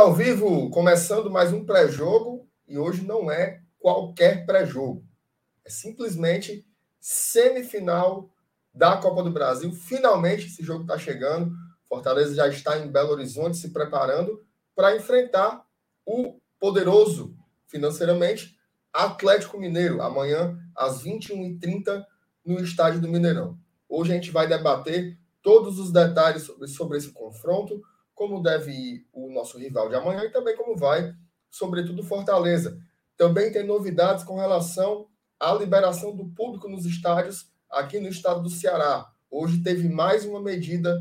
ao vivo, começando mais um pré-jogo, e hoje não é qualquer pré-jogo. É simplesmente semifinal da Copa do Brasil. Finalmente esse jogo está chegando. Fortaleza já está em Belo Horizonte se preparando para enfrentar o poderoso financeiramente Atlético Mineiro, amanhã às 21h30 no estádio do Mineirão. Hoje a gente vai debater todos os detalhes sobre, sobre esse confronto, como deve ir o nosso rival de amanhã e também como vai, sobretudo, Fortaleza. Também tem novidades com relação à liberação do público nos estádios aqui no estado do Ceará. Hoje teve mais uma medida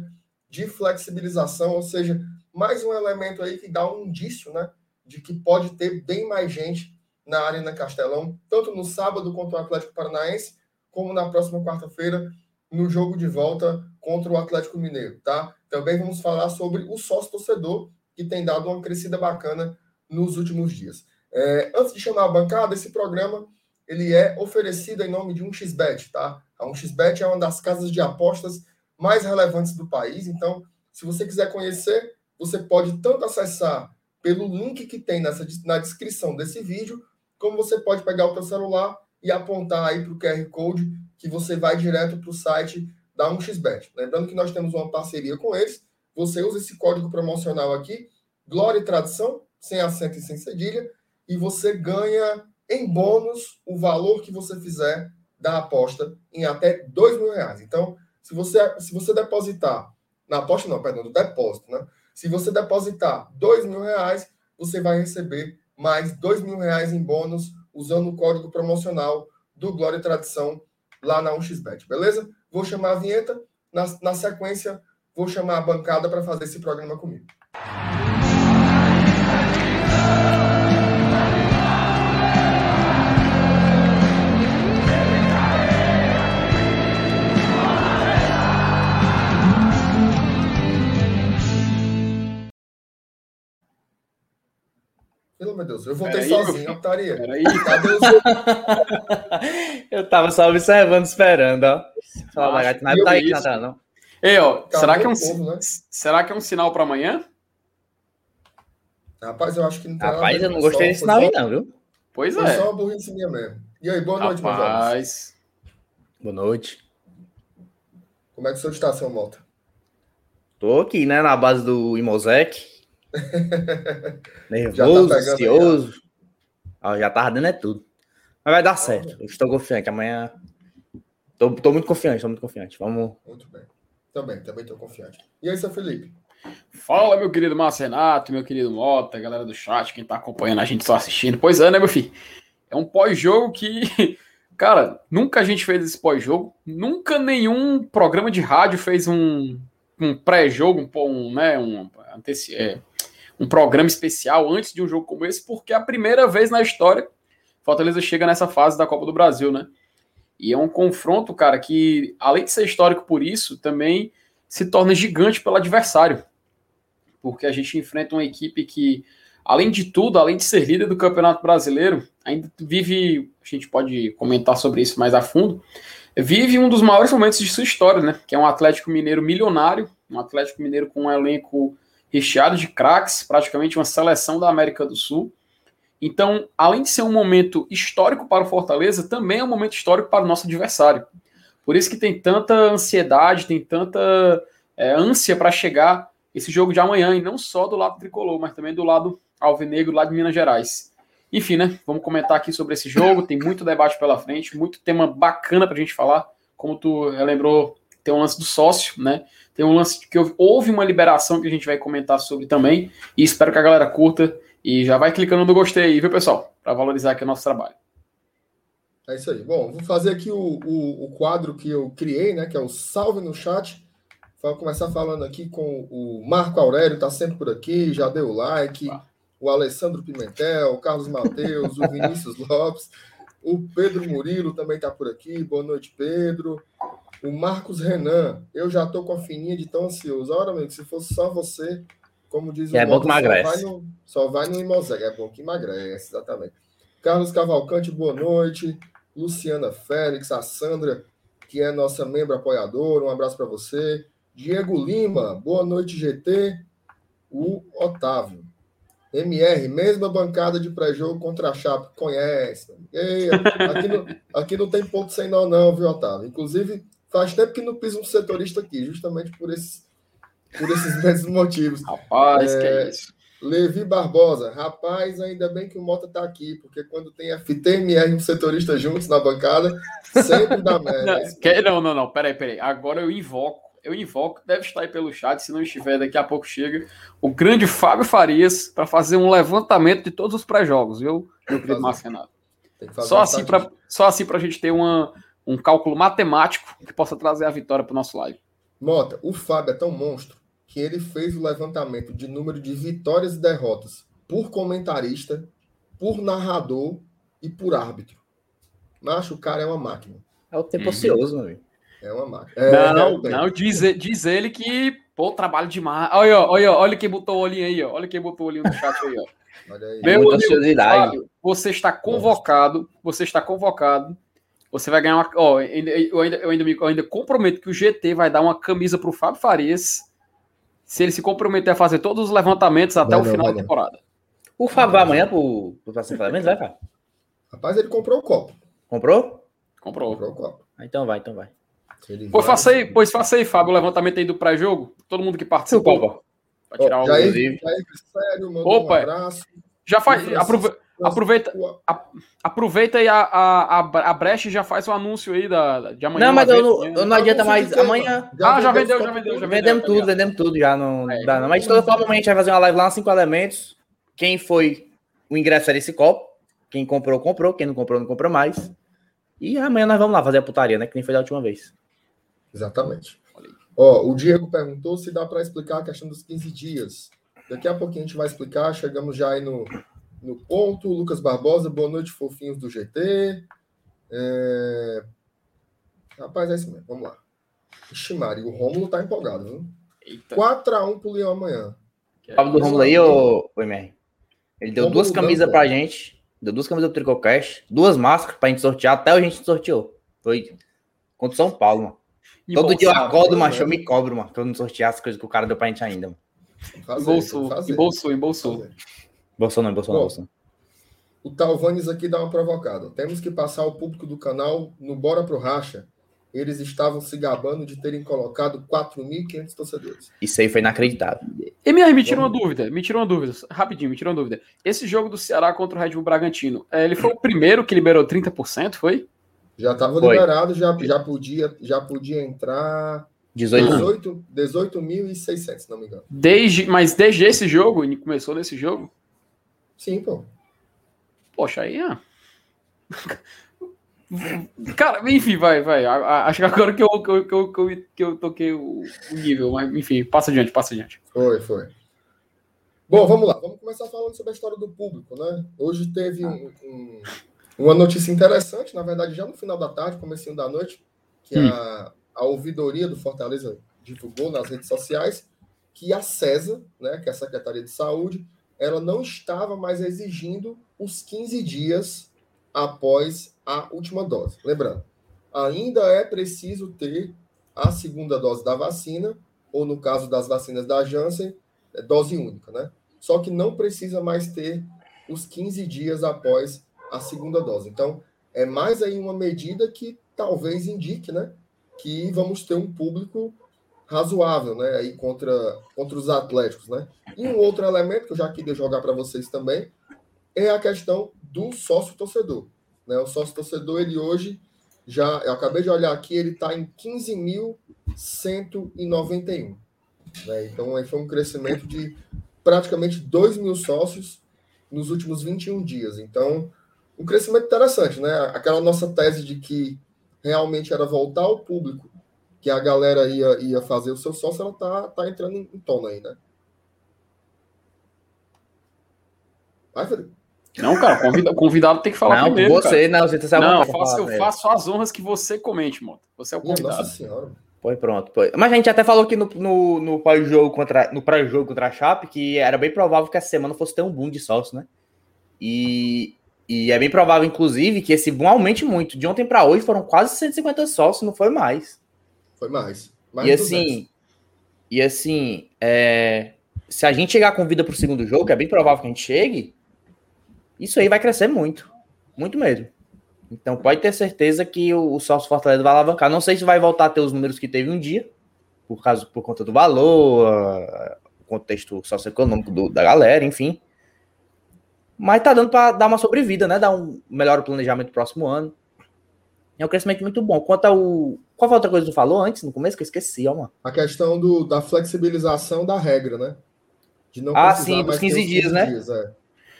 de flexibilização, ou seja, mais um elemento aí que dá um indício, né, de que pode ter bem mais gente na Arena Castelão, tanto no sábado contra o Atlético Paranaense, como na próxima quarta-feira no jogo de volta contra o Atlético Mineiro, tá? Também vamos falar sobre o sócio torcedor, que tem dado uma crescida bacana nos últimos dias. É, antes de chamar a bancada, esse programa ele é oferecido em nome de um xbet, tá? A um xbet é uma das casas de apostas mais relevantes do país. Então, se você quiser conhecer, você pode tanto acessar pelo link que tem nessa, na descrição desse vídeo, como você pode pegar o seu celular e apontar aí para o QR Code que você vai direto para o site da 1xBet. Lembrando que nós temos uma parceria com eles. Você usa esse código promocional aqui, Glória e Tradição, sem acento e sem cedilha, e você ganha em bônus o valor que você fizer da aposta em até dois mil reais. Então, se você, se você depositar, na aposta não, perdão, do depósito, né? Se você depositar dois mil reais, você vai receber mais dois mil reais em bônus usando o código promocional do Glória e Tradição lá na 1xBet, beleza? Vou chamar a vinheta, na, na sequência, vou chamar a bancada para fazer esse programa comigo. Pelo meu Deus, eu voltei Pera sozinho, otaria. Peraí, cadê os Eu tava só observando, esperando, ó. Fala, lagarto, não tá aí, Natal, não. Ei, ó, será que, é um, povo, né? será que é um sinal para amanhã? Rapaz, eu acho que não tem Rapaz, eu não gostei desse sinal aí, não, viu? Pois é. Foi só uma burrice minha mesmo. E aí, boa noite, Rapaz. Boa noite. Como é que o senhor está, seu Malta? Tô aqui, né, na base do Imosec. Nervoso, tá ansioso. Ó, já tava dando é tudo. Mas vai dar certo. Eu estou confiante. Amanhã. Tô, tô muito confiante, tô muito confiante. Vamos. Muito bem. Também, também tô confiante. E aí, seu Felipe? Fala, meu querido Márcio Renato, meu querido Mota, galera do chat, quem tá acompanhando a gente só assistindo. Pois é, né, meu filho? É um pós-jogo que, cara, nunca a gente fez esse pós-jogo, nunca nenhum programa de rádio fez um, um pré-jogo, um, um, né, um, é, um programa especial antes de um jogo como esse, porque é a primeira vez na história Fortaleza chega nessa fase da Copa do Brasil, né? E é um confronto, cara, que além de ser histórico por isso, também se torna gigante pelo adversário. Porque a gente enfrenta uma equipe que, além de tudo, além de ser líder do Campeonato Brasileiro, ainda vive, a gente pode comentar sobre isso mais a fundo, vive um dos maiores momentos de sua história, né? Que é um Atlético Mineiro milionário, um Atlético Mineiro com um elenco recheado de craques, praticamente uma seleção da América do Sul. Então, além de ser um momento histórico para o Fortaleza, também é um momento histórico para o nosso adversário. Por isso que tem tanta ansiedade, tem tanta é, ânsia para chegar esse jogo de amanhã, e não só do lado tricolor, mas também do lado alvinegro, lá de Minas Gerais. Enfim, né? Vamos comentar aqui sobre esse jogo. Tem muito debate pela frente, muito tema bacana para a gente falar. Como tu lembrou, tem um lance do sócio, né? Tem um lance que houve uma liberação que a gente vai comentar sobre também. E espero que a galera curta. E já vai clicando no gostei aí, viu, pessoal? Para valorizar aqui o nosso trabalho. É isso aí. Bom, vou fazer aqui o, o, o, quadro que eu criei, né? Que é o Salve no Chat. Vou começar falando aqui com o Marco Aurélio, tá sempre por aqui, já deu o like. Ah. O Alessandro Pimentel, o Carlos Mateus, o Vinícius Lopes, o Pedro Murilo também está por aqui. Boa noite, Pedro. O Marcos Renan, eu já tô com a fininha de tão ansioso. Ora, amigo, se fosse só você, como diz o É bom que emagrece. Só vai no, no Imoseg, é bom que emagrece, exatamente. Carlos Cavalcante, boa noite. Luciana Félix, a Sandra, que é nossa membro apoiadora, um abraço para você. Diego Lima, boa noite, GT. O Otávio. MR, mesma bancada de pré-jogo contra a Chape, conhece. Ei, aqui, não, aqui não tem ponto sem nó, não, viu, Otávio? Inclusive, faz tempo que não pisa um setorista aqui, justamente por esses, por esses mesmos motivos. Rapaz, é, que é isso. Levi Barbosa, rapaz, ainda bem que o Mota tá aqui, porque quando tem FTMR e um setorista juntos na bancada, sempre dá merda. Não, não, não, peraí, peraí. Agora eu invoco eu invoco, deve estar aí pelo chat, se não estiver, daqui a pouco chega, o grande Fábio Farias para fazer um levantamento de todos os pré-jogos, viu, meu querido Marcenato? Só assim para só assim a gente ter uma, um cálculo matemático que possa trazer a vitória para o nosso live. Mota, o Fábio é tão monstro que ele fez o levantamento de número de vitórias e derrotas por comentarista, por narrador e por árbitro. Macho, o cara é uma máquina. É o tempo uhum. ocioso, meu amigo. É uma máquina. É, não, não diz, diz ele que, pô, trabalho demais. Olha, olha, olha quem botou o olhinho aí, ó. Olha quem botou o olhinho no chat aí, ó. Olha aí. Meu amigo, Fábio, você está convocado, você está convocado. Você vai ganhar uma. Ó, eu ainda, eu ainda, eu ainda, eu ainda comprometo que o GT vai dar uma camisa para o Fábio Farias se ele se comprometer a fazer todos os levantamentos até vai o final da temporada. O Fábio vai amanhã pro, pro Vai, Fábio? Rapaz, ele comprou o copo. Comprou? Comprou. Comprou o copo. Então vai, então vai. Pois faça aí, pois faça aí, Fábio, o levantamento aí do pré-jogo. Todo mundo que participou. Vai tirar oh, já inclusive. Já sério, Opa, um abraço. Já faz. Aproveita, aproveita, aproveita aí a, a, a, brecha e já faz o anúncio aí da, de amanhã. Não, mas eu, não, eu não adianta mais. Amanhã. Já ah, já vendeu, já vendeu, já vendeu. Vendemos tudo, vendemos tudo já. Não é, dá, não. Mas de toda forma, a gente vai fazer uma live lá, cinco elementos. Quem foi o ingresso era esse copo. Quem comprou, comprou. Quem não comprou, não comprou mais. E amanhã nós vamos lá fazer a putaria, né? Que nem foi da última vez. Exatamente. Ó, o Diego perguntou se dá para explicar a questão dos 15 dias. Daqui a pouquinho a gente vai explicar. Chegamos já aí no, no ponto. Lucas Barbosa, boa noite, fofinhos do GT. É... Rapaz, é isso mesmo. Vamos lá. Ixi, Mari, o Rômulo tá empolgado, viu? Eita. 4x1 pro Leão amanhã. Fala do Rômulo aí, ô, ô MR. Ele deu Rômulo duas camisas pra gente. Deu duas camisas do Tricocast, duas máscaras pra gente sortear. Até a gente sorteou. Foi contra o São Paulo, mano. Todo dia eu acordo, né? macho, eu me cobro, mano. Pra eu não sortear as coisas que o cara deu pra gente ainda, mano. Embolsou, embolsou, embolsou. Bolsou não, bolsou não, bolsou. O Talvanes aqui dá uma provocada. Temos que passar o público do canal no Bora Pro Racha. Eles estavam se gabando de terem colocado 4.500 torcedores. Isso aí foi inacreditável. MR, me tira uma dúvida, me tira uma dúvida, rapidinho, me tira uma dúvida. Esse jogo do Ceará contra o Red Bull Bragantino, é, ele foi o primeiro que liberou 30%, foi? Já estava liberado, já, já, podia, já podia entrar 18.600, 18, 18 se não me engano. Desde, mas desde esse jogo, ele começou nesse jogo? Sim, pô. Poxa, aí é. Cara, enfim, vai, vai. Acho que agora que eu, que eu, que eu, que eu toquei o, nível, mas enfim, passa adiante, passa adiante. Foi, foi. Bom, vamos lá. Vamos começar falando sobre a história do público, né? Hoje teve um, um uma notícia interessante, na verdade, já no final da tarde, comecinho da noite, que hum. a, a ouvidoria do Fortaleza divulgou nas redes sociais que a CESA, né, que é a Secretaria de Saúde, ela não estava mais exigindo os 15 dias após a última dose. Lembrando, ainda é preciso ter a segunda dose da vacina, ou no caso das vacinas da Janssen, é dose única, né? Só que não precisa mais ter os 15 dias após a segunda dose. Então, é mais aí uma medida que talvez indique, né, que vamos ter um público razoável, né, aí contra, contra os atléticos, né. E um outro elemento que eu já queria jogar para vocês também é a questão do sócio torcedor, né. O sócio torcedor ele hoje já, eu acabei de olhar aqui, ele está em 15.191. Né? Então, aí foi um crescimento de praticamente 2 mil sócios nos últimos 21 dias. Então, um crescimento interessante, né? Aquela nossa tese de que realmente era voltar ao público, que a galera ia, ia fazer o seu sócio, ela tá, tá entrando em, em tona aí, né? Vai, Felipe. Não, cara, convida, convidado tem que falar não, primeiro. Você, cara. não, você tá Não, eu faço, eu faço as honras que você comente, moto. Você é o convidado. Nossa senhora. Foi pronto. Foi. Mas a gente até falou que no, no, no pré-jogo contra, no pré-jogo contra a Chape que era bem provável que essa semana fosse ter um boom de sócio, né? E, e é bem provável, inclusive, que esse boom aumente muito. De ontem para hoje foram quase 150 sócios, não foi mais. Foi mais. mais e assim, e assim, é... se a gente chegar com vida pro segundo jogo, que é bem provável que a gente chegue, isso aí vai crescer muito. Muito mesmo. Então pode ter certeza que o, o sócio Fortaleza vai alavancar. Não sei se vai voltar a ter os números que teve um dia, por causa por conta do valor, o contexto socioeconômico do, da galera, enfim. Mas tá dando para dar uma sobrevida, né? Dar um melhor planejamento pro próximo ano. É um crescimento muito bom. Quanto ao. Qual foi a outra coisa que tu falou antes, no começo, que eu esqueci, ó, mano? A questão do, da flexibilização da regra, né? De não ah, sim, dos 15 dias, 15 né? Dias, é.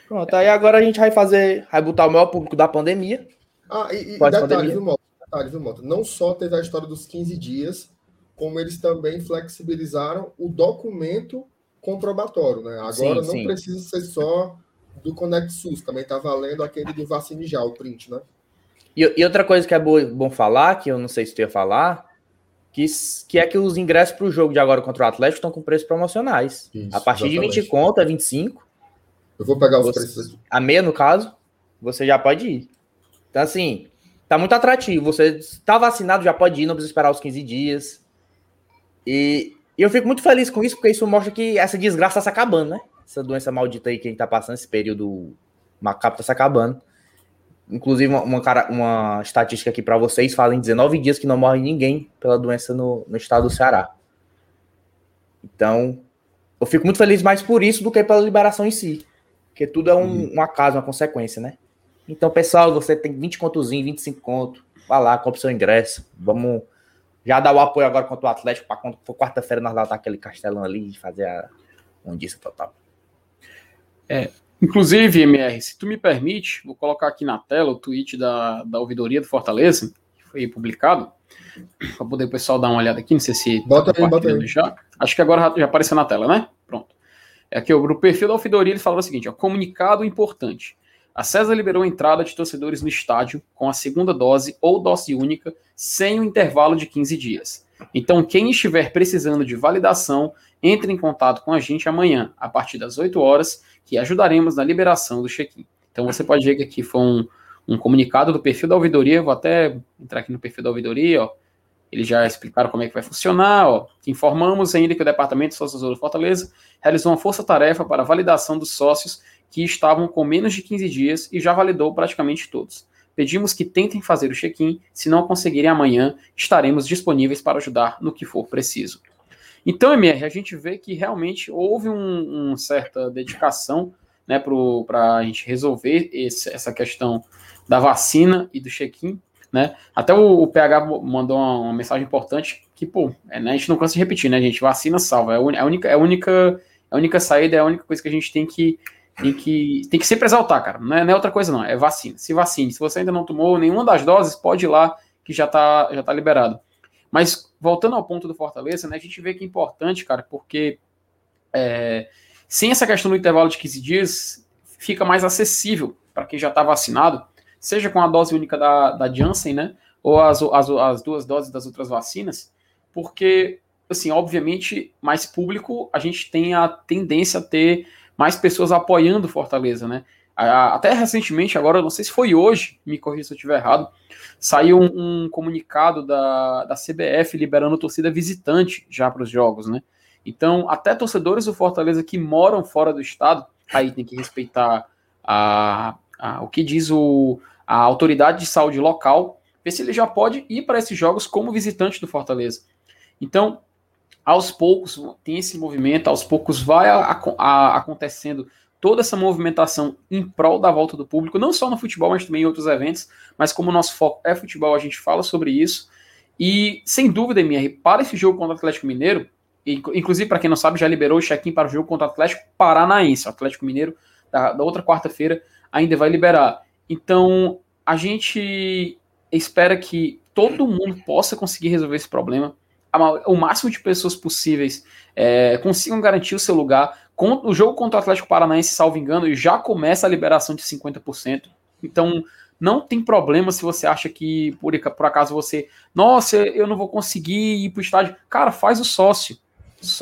Pronto, aí agora a gente vai fazer, vai botar o maior público da pandemia. Ah, e, e detalhe, viu, Moto? Detalhe, viu, Moto? Não só teve a história dos 15 dias, como eles também flexibilizaram o documento comprobatório, né? Agora sim, não sim. precisa ser só do Conect SUS, também tá valendo aquele do Vacine Já, o print, né? E, e outra coisa que é bom, bom falar, que eu não sei se tu ia falar, que, que é que os ingressos para o jogo de agora contra o Atlético estão com preços promocionais. Isso, a partir exatamente. de 20 conto, é 25. Eu vou pegar os você, preços. A meia, no caso, você já pode ir. Então, assim, tá muito atrativo. Você está vacinado, já pode ir, não precisa esperar os 15 dias. E, e eu fico muito feliz com isso, porque isso mostra que essa desgraça está se acabando, né? Essa doença maldita aí que a gente tá passando, esse período macabro tá se acabando. Inclusive, uma, uma, uma estatística aqui para vocês: fazem 19 dias que não morre ninguém pela doença no, no estado do Ceará. Então, eu fico muito feliz mais por isso do que pela liberação em si. Porque tudo é um, uhum. um acaso, uma consequência, né? Então, pessoal, você tem 20 contozinho, 25 conto. Vai lá, compra seu ingresso. Vamos já dar o apoio agora contra o Atlético. Para quando for quarta-feira, nós lá tá aquele castelão ali e fazer a ondiça total. É, Inclusive, MR, se tu me permite, vou colocar aqui na tela o tweet da, da ouvidoria do Fortaleza, que foi publicado, para poder o pessoal dar uma olhada aqui, não sei se bota tá aí, bota aí. já. Acho que agora já apareceu na tela, né? Pronto. É aqui o perfil da ouvidoria, ele falou o seguinte, ó, comunicado importante. A César liberou a entrada de torcedores no estádio com a segunda dose ou dose única sem o intervalo de 15 dias. Então, quem estiver precisando de validação, entre em contato com a gente amanhã, a partir das 8 horas, que ajudaremos na liberação do check-in. Então você pode ver que aqui foi um, um comunicado do perfil da ouvidoria, vou até entrar aqui no perfil da ouvidoria, ó. Eles já explicaram como é que vai funcionar, ó. Informamos ainda que o Departamento de Sócios do Fortaleza realizou uma força-tarefa para a validação dos sócios que estavam com menos de 15 dias e já validou praticamente todos. Pedimos que tentem fazer o check-in, se não conseguirem amanhã, estaremos disponíveis para ajudar no que for preciso. Então, MR, a gente vê que realmente houve uma um certa dedicação né, para a gente resolver esse, essa questão da vacina e do check-in. Né? Até o, o, PH mandou uma, uma, mensagem importante que, pô, é, né, a gente não cansa de repetir, né, gente? Vacina salva. É a única, é única, é a única saída, é a única coisa que a gente tem que, tem que, tem que sempre exaltar, cara. Não é, não é outra coisa, não. É vacina. Se vacine. Se você ainda não tomou nenhuma das doses, pode ir lá que já está já tá liberado. Mas voltando ao ponto do Fortaleza, né, a gente vê que é importante, cara, porque é, sem essa questão do intervalo de 15 dias, fica mais acessível para quem já está vacinado, seja com a dose única da, da Janssen, né, ou as, as, as duas doses das outras vacinas, porque, assim, obviamente, mais público, a gente tem a tendência a ter mais pessoas apoiando Fortaleza, né? Até recentemente, agora, não sei se foi hoje, me corrija se eu estiver errado, saiu um, um, comunicado da, da CBF liberando torcida visitante já para os jogos, né? Então, até torcedores do Fortaleza que moram fora do estado, aí tem que respeitar a, a, o que diz o, a autoridade de saúde local, ver se ele já pode ir para esses jogos como visitante do Fortaleza. Então, aos poucos tem esse movimento, aos poucos vai a, a, acontecendo toda essa movimentação em prol da volta do público, não só no futebol, mas também em outros eventos, mas como o nosso foco é futebol, a gente fala sobre isso. E, sem dúvida, MR, para esse jogo contra o Atlético Mineiro, inclusive, para quem não sabe, já liberou o check-in para o jogo contra o Atlético Paranaense. O Atlético Mineiro, da, da outra quarta-feira, ainda vai liberar. Então, a gente espera que todo mundo possa conseguir resolver esse problema. O máximo de pessoas possíveis é, consigam garantir o seu lugar, o jogo contra o Atlético Paranaense, salvo engano, já começa a liberação de 50%. Então, não tem problema se você acha que, por, por acaso, você. Nossa, eu não vou conseguir ir para o estádio. Cara, faz o sócio.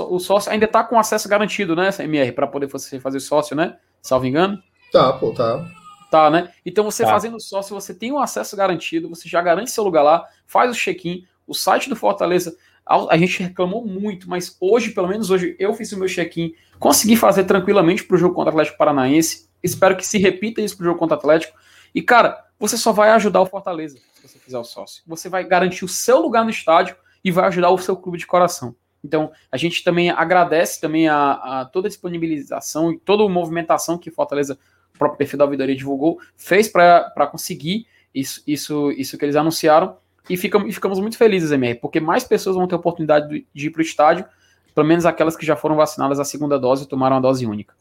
O sócio ainda está com acesso garantido, né, MR, para poder você fazer sócio, né? Salvo engano. Tá, pô, tá. Tá, né? Então, você tá. fazendo sócio, você tem um acesso garantido, você já garante seu lugar lá, faz o check-in. O site do Fortaleza a gente reclamou muito, mas hoje, pelo menos hoje, eu fiz o meu check-in, consegui fazer tranquilamente pro jogo contra o Atlético Paranaense. Espero que se repita isso pro jogo contra o Atlético. E, cara, você só vai ajudar o Fortaleza se você fizer o sócio. Você vai garantir o seu lugar no estádio e vai ajudar o seu clube de coração. Então, a gente também agradece também a, a toda a disponibilização e toda a movimentação que Fortaleza, o próprio perfil da Ouvidoria divulgou, fez para conseguir isso, isso, isso que eles anunciaram. E ficamos, ficamos muito felizes, MR, porque mais pessoas vão ter oportunidade de, de ir para o estádio, pelo menos aquelas que já foram vacinadas a segunda dose e tomaram a dose única.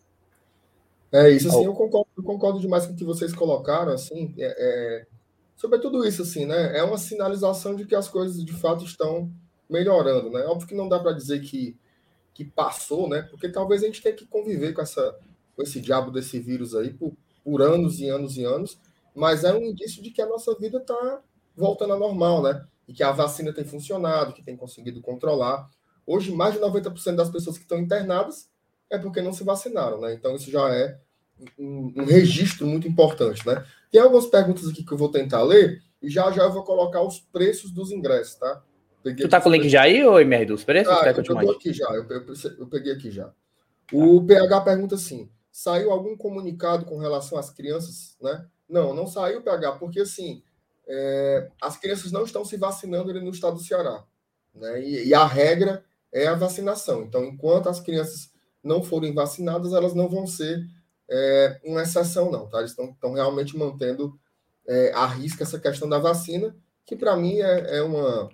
É isso, assim, eu concordo, eu concordo demais com o que vocês colocaram, assim, é, é, sobre tudo isso, assim, né, é uma sinalização de que as coisas de fato estão melhorando, né? Óbvio que não dá para dizer que, que passou, né? Porque talvez a gente tenha que conviver com, essa, com esse diabo desse vírus aí por, por anos e anos e anos, mas é um indício de que a nossa vida está voltando ao normal, né? E que a vacina tem funcionado, que tem conseguido controlar. Hoje, mais de 90% das pessoas que estão internadas é porque não se vacinaram, né? Então, isso já é um, um registro muito importante, né? Tem algumas perguntas aqui que eu vou tentar ler e já já eu vou colocar os preços dos ingressos, tá? Peguei tu tá com o link já aí, ou MR, dos preços? Ah, eu, eu tô aqui já, eu, eu, eu, peguei aqui já. O PH pergunta assim: saiu algum comunicado com relação às crianças, né? Não, não saiu, PH, porque assim, é, as crianças não estão se vacinando no estado do Ceará. Né? E, e, a regra é a vacinação. Então, enquanto as crianças não forem vacinadas, elas não vão ser é, uma exceção, não. Tá? Eles estão realmente mantendo é, a risca essa questão da vacina, que para mim é, é uma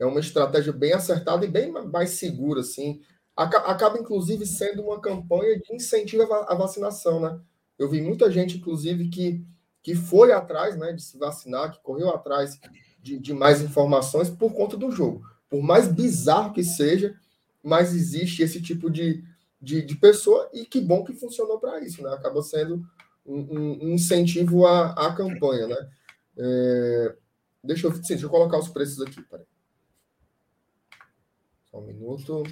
é uma estratégia bem acertada e bem mais segura, assim. Acaba, inclusive, sendo uma campanha de incentivo à vacinação, né? Eu vi muita gente, inclusive, que, que foi atrás né, de se vacinar, que correu atrás de, de mais informações por conta do jogo. Por mais bizarro que seja, mas existe esse tipo de, de, de pessoa e que bom que funcionou para isso, né? Acaba sendo um, um incentivo à, à campanha, né? É, deixa, eu, sim, deixa eu colocar os preços aqui, peraí. Só um minuto.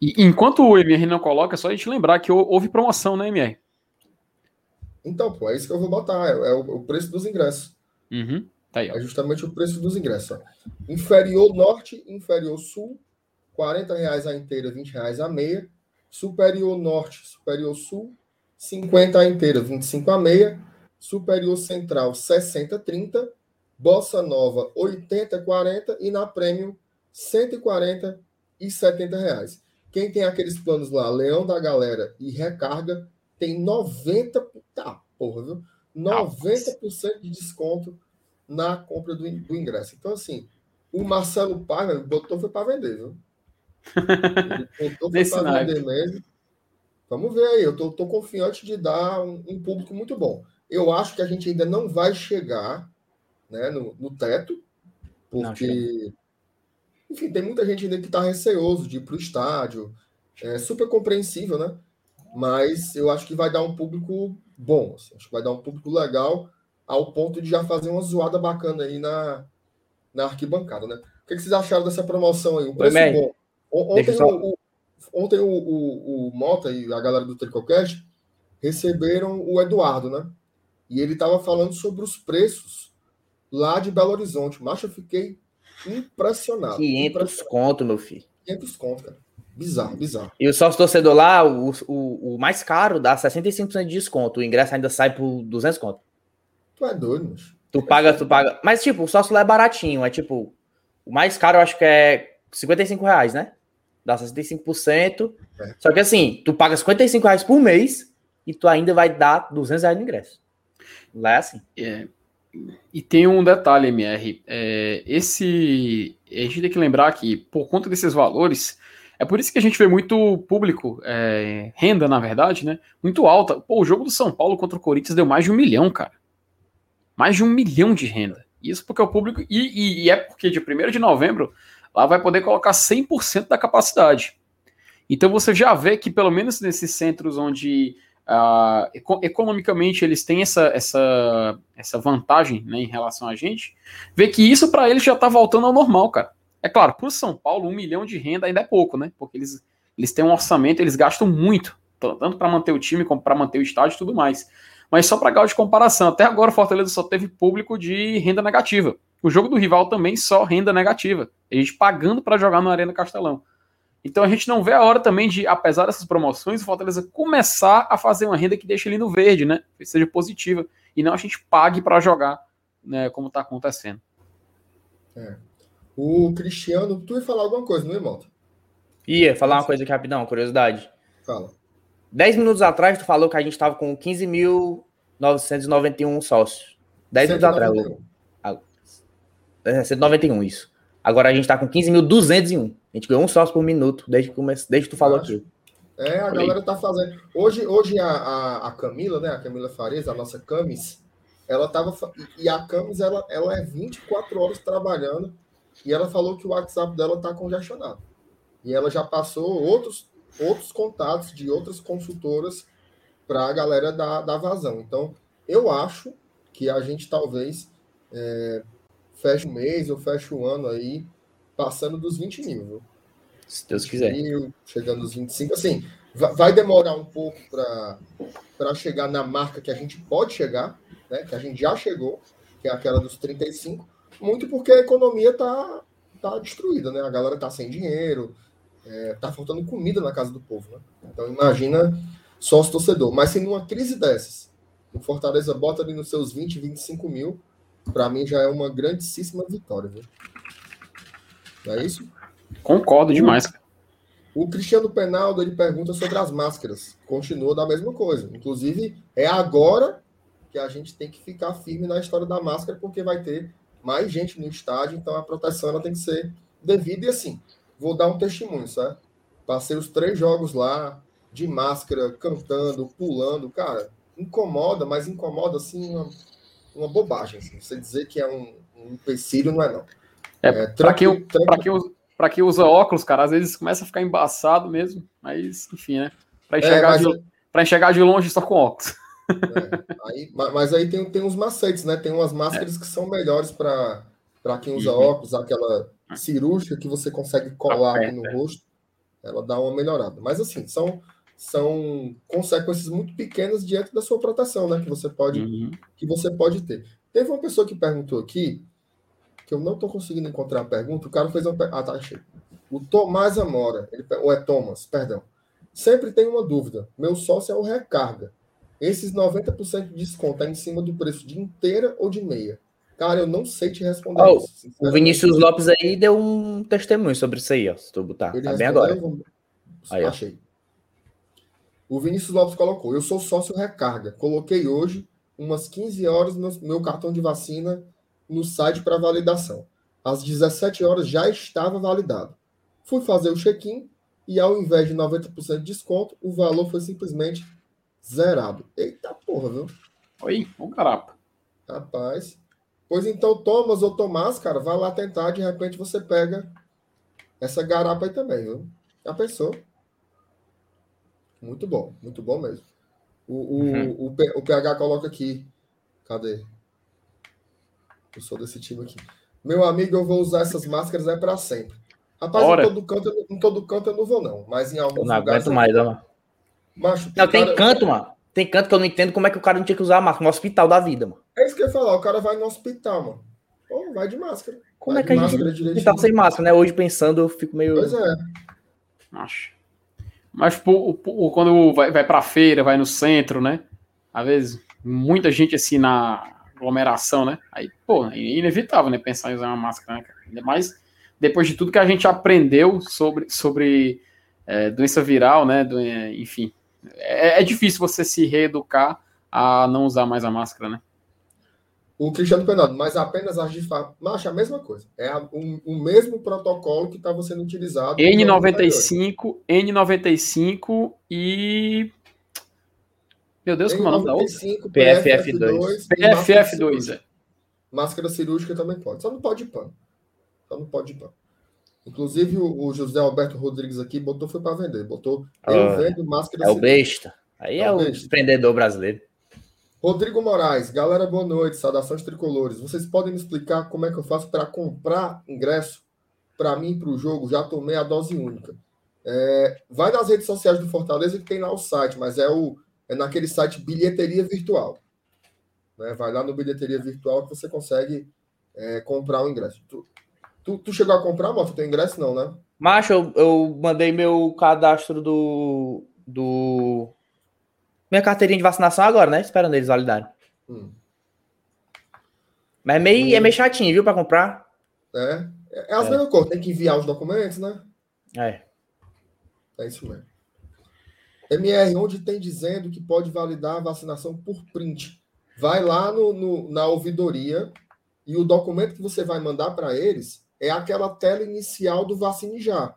E enquanto o MR não coloca, é só a gente lembrar que houve promoção, né, MR? Então, pô, é isso que eu vou botar. É, é o, preço dos ingressos. Uhum. Tá aí, ó. É justamente o preço dos ingressos. Ó. Inferior norte, inferior sul, 40 reais a inteira, 20 reais a meia. Superior norte, superior sul, 50 a inteira, 25 a meia. Superior central, 60 30. Bossa Nova, 80 40. E na Premium, 140 e 70 reais. Quem tem aqueles planos lá, Leão da Galera e Recarga, tem 90, tá, porra, viu? 90% de desconto na compra do, do ingresso. Então, assim, o Marcelo Paiva botou foi para vender, viu? Ele botou foi para vender mesmo. Vamos ver aí, eu tô, tô confiante de dar um, um, público muito bom. Eu acho que a gente ainda não vai chegar né, no, no teto, porque enfim, tem muita gente ainda que está receoso de ir para o estádio. É super compreensível, né? Mas eu acho que vai dar um público bom. Assim, acho que vai dar um público legal ao ponto de já fazer uma zoada bacana aí na, na arquibancada, né? O que, vocês acharam dessa promoção aí? Um preço Oi, bom. Ontem, só... o, o, ontem o, o, o, Mota e a galera do Tricocast receberam o Eduardo, né? E ele estava falando sobre os preços lá de Belo Horizonte. Mas eu fiquei Impressionado. 500 impressionado. conto, meu filho. 500 conto, cara. Bizarro, bizarro. E o sócio torcedor lá, o, o, o mais caro, dá 65% de desconto. O ingresso ainda sai por 200 conto. Tu é doido, mas. Tu paga, tu paga. Mas, tipo, o sócio lá é baratinho. É tipo, o mais caro eu acho que é 55 reais, né? Dá 65%. É. Só que assim, tu paga 55 reais por mês e tu ainda vai dar 200 reais no ingresso. Lá é assim. É. E tem um detalhe, MR. É, esse. A gente tem que lembrar que, por conta desses valores, é por isso que a gente vê muito público, é, renda, na verdade, né? Muito alta. Pô, o jogo do São Paulo contra o Corinthians deu mais de um milhão, cara. Mais de um milhão de renda. Isso porque o público. E, e, e é porque de 1 de novembro lá vai poder colocar 100% da capacidade. Então você já vê que, pelo menos nesses centros onde Uh, economicamente eles têm essa, essa, essa vantagem né, em relação a gente, vê que isso para eles já está voltando ao normal, cara. É claro, para o São Paulo, um milhão de renda ainda é pouco, né? Porque eles, eles têm um orçamento, eles gastam muito, tanto para manter o time como para manter o estádio e tudo mais. Mas só para grau de comparação, até agora o Fortaleza só teve público de renda negativa. O jogo do rival também só renda negativa. A gente pagando para jogar no Arena Castelão. Então a gente não vê a hora também de, apesar dessas promoções, o Fortaleza começar a fazer uma renda que deixe ele no verde, né? Que seja positiva. E não a gente pague para jogar, né? Como está acontecendo. É. O Cristiano, tu ia falar alguma coisa, não é, Malta? Ia falar uma coisa aqui rapidão, curiosidade. Fala. 10 minutos atrás, tu falou que a gente estava com 15.991 sócios. 10 minutos atrás. 191, isso. Agora a gente está com 15.201. A gente ganhou um sócio por minuto desde que, comece... desde que tu falou aqui. É, a galera tá fazendo. Hoje, hoje a, a, a, Camila, né? A Camila Fares, a nossa Camis, ela tava. E a Camis, ela, ela é 24 horas trabalhando. E ela falou que o WhatsApp dela tá congestionado. E ela já passou outros, outros contatos de outras consultoras para a galera da, da vazão. Então, eu acho que a gente talvez é, feche o mês ou feche o ano aí passando dos 20 mil, viu? Se Deus quiser. Mil, chegando nos 25. Assim, vai demorar um pouco para chegar na marca que a gente pode chegar, né? Que a gente já chegou, que é aquela dos 35, muito porque a economia tá, tá destruída, né? A galera tá sem dinheiro, é, tá faltando comida na casa do povo, né? Então imagina sócio torcedor. Mas se numa crise dessas, o Fortaleza bota ali nos seus 20, 25 mil, para mim já é uma grandíssima vitória, viu? Não é isso? Concordo demais. O, o Cristiano Penaldo ele pergunta sobre as máscaras. Continua da mesma coisa. Inclusive, é agora que a gente tem que ficar firme na história da máscara, porque vai ter mais gente no estádio, então a proteção ela tem que ser devida. E assim, vou dar um testemunho, sabe? Passei os três jogos lá, de máscara, cantando, pulando. Cara, incomoda, mas incomoda assim uma, uma bobagem. Assim. Você dizer que é um, um empecilho não é não. É, é para quem, pra quem, pra quem usa óculos, cara, às vezes começa a ficar embaçado mesmo, mas enfim, né? Para é, enxergar, é, de, enxergar de longe só com óculos. É, aí, mas aí tem, tem uns macetes, né? Tem umas máscaras que são melhores para quem usa uhum. óculos, aquela cirúrgica que você consegue colar aqui no rosto, ela dá uma melhorada. Mas assim, são, são consequências muito pequenas diante da sua proteção, né? Que você pode, uhum. que você pode ter. Teve uma pessoa que perguntou aqui que eu não estou conseguindo encontrar a pergunta, o cara fez uma Ah, tá, achei. O Tomás Amora, ele, ou é Thomas, perdão. Sempre tem uma dúvida. Meu sócio é o recarga. Esses 90% de desconto é em cima do preço de inteira ou de meia? Cara, eu não sei te responder oh, isso. O Vinícius Lopes aí deu um testemunho sobre isso aí, ó. Se tu botar. Ele tá bem agora. Vou... Aí, Achei. O Vinícius Lopes colocou: Eu sou sócio recarga. Coloquei hoje, umas 15 horas, meu cartão de vacina no site para validação. Às 17 horas já estava validado. Fui fazer o check-in e, ao invés de 90% de desconto, o valor foi simplesmente zerado. Eita porra, viu? Oi, um carapa. Rapaz. Pois então, Thomas ou Tomás, cara, vai lá tentar, de repente você pega essa garapa aí também, viu? Já pensou? Muito bom, muito bom mesmo. O, o, uhum. o, o PH coloca aqui. Cadê? Eu sou desse time aqui. Meu amigo, eu vou usar essas máscaras é para sempre. Rapaz, em todo, canto, em todo canto eu não vou, não. Mas em alguns eu não lugares. Aguento mais, mano. Macho, não, tem cara... canto, mano. Tem canto que eu não entendo como é que o cara não tinha que usar máscara no hospital da vida, mano. É isso que eu ia falar. O cara vai no hospital, mano. Pô, vai de máscara. Como vai é que a gente hospital sem máscara, né? Hoje pensando, eu fico meio. Pois é. Acho. Mas pô, pô, quando vai, vai pra feira, vai no centro, né? Às vezes, muita gente assim na aglomeração, né? Aí, pô, é inevitável, né? Pensar em usar uma máscara, né, Ainda mais depois de tudo que a gente aprendeu sobre, sobre é, doença viral, né? Do, enfim, é, é, difícil você se reeducar a não usar mais a máscara, né? O Cristiano Penado, mas apenas as de fato. Mas a mesma coisa. É o, o mesmo protocolo que estava sendo utilizado. N95, N95 e meu Deus, como é o nome da outra? PFF2. PFF2, é. Máscara cirúrgica também pode. Só não pode pano. Só não pode pano. Inclusive, o, o, José Alberto Rodrigues aqui botou foi para vender. Botou eu ah, vendo máscara É o besta. Aí é, é o besta. empreendedor brasileiro. Rodrigo Moraes, galera, boa noite. Saudações tricolores. Vocês podem me explicar como é que eu faço para comprar ingresso para mim para o jogo? Já tomei a dose única. É, vai nas redes sociais do Fortaleza que tem lá o site, mas é o é naquele site bilheteria virtual. Né? Vai lá no bilheteria virtual que você consegue é, comprar o ingresso. Tu, tu, chegou a comprar, moto? Teu ingresso não, né? Macho, eu, eu mandei meu cadastro do, do. Minha carteirinha de vacinação agora, né? Esperando eles validarem. Hum. Mas é meio, hum. é meio chatinho, viu, para comprar. É. É as é. mesmas coisas, tem que enviar os documentos, né? É. É isso mesmo. MR, onde tem dizendo que pode validar a vacinação por print. Vai lá no, no na ouvidoria e o documento que você vai mandar para eles é aquela tela inicial do Vacine Já,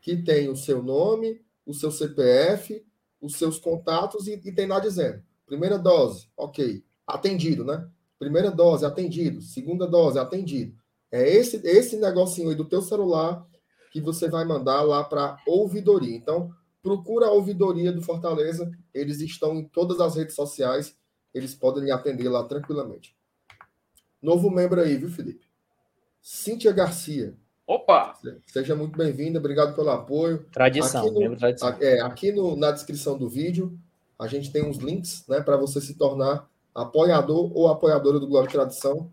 que tem o seu nome, o seu CPF, os seus contatos e, e tem lá dizendo: primeira dose, ok, atendido, né? Primeira dose, atendido. Segunda dose, atendido. É esse, esse negocinho aí do teu celular que você vai mandar lá para ouvidoria. Então, procura a ouvidoria do Fortaleza. Eles estão em todas as redes sociais. Eles podem atender lá tranquilamente. Novo membro aí, viu, Felipe? Cíntia Garcia. Opa! Seja muito bem-vinda, obrigado pelo apoio. Tradição, aqui no, tradição. É, aqui no, na descrição do vídeo, a gente tem uns links né, para você se tornar apoiador ou apoiadora do Glória e Tradição.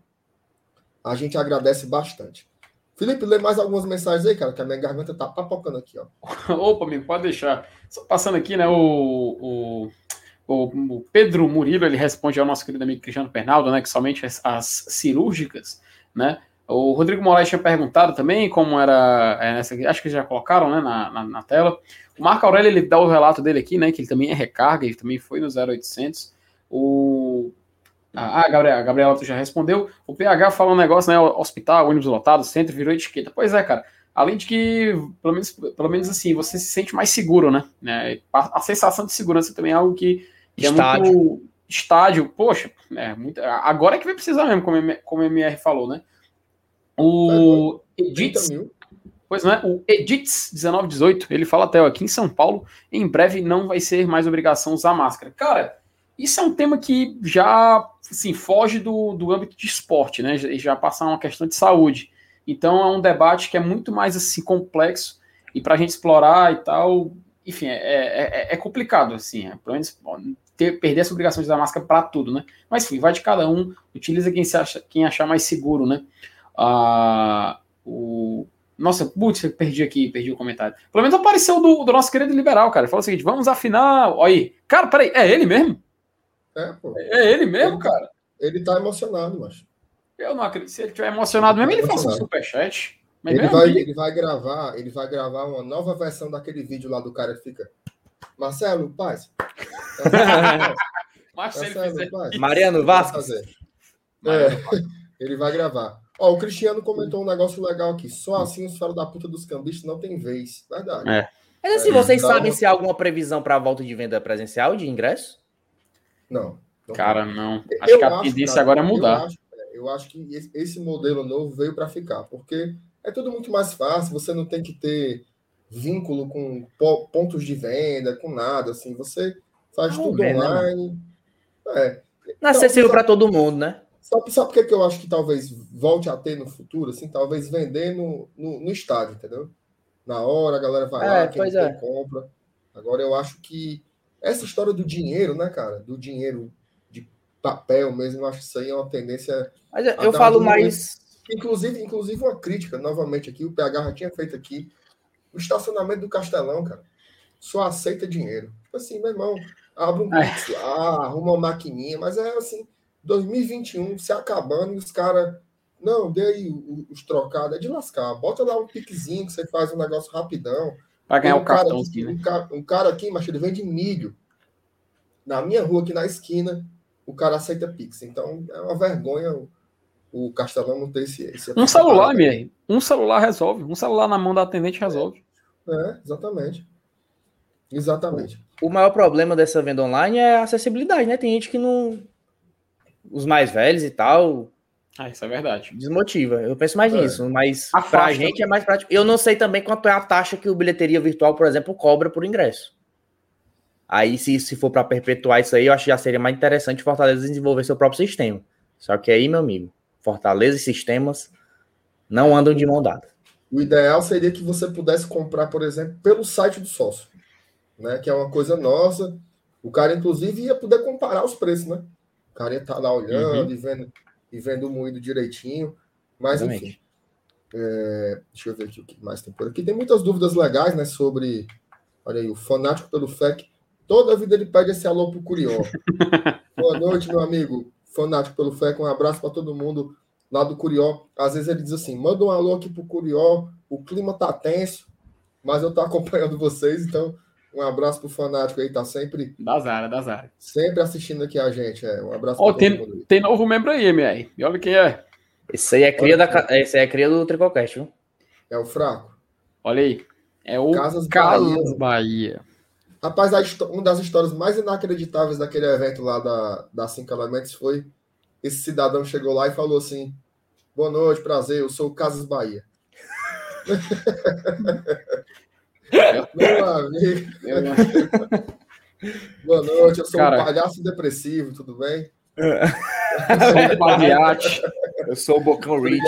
A gente agradece bastante. Felipe, lê mais algumas mensagens aí, cara, que a minha garganta tá papocando aqui, ó. Opa, amigo, pode deixar. Só passando aqui, né, o, o, o, Pedro Murilo, ele responde ao nosso querido amigo Cristiano Pernaldo, né, que somente as, as cirúrgicas, né, o Rodrigo Moraes tinha perguntado também como era é, nessa, acho que já colocaram né, na, na, na, tela. O Marco Aurélio ele dá o relato dele aqui, né? Que ele também é recarga, ele também foi no 0800. O ah, a Gabriela, a Gabriela já respondeu. O PH fala um negócio, né? Hospital, ônibus lotado, centro, virou etiqueta. Pois é, cara. Além de que, pelo menos, pelo menos assim, você se sente mais seguro, né? É, a, a sensação de segurança também é algo que, que estádio. é muito. Estádio, poxa, é muito, agora é que vai precisar mesmo, como, como o MR falou, né? O Edits. Pois não é, o Edits 1918, ele fala até ó, aqui em São Paulo, em breve não vai ser mais obrigação usar máscara. Cara, isso é um tema que já assim, foge do, do âmbito de esporte, né? Já, já passar uma questão de saúde. Então é um debate que é muito mais assim complexo e para a gente explorar e tal, enfim, é, é, é, é complicado, assim, é, pelo menos ter, perder essa obrigação de usar máscara para tudo, né? Mas enfim, vai de cada um, utiliza quem, se acha, quem achar mais seguro, né? Ah, o... Nossa, putz, perdi aqui, perdi o comentário. Pelo menos apareceu do, do nosso querido liberal, cara. Falou o seguinte: vamos afinar. Olha aí. Cara, peraí, é ele mesmo? É, pô. É ele mesmo, ele, tá- cara? Ele tá emocionado, mas. Eu não acredito. Se ele estiver emocionado mesmo, ele, ele faça um superchat. Mas ele vai, ele vai gravar, ele vai gravar uma nova versão daquele vídeo lá do cara que fica. Marcelo, paz. Marcelo, paz. Mariano Vasco. É, ele vai gravar. Ó, o Cristiano comentou um negócio legal aqui. Só assim os filhos da puta dos cambistas não tem vez. Verdade. É. Mas assim, é, vocês então... sabem se há alguma previsão para a volta de venda presencial de ingresso? Não. não Cara, não. Acho eu que a tendência agora é mudar. Eu acho, é, eu acho que esse modelo novo veio para ficar, porque é tudo muito mais fácil, você não tem que ter vínculo com pontos de venda, com nada, assim, você faz não tudo né, online. Né, é. Não é acessível para todo mundo, né? Sabe, sabe por que, que eu acho que talvez volte a ter no futuro? Assim, talvez vender no, no, no estádio, entendeu? Na hora, a galera vai é, lá, quem é. compra. Agora, eu acho que essa história do dinheiro, né, cara? Do dinheiro de papel mesmo, eu acho que isso aí é uma tendência. Mas eu falo mais. Inclusive, inclusive, uma crítica, novamente aqui, o PH já tinha feito aqui. O estacionamento do Castelão, cara, só aceita dinheiro. Tipo assim, meu irmão, abre um pix lá, arruma uma maquininha, mas é assim 2021 se acabando e os caras. Não, dê aí os trocados, é de lascar. Bota lá um piquezinho que você faz um negócio rapidão. Para ganhar um o cartão aqui, né? um, cara, um cara aqui, mas ele vende milho. Na minha rua, aqui na esquina, o cara aceita Pix. Então é uma vergonha o, o Castelão não ter esse. esse um celular, mesmo. Um celular resolve. Um celular na mão da atendente resolve. É, exatamente. Exatamente. O maior problema dessa venda online é a acessibilidade, né? Tem gente que não, os mais velhos e tal. Ah, isso é verdade. Desmotiva. Eu penso mais é. nisso, mas a pra gente é mais prático. Eu não sei também quanto é a taxa que o bilheteria virtual, por exemplo, cobra por ingresso. Aí, se, se for para perpetuar isso aí, eu acho que já seria mais interessante Fortaleza desenvolver seu próprio sistema. Só que aí, meu amigo, Fortaleza e sistemas não andam de mão dada. O ideal seria que você pudesse comprar, por exemplo, pelo site do sócio, né? Que é uma coisa nossa O cara, inclusive, ia poder comparar os preços, né? O cara ia estar tá lá olhando uhum. e, vendo, e vendo o moído direitinho. Mas, Exatamente. enfim. É, deixa eu ver aqui o que mais tem por aqui. Tem muitas dúvidas legais, né? Sobre. Olha aí, o fanático pelo FEC. Toda a vida ele pede esse alô pro Curió. Boa noite, meu amigo. Fanático pelo FEC. Um abraço para todo mundo lá do Curió. Às vezes ele diz assim: manda um alô aqui pro Curió. O clima tá tenso, mas eu tô acompanhando vocês, então um abraço pro fanático aí, tá sempre. Da Zara, da Zara. Sempre assistindo aqui a gente. É. Um abraço oh, tem, tem novo membro aí, MR. E olha quem é. Esse aí é cria, da, esse aí é cria do Tricocast, viu? É o fraco. Olha aí. É o Casas, Casas Bahia. Bahia. Rapaz, uma das histórias mais inacreditáveis daquele evento lá da, da Cinco Elementos foi esse cidadão chegou lá e falou assim: Boa noite, prazer, eu sou o Casas Bahia. Meu amigo. Boa noite, eu sou Cara, um palhaço depressivo, tudo bem? eu sou o Bocão Rich.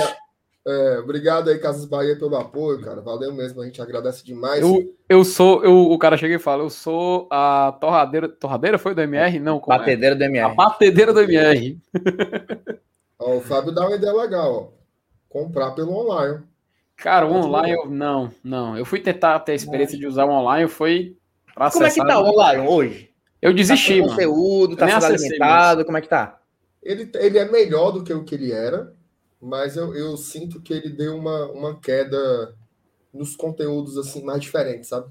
É, obrigado aí, Casas Bahia, pelo apoio, cara. Valeu mesmo, a gente agradece demais. Eu, eu sou, eu, o cara chega e fala, eu sou a torradeira. Torradeira foi do MR? Não, como Batedeira é? do MR. A batedeira do MR. Ó, o Fábio dá uma ideia legal, ó. Comprar pelo online. Cara, o online, eu, não, não. Eu fui tentar ter a experiência de usar o online, foi. Como é que tá o online hoje? Eu desisti, tá conteúdo, tá sendo alimentado, como é que tá? Ele, ele é melhor do que o que ele era, mas eu, eu sinto que ele deu uma, uma queda nos conteúdos assim mais diferentes, sabe?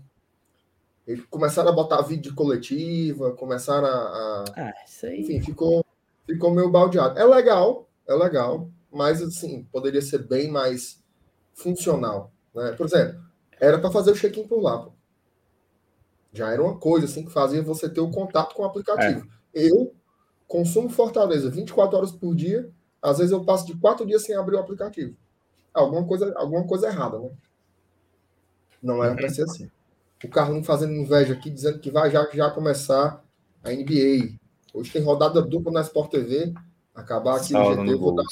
Eles começaram a botar vídeo de coletiva, começaram a. a ah, isso aí. Enfim, ficou, ficou meio baldeado. É legal, é legal, mas assim, poderia ser bem mais funcional. Né? Por exemplo, era para fazer o check-in por lá. Pô. Já era uma coisa assim que fazia você ter o contato com o aplicativo. É. Eu consumo Fortaleza 24 horas por dia, às vezes eu passo de quatro dias sem abrir o aplicativo. Alguma coisa, alguma coisa errada, né? Não era para ser assim. O Carlinho fazendo inveja aqui, dizendo que vai já, já começar a NBA. Hoje tem rodada dupla na Sport TV. Acabar aqui no GT, eu vou dar,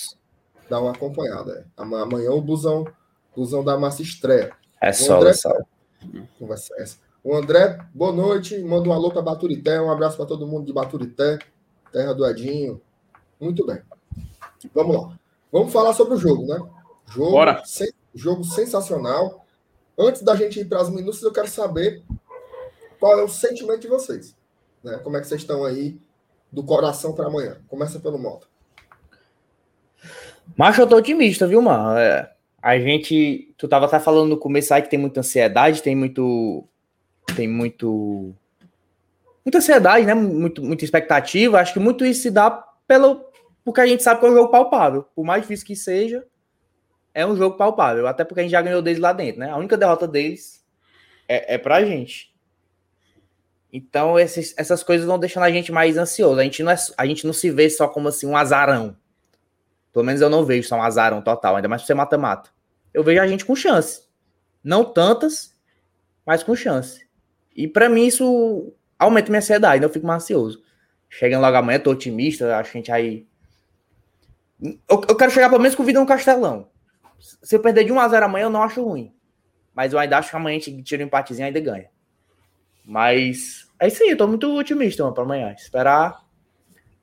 dar, uma acompanhada. Amanhã o busão, busão da massa estreia. É só, André, Conversa essa. O André, boa noite. Manda um alô para Baturité. Um abraço para todo mundo de Baturité, terra do Edinho. Muito bem. Vamos lá. Vamos falar sobre o jogo, né? Jogo, Bora. Sen jogo sensacional. Antes da gente ir para as minúcias, eu quero saber qual é o sentimento de vocês. Né? Como é que vocês estão aí do coração para amanhã? Começa pelo moto. Macho, eu tô otimista, viu, mano? É, a gente. Tu tava até falando no começo aí que tem muita ansiedade, tem muito tem muito muita ansiedade, né? Muito, muita expectativa. Acho que muito isso se dá pelo porque a gente sabe que é um jogo palpável. Por mais difícil que seja, é um jogo palpável. Até porque a gente já ganhou deles lá dentro, né? A única derrota deles é, é pra gente. Então, esses, essas coisas vão deixando a gente mais ansioso. A gente, não é, a gente não se vê só como assim um azarão. Pelo menos eu não vejo só um azarão total, ainda mais pra ser mata-mata. Eu vejo a gente com chance. Não tantas, mas com chance. E para mim isso aumenta minha ansiedade, então eu fico mais ansioso. Chegando logo amanhã, tô otimista, acho que a gente aí. Eu, eu quero chegar pelo menos com vida no Castelão. Se eu perder de 1 a 0 amanhã, eu não acho ruim. Mas eu ainda acho que amanhã a gente tira um empatezinho e ainda ganha. Mas é isso aí, eu tô muito otimista pra amanhã. Esperar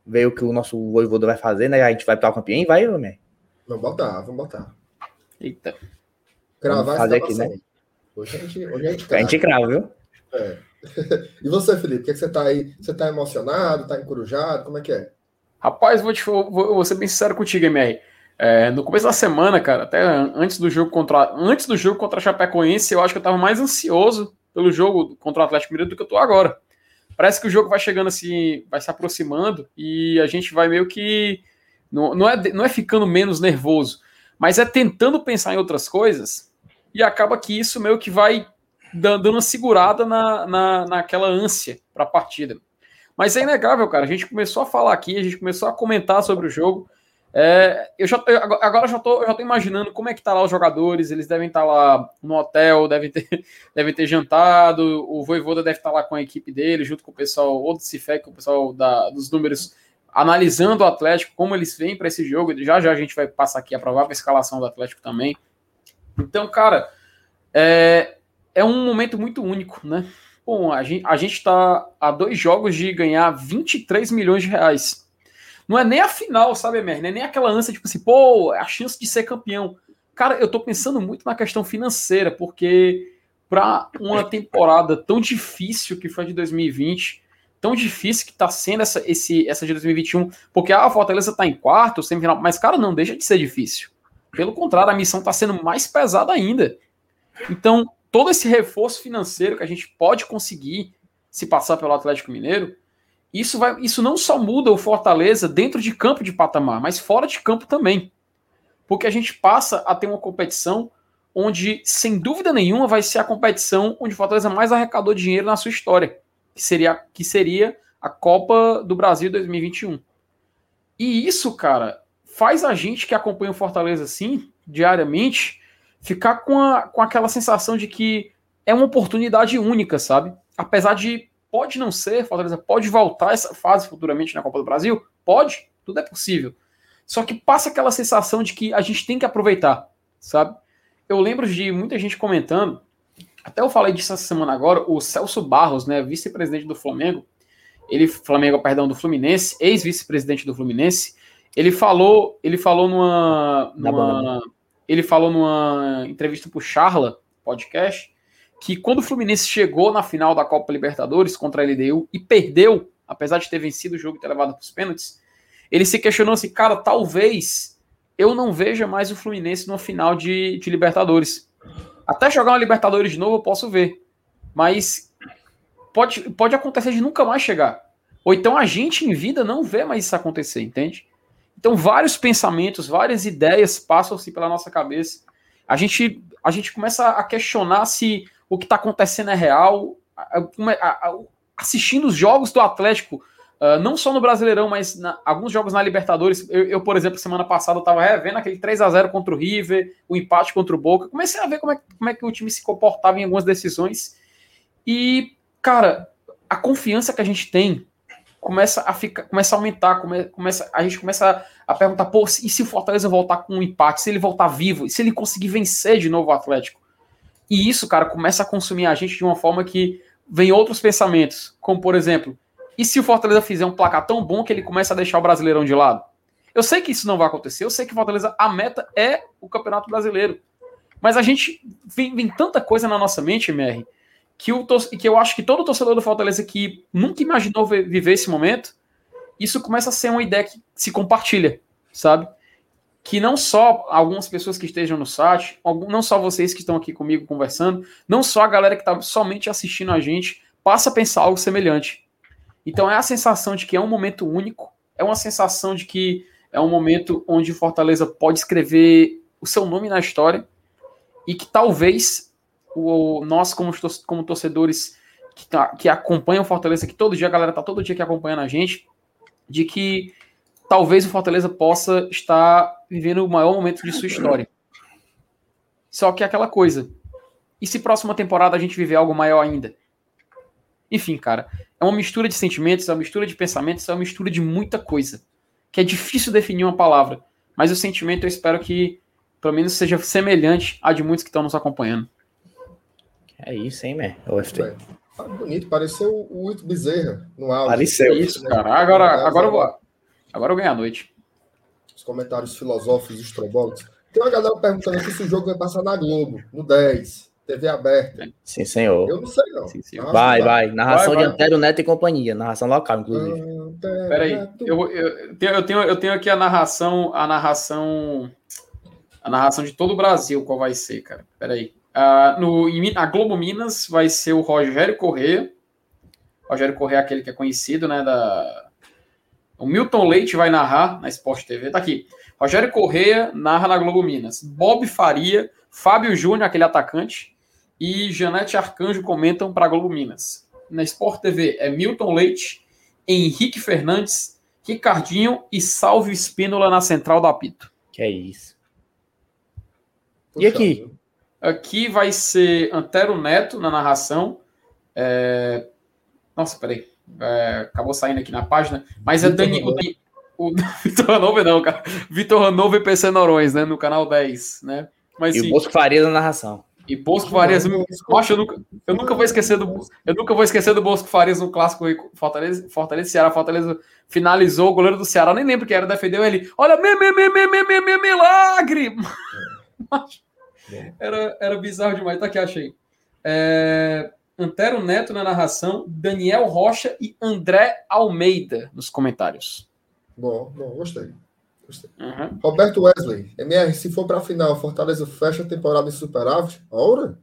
ver o que o nosso voivoda vai fazer, né? A gente vai para o campeão e vai, homem. Vamos botar, vamos botar. Eita. Cravar fazer aqui, né? Hoje a gente, hoje a gente crava. A gente crava, viu? É. e você, Felipe, o que, é que você tá aí? Você tá emocionado, tá encurujado? Como é que é? Rapaz, vou, te, vou, vou ser bem sincero contigo, MR. É, no começo da semana, cara, até antes do jogo contra antes do jogo contra a Chapecoense, eu acho que eu tava mais ansioso pelo jogo contra o Atlético Mineiro do que eu tô agora. Parece que o jogo vai chegando assim, vai se aproximando e a gente vai meio que não, não, é, não é ficando menos nervoso, mas é tentando pensar em outras coisas e acaba que isso meio que vai dando uma segurada na, na, naquela ânsia para a partida. Mas é inegável, cara. A gente começou a falar aqui, a gente começou a comentar sobre o jogo. É, eu já, eu, agora já tô, já tô imaginando como é que tá lá os jogadores. Eles devem estar tá lá no hotel, devem ter, devem ter jantado. O Voivoda deve estar tá lá com a equipe dele, junto com o pessoal, ou do Cifec, com o pessoal da, dos números, analisando o Atlético, como eles vêm para esse jogo. Já já a gente vai passar aqui a provável escalação do Atlético também. Então, cara, é, é um momento muito único, né? bom, a gente a está a dois jogos de ganhar 23 milhões de reais. Não é nem a final, sabe, Emer? Não é nem aquela ânsia, tipo assim, pô, é a chance de ser campeão. Cara, eu tô pensando muito na questão financeira, porque para uma temporada tão difícil que foi de 2020, tão difícil que tá sendo essa, esse, essa de 2021, porque ah, a Fortaleza tá em quarto, semifinal, mas, cara, não deixa de ser difícil. Pelo contrário, a missão tá sendo mais pesada ainda. Então, todo esse reforço financeiro que a gente pode conseguir se passar pelo Atlético Mineiro, isso, vai, isso não só muda o Fortaleza dentro de campo de patamar, mas fora de campo também. Porque a gente passa a ter uma competição onde, sem dúvida nenhuma, vai ser a competição onde o Fortaleza mais arrecadou dinheiro na sua história, que seria, que seria a Copa do Brasil 2021. E isso, cara, faz a gente que acompanha o Fortaleza assim, diariamente, ficar com, a, com aquela sensação de que é uma oportunidade única, sabe? Apesar de Pode não ser, Fortaleza pode voltar essa fase futuramente na Copa do Brasil? Pode, tudo é possível. Só que passa aquela sensação de que a gente tem que aproveitar, sabe? Eu lembro de muita gente comentando, até eu falei disso essa semana agora, o Celso Barros, né, vice-presidente do Flamengo, ele Flamengo, perdão, do Fluminense, ex-vice-presidente do Fluminense, ele falou, ele falou numa, numa ele falou numa entrevista pro Charla podcast que quando o Fluminense chegou na final da Copa Libertadores contra a LDU e perdeu, apesar de ter vencido o jogo e ter levado para os pênaltis, ele se questionou assim, cara, talvez eu não veja mais o Fluminense no final de, de Libertadores. Até jogar uma Libertadores de novo eu posso ver, mas pode, pode acontecer de nunca mais chegar. Ou então a gente em vida não vê mais isso acontecer, entende? Então vários pensamentos, várias ideias passam-se pela nossa cabeça. A gente, a gente começa a questionar se o que está acontecendo é real. Assistindo os jogos do Atlético, Uh, não só no Brasileirão, mas na, alguns jogos na Libertadores. Eu, eu, por exemplo, semana passada estava revendo aquele 3 a 0 contra o River, o empate contra o Boca. Comecei a ver como é, como é que o time se comportava em algumas decisões. E, cara, a confiança que a gente tem começa a ficar, começa a aumentar, come, começa, a gente começa a, a perguntar, pô, e se o Fortaleza voltar com um empate, se ele voltar vivo, e se ele conseguir vencer de novo o Atlético? E isso, cara, começa a consumir a gente de uma forma que vem outros pensamentos, como por exemplo, e se o Fortaleza fizer um placar tão bom que ele começa a deixar o Brasileirão de lado? Eu sei que isso não vai acontecer, eu sei que o Fortaleza, a meta é o Campeonato Brasileiro. Mas a gente vem, vem tanta coisa na nossa mente, MR, que, que eu acho que todo torcedor do Fortaleza que nunca imaginou viver esse momento, isso começa a ser uma ideia que se compartilha, sabe? que não só algumas pessoas que estejam no site, não só vocês que estão aqui comigo conversando, não só a galera que está somente assistindo a gente, passa a pensar algo semelhante. Então é a sensação de que é um momento único, é uma sensação de que é um momento onde Fortaleza pode escrever o seu nome na história e que talvez o, nós, como, como torcedores que, tá, que acompanham Fortaleza, que todo dia a galera tá todo dia aqui acompanhando a gente, de que talvez o Fortaleza possa estar vivendo o maior momento de sua história. Só que é aquela coisa. E se próxima temporada a gente viver algo maior ainda? Enfim, cara, é uma mistura de sentimentos, é uma mistura de pensamentos, é uma mistura de muita coisa. Que é difícil definir uma palavra. Mas o sentimento eu espero que pelo menos seja semelhante a de muitos que estão nos acompanhando. É isso, hein, man? OFT. Tá bonito, pareceu o Huito Bezerra no áudio. Pareceu. isso, cara. Agora, agora eu vou. Agora eu ganho a noite. Os comentários filosóficos estrombólicos. Tem uma galera perguntando aqui se o jogo vai passar na Globo, no 10, TV aberta. Sim, senhor. Eu não sei, não. Sim, vai, vai. Narração vai, vai. de Antero Neto e companhia. Narração local, inclusive. Peraí. Eu, eu, tenho, eu, tenho, eu tenho aqui a narração, a narração. A narração de todo o Brasil, qual vai ser, cara? Peraí. Uh, no, a Globo Minas vai ser o Rogério Corrêa. Rogério Corrêa é aquele que é conhecido, né? Da, o Milton Leite vai narrar na Sport TV. Tá aqui. Rogério Correia narra na Globo Minas. Bob Faria, Fábio Júnior, aquele atacante, e Janete Arcanjo comentam para a Globo Minas. Na Sport TV é Milton Leite, Henrique Fernandes, Ricardinho e Salve Espínola na central do apito. Que é isso. E aqui? Aqui vai ser Antero Neto na narração. É... Nossa, peraí. É, acabou saindo aqui na página, mas é Dani, o, o Vitor Hanover não, cara. Vitor Hanover e PC Norões, né? No canal 10, né? Mas, e sim, o Bosco Faria na narração. E Bosco Farias, Poxa, eu nunca, eu nunca vou esquecer do eu nunca vou esquecer do Bosco Farias no clássico Fortaleza, Fortaleza Ceará, Fortaleza finalizou, o goleiro do Ceará, nem lembro que era, defendeu ele. Olha, me, me, me, me, me, me, me milagre! É. Era, era bizarro demais, tá aqui, achei. É, Antero Neto na narração, Daniel Rocha e André Almeida nos comentários. Bom, bom, gostei. Uhum. Roberto Wesley, MR, se for para a final, Fortaleza fecha a temporada em superávit? Ora?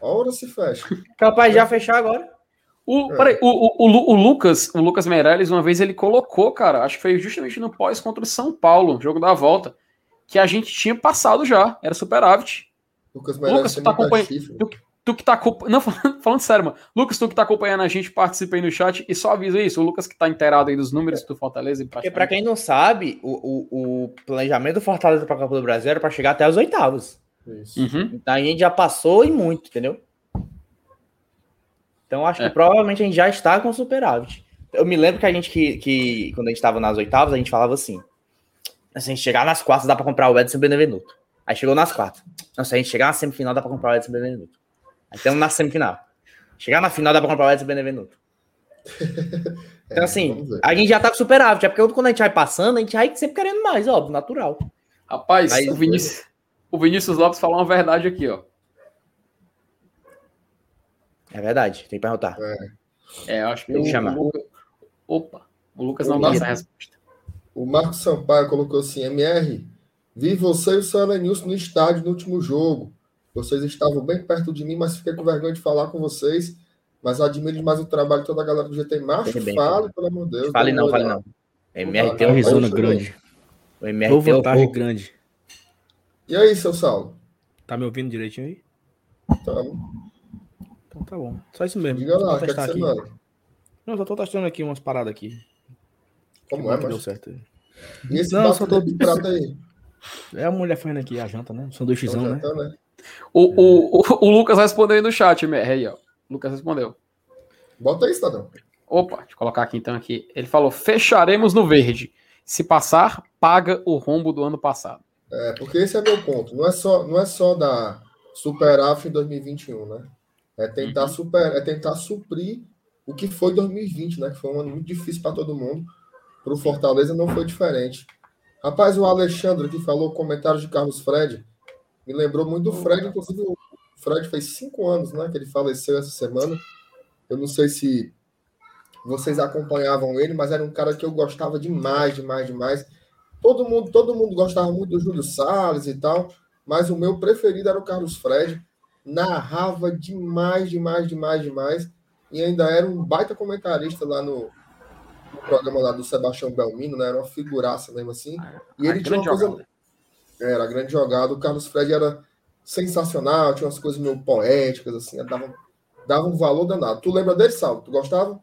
Ora se fecha. Capaz de já fechar agora. O, é. peraí, o, o, o, Lucas, o Lucas Meirelles, uma vez ele colocou, cara, acho que foi justamente no pós contra o São Paulo, jogo da volta, que a gente tinha passado já, era superávit. Lucas Meirelles Lucas, tu tá acompanhando. Tu, tu, que tá não falando sério, mano. Lucas, tu que tá acompanhando a gente, participa aí no chat e só avisa isso. O Lucas que tá inteirado aí dos números do Fortaleza. E Porque pra quem não sabe, o, o, o planejamento do Fortaleza pra Copa do Brasil era pra chegar até as oitavas. Isso. Uhum. Então a gente já passou e muito, entendeu? Então acho é. que provavelmente a gente já está com superávit. Eu me lembro que a gente, que, que quando a gente estava nas oitavas, a gente falava assim: se a gente chegar nas quartas, dá para comprar o Edson Benevenuto. Aí chegou nas quartas. Não, se a gente chegar na semifinal, dá para comprar o Edson Benevenuto. Estamos na semifinal. Chegar na final, dá para comprar o Edson Benevenuto. Então, é, assim, a gente já tá com superávit. É porque quando a gente vai passando, a gente vai sempre querendo mais, óbvio, natural. Rapaz, Mas, o, Vinícius, o Vinícius Lopes falou uma verdade aqui, ó. É verdade, tem que perguntar. É, é eu acho que tem que chamar. O, opa, o Lucas não dá essa resposta. O Marcos Sampaio colocou assim: MR, vi você e o Sara Nilson no estádio no último jogo. Vocês estavam bem perto de mim, mas fiquei com vergonha de falar com vocês. Mas admiro demais o trabalho de toda a galera do GT Macho. Fale, pelo amor de Deus. Fale não, fale não. MR tem uma risona grande. O MR tem vantagem grande. E aí, seu Saulo? Tá me ouvindo direitinho aí? Tamo. Então tá bom. Só isso mesmo. Diga lá, que aqui. Não, só tô testando aqui umas paradas aqui. Como é, mas... Deu certo. E esse não, só tô... de prata aí? É a mulher fazendo aqui a janta, né? Sanduíchezão, né? né? O, o, o, o, Lucas respondeu aí no chat, aí, ó. O Lucas respondeu. Bota aí, cidadão. Opa, deixa eu colocar aqui então aqui. Ele falou: fecharemos no verde. Se passar, paga o rombo do ano passado. É, porque esse é meu ponto. Não é só, não é só da superávit em 2021, né? É tentar, uhum. super, é tentar suprir o que foi 2020, né? Que foi um ano muito difícil para todo mundo. Para o Fortaleza não foi diferente. Rapaz, o Alexandre que falou comentários de Carlos Fred me lembrou muito do Fred. Inclusive, o Fred fez cinco anos, né? Que ele faleceu essa semana. Eu não sei se vocês acompanhavam ele, mas era um cara que eu gostava demais, demais, demais. Todo mundo, todo mundo gostava muito do Júlio Salles e tal, mas o meu preferido era o Carlos Fred narrava demais, demais, demais, demais. E ainda era um baita comentarista lá no, no programa lá do Sebastião Belmino, né? Era uma figuraça mesmo assim. E ele tinha uma coisa. Era grande jogada. O Carlos Fred era sensacional, tinha umas coisas meio poéticas, assim, dava, dava um valor danado. Tu lembra dele, Saulo? Tu gostava?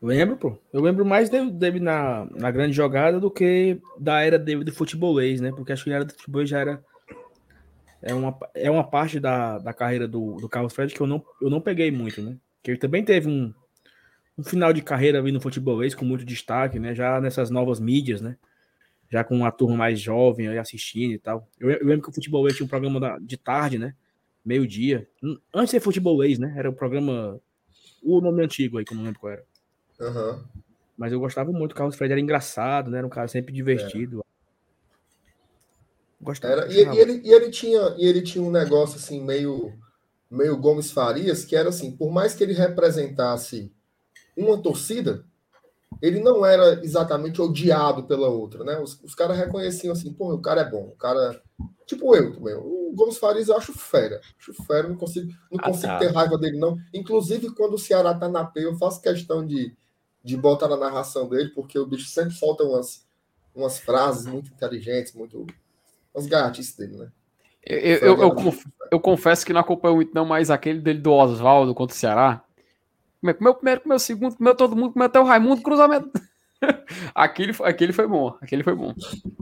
Lembro, pô. Eu lembro mais dele, na, na grande jogada do que da era dele do futebolês, né? Porque acho que a era do futebolês já era é uma, é uma parte da, da carreira do, do Carlos Fred que eu não, eu não peguei muito, né? Que ele também teve um, um final de carreira ali no futebolês com muito destaque, né? Já nessas novas mídias, né? Já com uma turma mais jovem aí assistindo e tal. Eu, eu lembro que o futebolês tinha um programa da, de tarde, né? Meio-dia. Antes de ser futebolês, né? Era o programa. O nome antigo aí, que eu não lembro qual era. Uhum. Mas eu gostava muito. O Carlos Fred era engraçado, né? Era um cara sempre divertido. Era, e, e, ele, e, ele tinha, e ele tinha um negócio assim, meio, meio Gomes Farias, que era assim, por mais que ele representasse uma torcida, ele não era exatamente odiado pela outra, né? Os, os caras reconheciam assim, pô, o cara é bom, o cara. Tipo eu também. O Gomes Farias eu acho fera. Acho fera, não consigo, não ah, consigo tá. ter raiva dele, não. Inclusive, quando o Ceará tá na P, eu faço questão de, de botar na narração dele, porque o bicho sempre solta umas, umas frases muito inteligentes, muito as gaiatices dele, né? Eu, eu, eu, eu, confesso que não acompanho muito, não, mas aquele dele do Oswaldo contra o Ceará. Comeu primeiro, comeu segundo, comeu todo mundo, comeu até o Raimundo, cruzamento. aquele, aquele foi bom, aquele foi bom.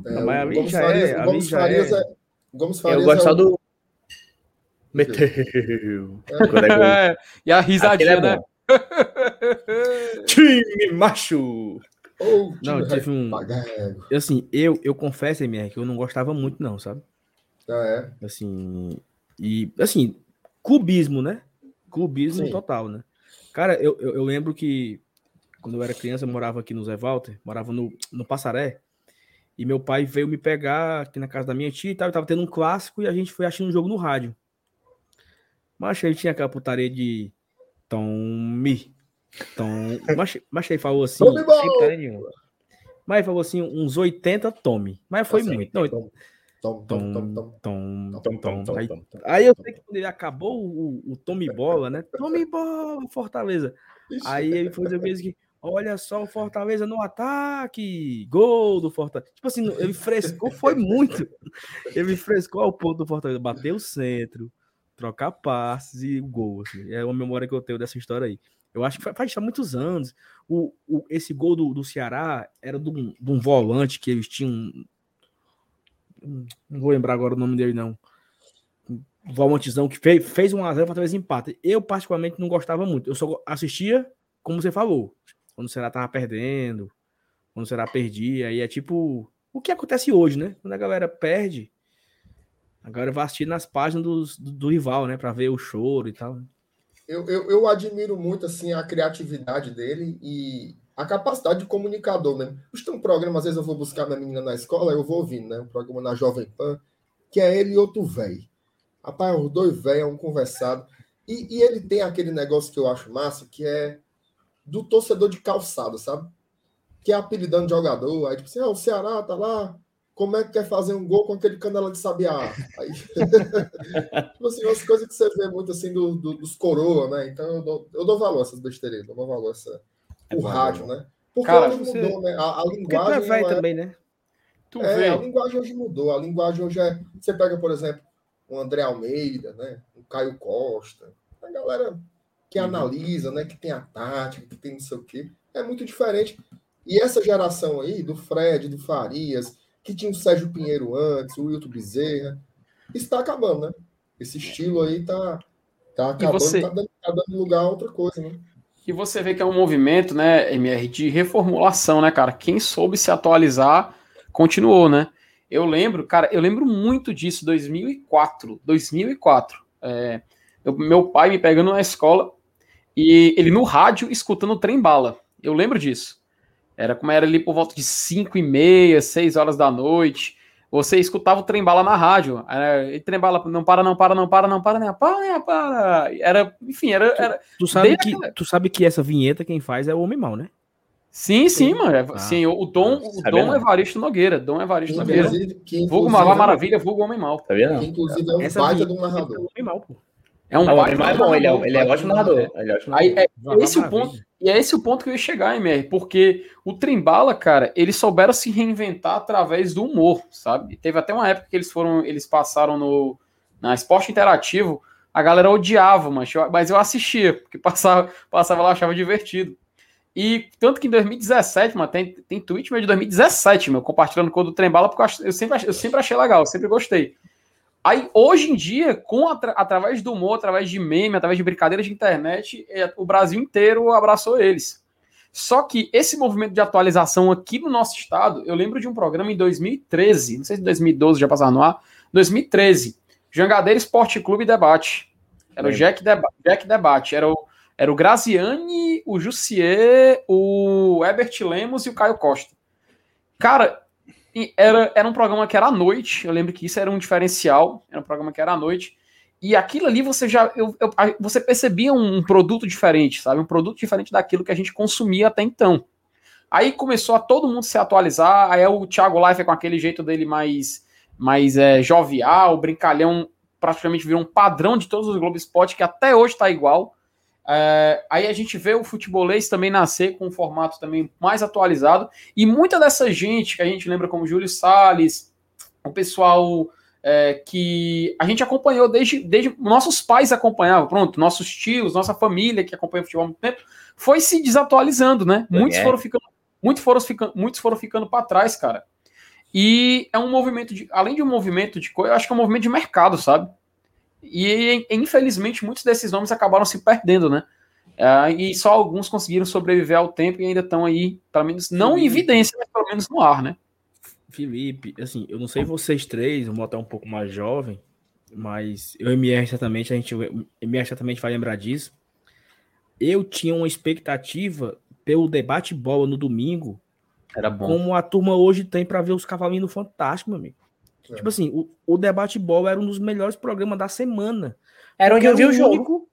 É, mas ali já Farias, é, é. é Gomes Farias eu gosto só é do. Meteu. É. e a risadinha, é né? Time macho! Oh, não, teve um. Assim, eu, eu confesso, MR, que eu não gostava muito, não, sabe? Ah, é? Assim. E, assim, clubismo, né? Clubismo Sim. total, né? Cara, eu, eu, eu, lembro que quando eu era criança, eu morava aqui no Zé Walter, morava no, no Passaré, e meu pai veio me pegar aqui na casa da minha tia e tal, eu tava tendo um clássico e a gente foi achando um jogo no rádio. Mas ele tinha aquela putaria de Tommy. Tom... Mas, mas ele falou assim. Mas ele falou assim, uns 80 tome. Mas foi tá muito. Não, tom, tom, tom, tom, tom, tom, Aí, aí eu sei que quando ele acabou o, o Tome Bola, né? Tome Bola, Fortaleza. Aí ele foi dizer que olha só o Fortaleza no ataque, gol do Fortaleza. Tipo assim, ele frescou, foi muito. Ele frescou ao ponto do Fortaleza, bateu o centro, trocar passes e o gol. Assim. É uma memória que eu tenho dessa história aí. Eu acho que faz, faz muitos anos. O, o, esse gol do, do Ceará era de um, de um volante que eles tinham. Não vou lembrar agora o nome dele, não. Volantezão que fez, fez um azar para talvez empate. Eu, particularmente, não gostava muito. Eu só assistia, como você falou, quando o Ceará tava perdendo, quando o Ceará perdia. Aí é tipo o que acontece hoje, né? Quando a galera perde, agora vai assistir nas páginas do, do rival, né? Para ver o choro e tal. Eu, eu, eu, admiro muito assim a criatividade dele e a capacidade de comunicador mesmo. Tem um programa, às vezes eu vou buscar minha menina na escola, eu vou ouvindo, né? Um programa na Jovem Pan, que é ele e outro velho. Rapaz, os dois velhos, um conversado. E, e, ele tem aquele negócio que eu acho massa, que é do torcedor de calçado, sabe? Que é apelidando jogador. Aí, tipo assim, ah, o Ceará tá lá, como é que quer fazer um gol com aquele canela de sabiá? Aí, tipo assim, umas coisas que você vê muito assim do, do, dos coroa, né? Então eu dou, eu dou valor a essas besteiras, eu dou valor a essa, é o rádio, né? Porque Cara, hoje você... mudou, né? A, a linguagem. Vai é... também, né? Tu é, vê. a linguagem hoje mudou. A linguagem hoje é. Você pega, por exemplo, o André Almeida, né? O Caio Costa, a galera que uhum. analisa, né? Que tem a tática, que tem não sei o quê. É muito diferente. E essa geração aí, do Fred, do Farias, que tinha o Sérgio Pinheiro antes, o Wilton Bezerra. Está acabando, né? Esse estilo aí tá, tá acabando, você... tá, dando, tá dando lugar a outra coisa, né? E você vê que é um movimento, né, MR, de reformulação, né, cara? Quem soube se atualizar continuou, né? Eu lembro, cara, eu lembro muito disso, 2004. 2004. É, eu, meu pai me pegando na escola e ele no rádio escutando o trem bala. Eu lembro disso. Era como era ali por volta de 5 e meia, 6 horas da noite. Você escutava o trem bala na rádio. Era, e trem bala, não para, não para, não para, não para, nem para, nem para. Era, enfim, era. era tu, tu sabe que, aquela... tu sabe que essa vinheta quem faz é o Homem Mal, né? Sim, sim, mano. É, ah, sim, o Dom, o Dom Evaristo Nogueira. Dom Evaristo Nogueira. Vulgo Malvá Maravilha, vulgo Homem Mal. Tá vendo? Que, inclusive é um essa baita do narrador. É o Homem Mal, pô. É um não, é bom, ele é, ele é ótimo narrador. Ele é ótimo narrador. Aí, é, esse o ponto, e é esse o ponto que eu ia chegar, MR, porque o Trembala, cara, eles souberam se reinventar através do humor, sabe? Teve até uma época que eles foram, eles passaram no na Esporte Interativo, a galera odiava, mas eu, mas eu assistia, porque passava, passava lá, achava divertido. E tanto que em 2017, mano, tem, tem tweet meu de 2017, meu, compartilhando com o do Trembala, porque eu, eu, sempre, eu sempre achei legal, sempre gostei. Aí, hoje em dia, com atra através do humor, através de meme, através de brincadeiras de internet, é, o Brasil inteiro abraçou eles. Só que esse movimento de atualização aqui no nosso estado, eu lembro de um programa em 2013, não sei se 2012 já passaram no ar, 2013, Jangadeiro Esporte Clube Debate. Era é. o Jack, Deba Jack Debate, era o, era o Graziani, o Jussier, o Herbert Lemos e o Caio Costa. Cara, era, era um programa que era à noite, eu lembro que isso era um diferencial, era um programa que era à noite, e aquilo ali você já eu, eu, você percebia um produto diferente, sabe? Um produto diferente daquilo que a gente consumia até então. Aí começou a todo mundo se atualizar, aí o Thiago Life com aquele jeito dele mais, mais é, jovial, brincalhão, praticamente virou um padrão de todos os Globo Esporte, que até hoje está igual. É, aí a gente vê o futebolês também nascer com um formato também mais atualizado. E muita dessa gente que a gente lembra como Júlio Salles, o pessoal é, que a gente acompanhou desde, desde. Nossos pais acompanhavam, pronto, nossos tios, nossa família que acompanha o futebol há muito tempo, foi se desatualizando, né? Muitos é. foram ficando. Muitos foram ficando, muitos foram ficando para trás, cara. E é um movimento de. Além de um movimento de coisa, eu acho que é um movimento de mercado, sabe? E infelizmente muitos desses nomes acabaram se perdendo, né? É, e só alguns conseguiram sobreviver ao tempo e ainda estão aí, pelo menos, não Felipe. em evidência, mas pelo menos no ar, né? Felipe, assim, eu não sei vocês três, o Moto é um pouco mais jovem, mas eu e MR certamente, a gente, MR certamente vai lembrar disso. Eu tinha uma expectativa pelo debate bola no domingo, era bom. Como a turma hoje tem para ver os cavalinhos Fantástico, meu amigo. É. Tipo assim, o, o debate bola era um dos melhores programas da semana. Era onde eu vi o jogo. Único,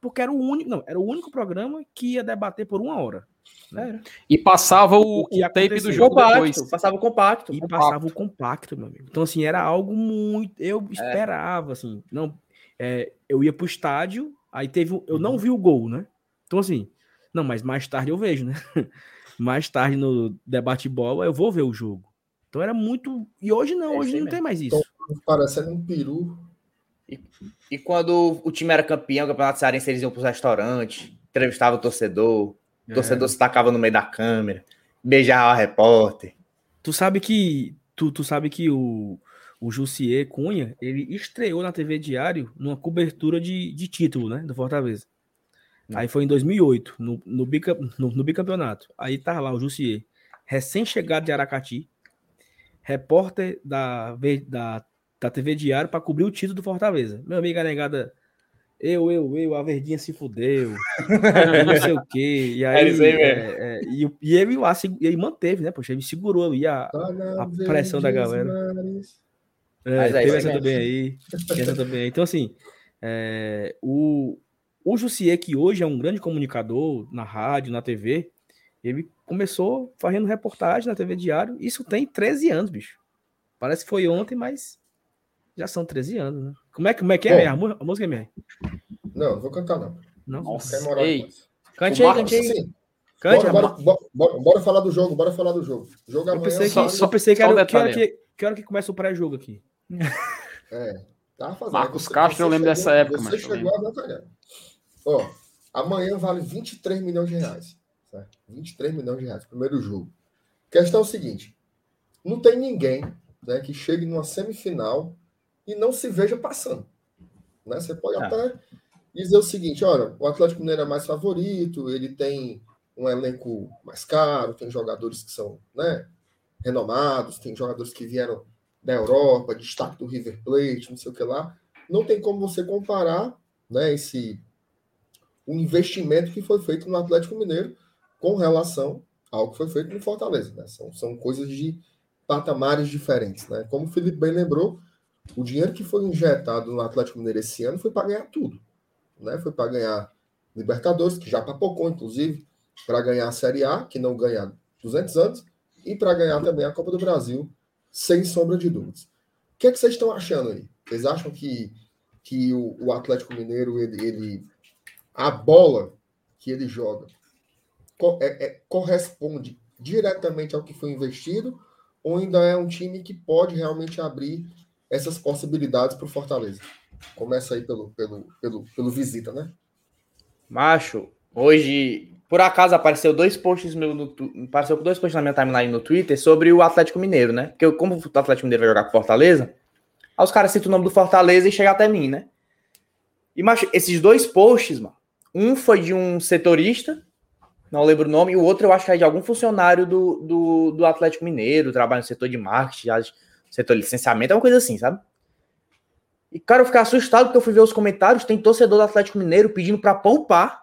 porque era o único, não, era o único programa que ia debater por uma hora. Né? E passava o, o, o tape do jogo compacto, depois. Passava o compacto. E compacto. passava o compacto, meu amigo. Então, assim, era algo muito. Eu é. esperava, assim. Não, é, eu ia pro estádio, aí teve. Eu não vi o gol, né? Então, assim. Não, mas mais tarde eu vejo, né? mais tarde no debate bola eu vou ver o jogo. Então era muito. E hoje não, é hoje não mesmo. tem mais isso. parecendo um peru. E, e, quando o time era campeão, o campeonato cearense, eles iam para os restaurantes, entrevistavam o torcedor, o torcedor é. se tacava no meio da câmera, beijava o repórter. Tu sabe que. Tu, tu sabe que o, o Jussier Cunha, ele estreou na TV Diário numa cobertura de, de título, né? Do Fortaleza. Hum. Aí foi em 2008, no, no, bica, no, no bicampeonato. Aí tá lá o Jussier, recém-chegado de Aracati, repórter da, da, da TV Diário para cobrir o título do Fortaleza. Meu amigo, a negada, eu, eu, eu, a Verdinha se fudeu, não sei o quê. E aí, é, é, e, e, ele lá, e ele manteve, né? Poxa, ele segurou ali a, a pressão da galera. É, Mas teve essa também aí, essa também aí. Então, assim, é, o, o Jussier, que hoje é um grande comunicador na rádio, na TV, ele começou fazendo reportagem na TV Diário. Isso tem 13 anos, bicho. Parece que foi ontem, mas já são 13 anos, né? Como é, como é que é, a, a música, é Não, não vou cantar, não. Não? Nossa, Ei, cante aí, cante aí. Cante, bora, bora, bora, bora, falar do jogo, bora falar do jogo. jogo eu pensei que, só, pensei que era que hora que, que, hora que começa o pré-jogo aqui. É, tá fazendo. Marcos Castro, eu lembro chegou, dessa época, você mas. chegou a Ó, amanhã vale 23 milhões de reais. Certo? 23 milhões de reais, primeiro jogo. Questão é o seguinte: não tem ninguém né, que chegue numa semifinal e não se veja passando. Né? Você pode ah. até dizer o seguinte: olha, o Atlético Mineiro é mais favorito, ele tem um elenco mais caro, tem jogadores que são né, renomados, tem jogadores que vieram da Europa, destaque do River Plate, não sei o que lá. Não tem como você comparar né, esse o investimento que foi feito no Atlético Mineiro com relação ao que foi feito no Fortaleza. Né? São, são coisas de patamares diferentes. Né? Como o Felipe bem lembrou, o dinheiro que foi injetado no Atlético Mineiro esse ano foi para ganhar tudo. Né? Foi para ganhar Libertadores, que já papocou, inclusive, para ganhar a Série A, que não ganha 200 anos, e para ganhar também a Copa do Brasil, sem sombra de dúvidas. O que, é que vocês estão achando aí? Vocês acham que, que o, o Atlético Mineiro ele, ele a bola que ele joga é, é, corresponde diretamente ao que foi investido ou ainda é um time que pode realmente abrir essas possibilidades para o Fortaleza? Começa aí pelo, pelo, pelo, pelo visita, né? Macho, hoje, por acaso, apareceu dois posts meu no, apareceu dois posts na minha timeline no Twitter sobre o Atlético Mineiro, né? Porque eu, como o Atlético Mineiro vai jogar com Fortaleza, aí os caras citam o nome do Fortaleza e chegam até mim, né? E, macho, esses dois posts, mano, um foi de um setorista, não lembro o nome, e o outro eu acho que é de algum funcionário do, do, do Atlético Mineiro, trabalha no setor de marketing, setor de licenciamento, é uma coisa assim, sabe? E, cara, eu fiquei assustado porque eu fui ver os comentários, tem torcedor do Atlético Mineiro pedindo para poupar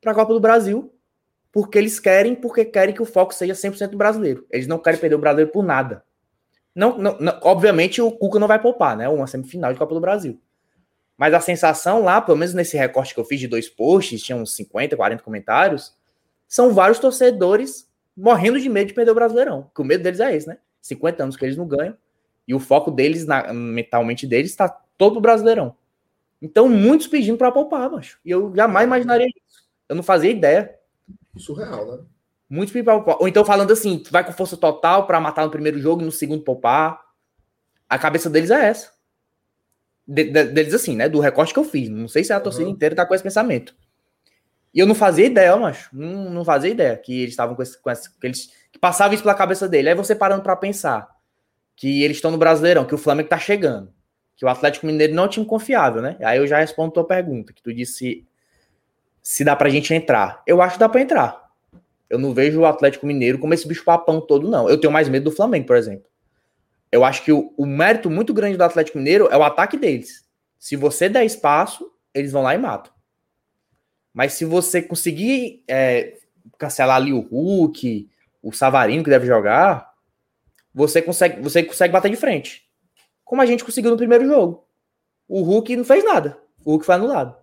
para a Copa do Brasil, porque eles querem, porque querem que o foco seja 100% brasileiro. Eles não querem perder o brasileiro por nada. Não, não, não, obviamente o Cuca não vai poupar, né? Uma semifinal de Copa do Brasil. Mas a sensação lá, pelo menos nesse recorte que eu fiz de dois posts, tinha uns 50, 40 comentários, são vários torcedores morrendo de medo de perder o Brasileirão. Porque o medo deles é esse, né? 50 anos que eles não ganham. E o foco deles, na, mentalmente deles, está todo o Brasileirão. Então, muitos pedindo para poupar, macho. E eu jamais imaginaria isso. Eu não fazia ideia. Surreal, né? Muitos pedindo para poupar. Ou então falando assim, vai com força total para matar no primeiro jogo e no segundo poupar. A cabeça deles é essa de, de, deles assim, né? Do recorte que eu fiz. Não sei se a torcida uhum. inteira tá com esse pensamento. E eu não fazia ideia, macho. Não, não fazia ideia que eles estavam com esse, com esse. que eles. que isso pela cabeça dele. Aí você parando para pensar que eles estão no Brasileirão, que o Flamengo tá chegando. Que o Atlético Mineiro não é um time confiável, né? Aí eu já respondo tua pergunta, que tu disse se dá pra gente entrar. Eu acho que dá pra entrar. Eu não vejo o Atlético Mineiro como esse bicho papão todo, não. Eu tenho mais medo do Flamengo, por exemplo. eu acho que o, o, mérito muito grande do Atlético Mineiro é o ataque deles. Se você der espaço, eles vão lá e matam. Mas se você conseguir é, cancelar ali o Hulk, o Savarino que deve jogar, você consegue, você consegue bater de frente. Como a gente conseguiu no primeiro jogo. O Hulk não fez nada. O Hulk foi anulado.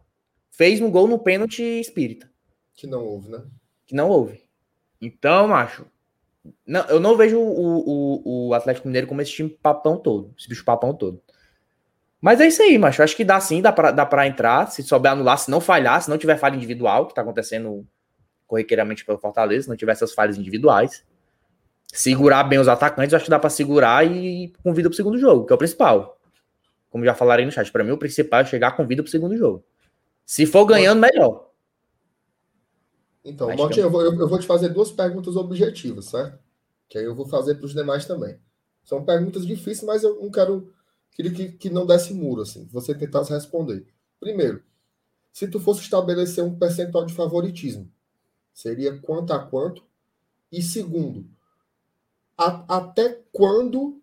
Fez um gol no pênalti espírita. Que não houve, né? Que não houve. Então, macho, não, eu não vejo o, o, o Atlético Mineiro como esse time papão todo, esse bicho papão todo. Mas é isso aí, macho. Acho que dá sim, dá pra, dá pra entrar. Se souber anular, se não falhar, se não tiver falha individual, que tá acontecendo corriqueiramente pelo Fortaleza, se não tiver essas falhas individuais. Segurar bem os atacantes, acho que dá pra segurar e com vida pro segundo jogo, que é o principal. Como já falaram aí no chat, para mim o principal é chegar com vida pro segundo jogo. Se for ganhando, melhor. Então, Motinho, eu, vou, eu vou te fazer duas perguntas objetivas, certo? Que aí eu vou fazer para os demais também. São perguntas difíceis, mas eu não quero. Queria que, que não desse muro, assim, você tentasse responder. Primeiro, se tu fosse estabelecer um percentual de favoritismo, seria quanto a quanto? E segundo, a, até quando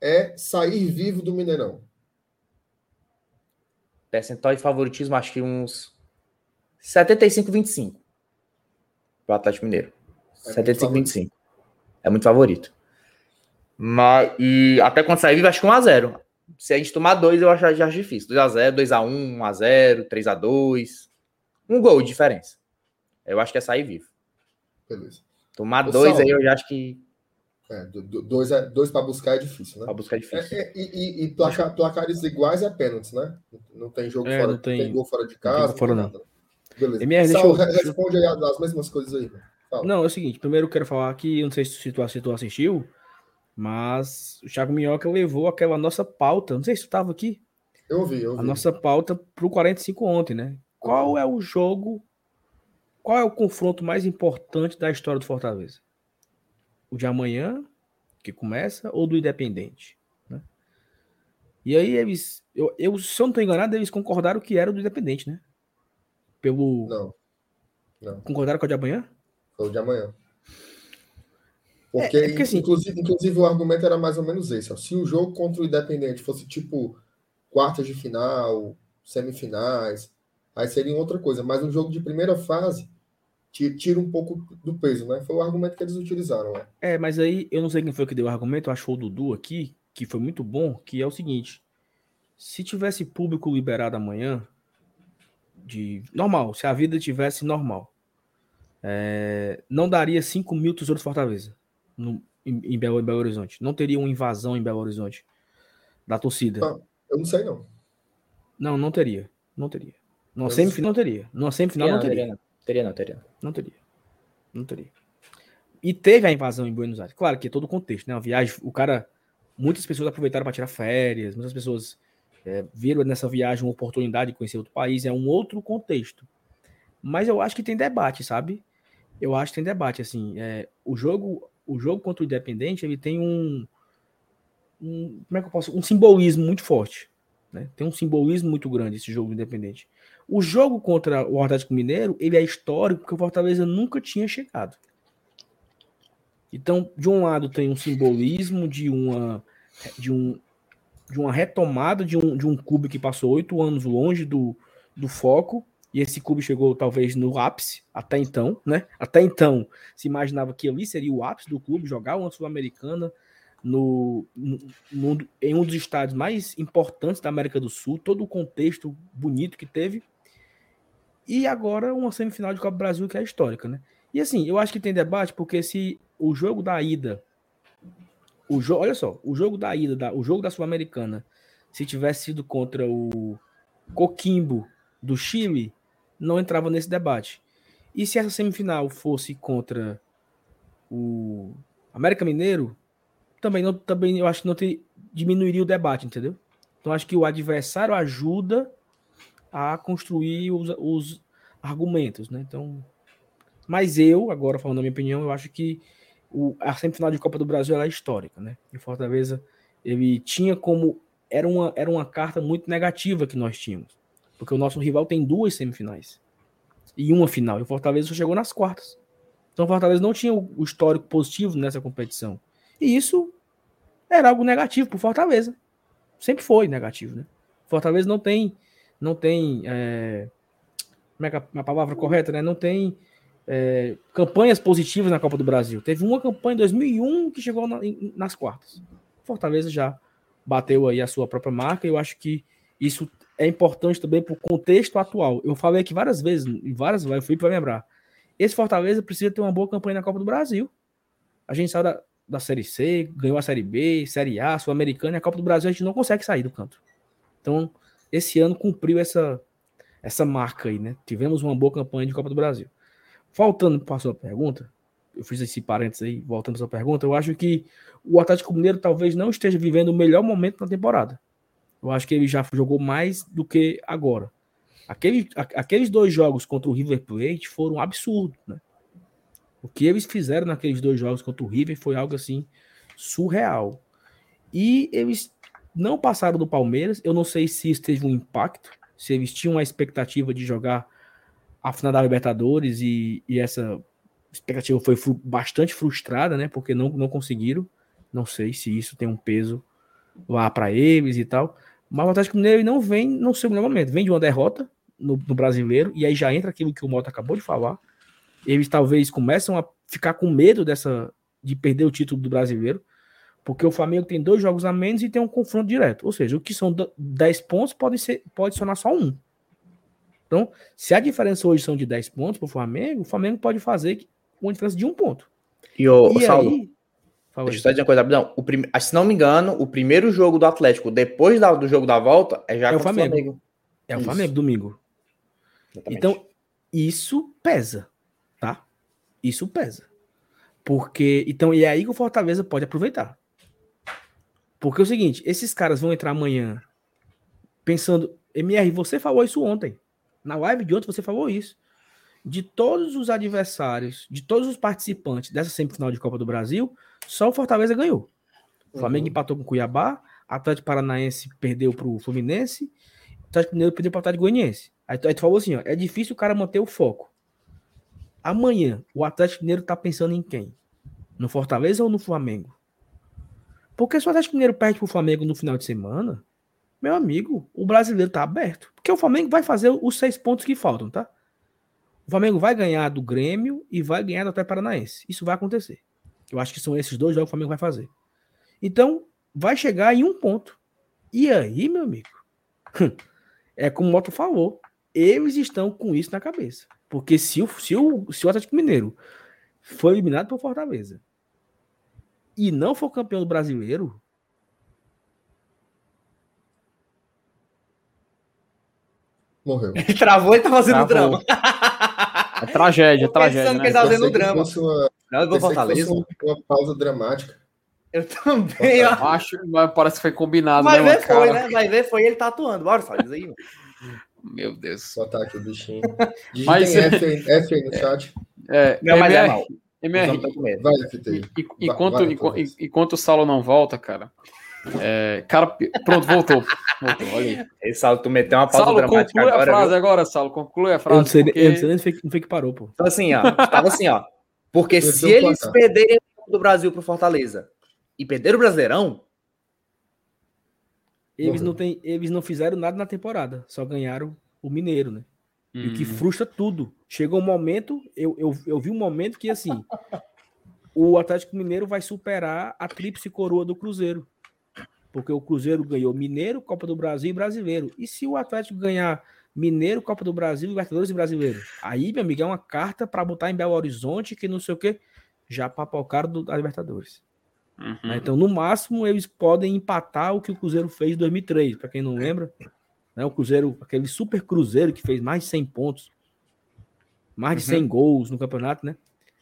é sair vivo do Mineirão? Percentual de favoritismo, acho que uns 75-25 para o Atlético Mineiro. É 75-25. É muito favorito. Mas, e até quando sair vivo, acho que 1x0. Se a gente tomar dois, eu acho, já acho difícil. 2x0, 2x1, 1x0, 3x2. Um gol de diferença. Eu acho que é sair vivo. Beleza. Tomar Ô, dois aí, eu já acho que. É, dois, é, dois para buscar é difícil, né? Para buscar é difícil. É, é, e, e placar, placares iguais é pênaltis, né? Não tem jogo é, fora, não tem, tem gol fora de casa. Não fora, não. Nada. Beleza. MR, Sal, eu... responde aí as mesmas coisas aí. Fala. Não, é o seguinte, primeiro eu quero falar que, eu não sei se tu, se tu assistiu, mas o Thiago Minhoca levou aquela nossa pauta, não sei se tu estava aqui. Eu vi, eu vi. A nossa pauta para o 45 ontem, né? Qual é o jogo, qual é o confronto mais importante da história do Fortaleza? O de amanhã, que começa, ou do Independente? Né? E aí eles, eu, eu, se eu não estou enganado, eles concordaram que era do Independente, né? Pelo. Não. não. Concordaram com o de amanhã? Foi o de amanhã. Porque, é, é porque assim, inclusive, inclusive, o argumento era mais ou menos esse. Ó. Se o jogo contra o Independente fosse tipo quartas de final, semifinais, aí seria outra coisa. Mas um jogo de primeira fase tira um pouco do peso, né? Foi o argumento que eles utilizaram. Né? É, mas aí eu não sei quem foi que deu o argumento, eu acho o Dudu aqui, que foi muito bom, que é o seguinte: se tivesse público liberado amanhã, de normal, se a vida tivesse normal, é, não daria 5 mil tesouros Fortaleza no, em, em, Belo, em Belo Horizonte. Não teria uma invasão em Belo Horizonte da torcida. Não, eu não sei, não. Não, não teria. Não teria. Não semifinal não teria. No semifinal não, não teria. Não. Teria, não, teria. Não teria. Não teria. E teve a invasão em Buenos Aires. Claro que é todo o contexto, né? A viagem, o cara. Muitas pessoas aproveitaram para tirar férias, muitas pessoas é, viram nessa viagem uma oportunidade de conhecer outro país, é um outro contexto. Mas eu acho que tem debate, sabe? Eu acho que tem debate, assim, é, o jogo o jogo contra o Independente, ele tem um, um como é que eu posso, um simbolismo muito forte, né? Tem um simbolismo muito grande esse jogo Independente. O jogo contra o Atlético Mineiro, ele é histórico porque o Fortaleza nunca tinha chegado. Então, de um lado tem um simbolismo de uma de um de uma retomada de um, de um clube que passou oito anos longe do, do foco, e esse clube chegou talvez no ápice, até então, né? Até então se imaginava que ali seria o ápice do clube, jogar uma Sul-Americana no, no, no, em um dos estádios mais importantes da América do Sul, todo o contexto bonito que teve. E agora uma semifinal de Copa do Brasil que é histórica, né? E assim, eu acho que tem debate porque se o jogo da ida o jogo, olha só, o jogo da ida, da, o jogo da Sul-Americana, se tivesse sido contra o Coquimbo do Chile, não entrava nesse debate. E se essa semifinal fosse contra o América Mineiro, também não, também eu acho que não te, diminuiria o debate, entendeu? Então acho que o adversário ajuda a construir os, os argumentos, né? Então, mas eu, agora falando a minha opinião, eu acho que o, a semifinal de Copa do Brasil é histórica, né? E Fortaleza ele tinha como era uma, era uma carta muito negativa que nós tínhamos, porque o nosso rival tem duas semifinais e uma final. E o Fortaleza só chegou nas quartas. Então o Fortaleza não tinha o histórico positivo nessa competição. E isso era algo negativo para Fortaleza. Sempre foi negativo, né? Fortaleza não tem, não tem, é, como é que é a palavra correta, né? Não tem é, campanhas positivas na Copa do Brasil. Teve uma campanha em 2001 que chegou na, nas quartas. Fortaleza já bateu aí a sua própria marca. E eu acho que isso é importante também para o contexto atual. Eu falei aqui várias vezes, várias vezes, eu fui para lembrar. Esse Fortaleza precisa ter uma boa campanha na Copa do Brasil. A gente saiu da, da Série C, ganhou a Série B, Série A, Sul-Americana, e a Copa do Brasil a gente não consegue sair do canto. Então, esse ano cumpriu essa, essa marca aí, né? Tivemos uma boa campanha de Copa do Brasil. Voltando para a sua pergunta, eu fiz esse parênteses aí, voltando para a sua pergunta, eu acho que o Atlético Mineiro talvez não esteja vivendo o melhor momento na temporada. Eu acho que ele já jogou mais do que agora. Aquele, aqueles dois jogos contra o River Plate foram absurdos, né? O que eles fizeram naqueles dois jogos contra o River foi algo assim surreal. E eles não passaram do Palmeiras. Eu não sei se isso teve um impacto, se eles tinham a expectativa de jogar a final da Libertadores e, e essa expectativa foi bastante frustrada, né? Porque não, não conseguiram. Não sei se isso tem um peso lá para eles e tal. Mas o Atlético Mineiro não vem no seu melhor momento. Vem de uma derrota no, no, brasileiro, e aí já entra aquilo que o Mota acabou de falar. Eles talvez começam a ficar com medo dessa de perder o título do brasileiro, porque o Flamengo tem dois jogos a menos e tem um confronto direto. Ou seja, o que são 10 pontos pode ser pode sonar só um. Então, se a diferença hoje são de 10 pontos para o Flamengo, o Flamengo pode fazer uma diferença de um ponto. E, o, e Saulo, aí, deixa eu só dizer uma coisa rapidão. O prim... Se não me engano, o primeiro jogo do Atlético, depois da, do jogo da volta, é já é o Flamengo. Flamengo. É o Flamengo, domingo. Exatamente. Então, isso pesa, tá? Isso pesa. Porque, então, e é aí que o Fortaleza pode aproveitar. Porque é o seguinte, esses caras vão entrar amanhã pensando, MR, você falou isso ontem. Na live de ontem você falou isso. De todos os adversários, de todos os participantes dessa semifinal de Copa do Brasil, só o Fortaleza ganhou. O Flamengo uhum. empatou com o Cuiabá, Atlético Paranaense perdeu para o Fluminense, Atlético Mineiro perdeu para o Atlético Goianiense. Aí, aí tu falou assim, ó, é difícil o cara manter o foco. Amanhã, o Atlético Mineiro tá pensando em quem? No Fortaleza ou no Flamengo? Porque se o Atlético Mineiro perde pro Flamengo no final de semana, meu amigo, o brasileiro tá aberto. Porque o Flamengo vai fazer os seis pontos que faltam, tá? O Flamengo vai ganhar do Grêmio e vai ganhar do Atlético Paranaense. Isso vai acontecer. Eu acho que são esses dois jogos que o Flamengo vai fazer. Então, vai chegar em um ponto. E aí, meu amigo? É como o Moto falou eles estão com isso na cabeça. Porque se o, se o, se o Atlético Mineiro foi eliminado por Fortaleza e não for campeão do brasileiro. Morreu. Ele travou e tá fazendo Travou. drama. É tragédia, é tragédia. Né? que ele tá fazendo drama. Uma, não, eu Fortaleza. Uma, uma pausa dramática. Eu também, ó. Acho, mas parece que foi combinado. Vai né, ver, foi, né? Vai ver, foi ele tatuando. Bora, faz aí. Meu Deus. Só tá aqui o bichinho. Mas, F, F aí no chat. É, não, mas MR, é MR, vai, FT. Enquanto, vai, vai, enquanto o Saulo não volta, cara. É, cara, pronto, voltou. voltou olha aí. Ei, Saulo, tu meteu uma pausa Saulo, dramática conclui agora. a frase viu? agora, Saulo, conclui a frase. Eu não sei, porque... eu não sei nem foi, foi que parou, pô. Então, assim, ó, tava assim, ó. Porque se eles perderem do Brasil pro Fortaleza e perder o Brasileirão, eles não, tem, eles não fizeram nada na temporada, só ganharam o Mineiro, né? Hum. E o que uhum. frustra tudo. Chegou um momento, eu, eu, eu vi um momento que assim, o Atlético Mineiro vai superar a tríplice coroa do Cruzeiro. Porque o Cruzeiro ganhou Mineiro, Copa do Brasil e Brasileiro. E se o Atlético ganhar Mineiro, Copa do Brasil, Libertadores e Brasileiro? Aí, meu amigo, é uma carta para botar em Belo Horizonte que não sei o que já papocaram do, da Libertadores. Uhum. Então, no máximo, eles podem empatar o que o Cruzeiro fez em 2003. Para quem não lembra, né, o Cruzeiro, aquele super Cruzeiro que fez mais de 100 pontos, mais de uhum. 100 gols no campeonato, né?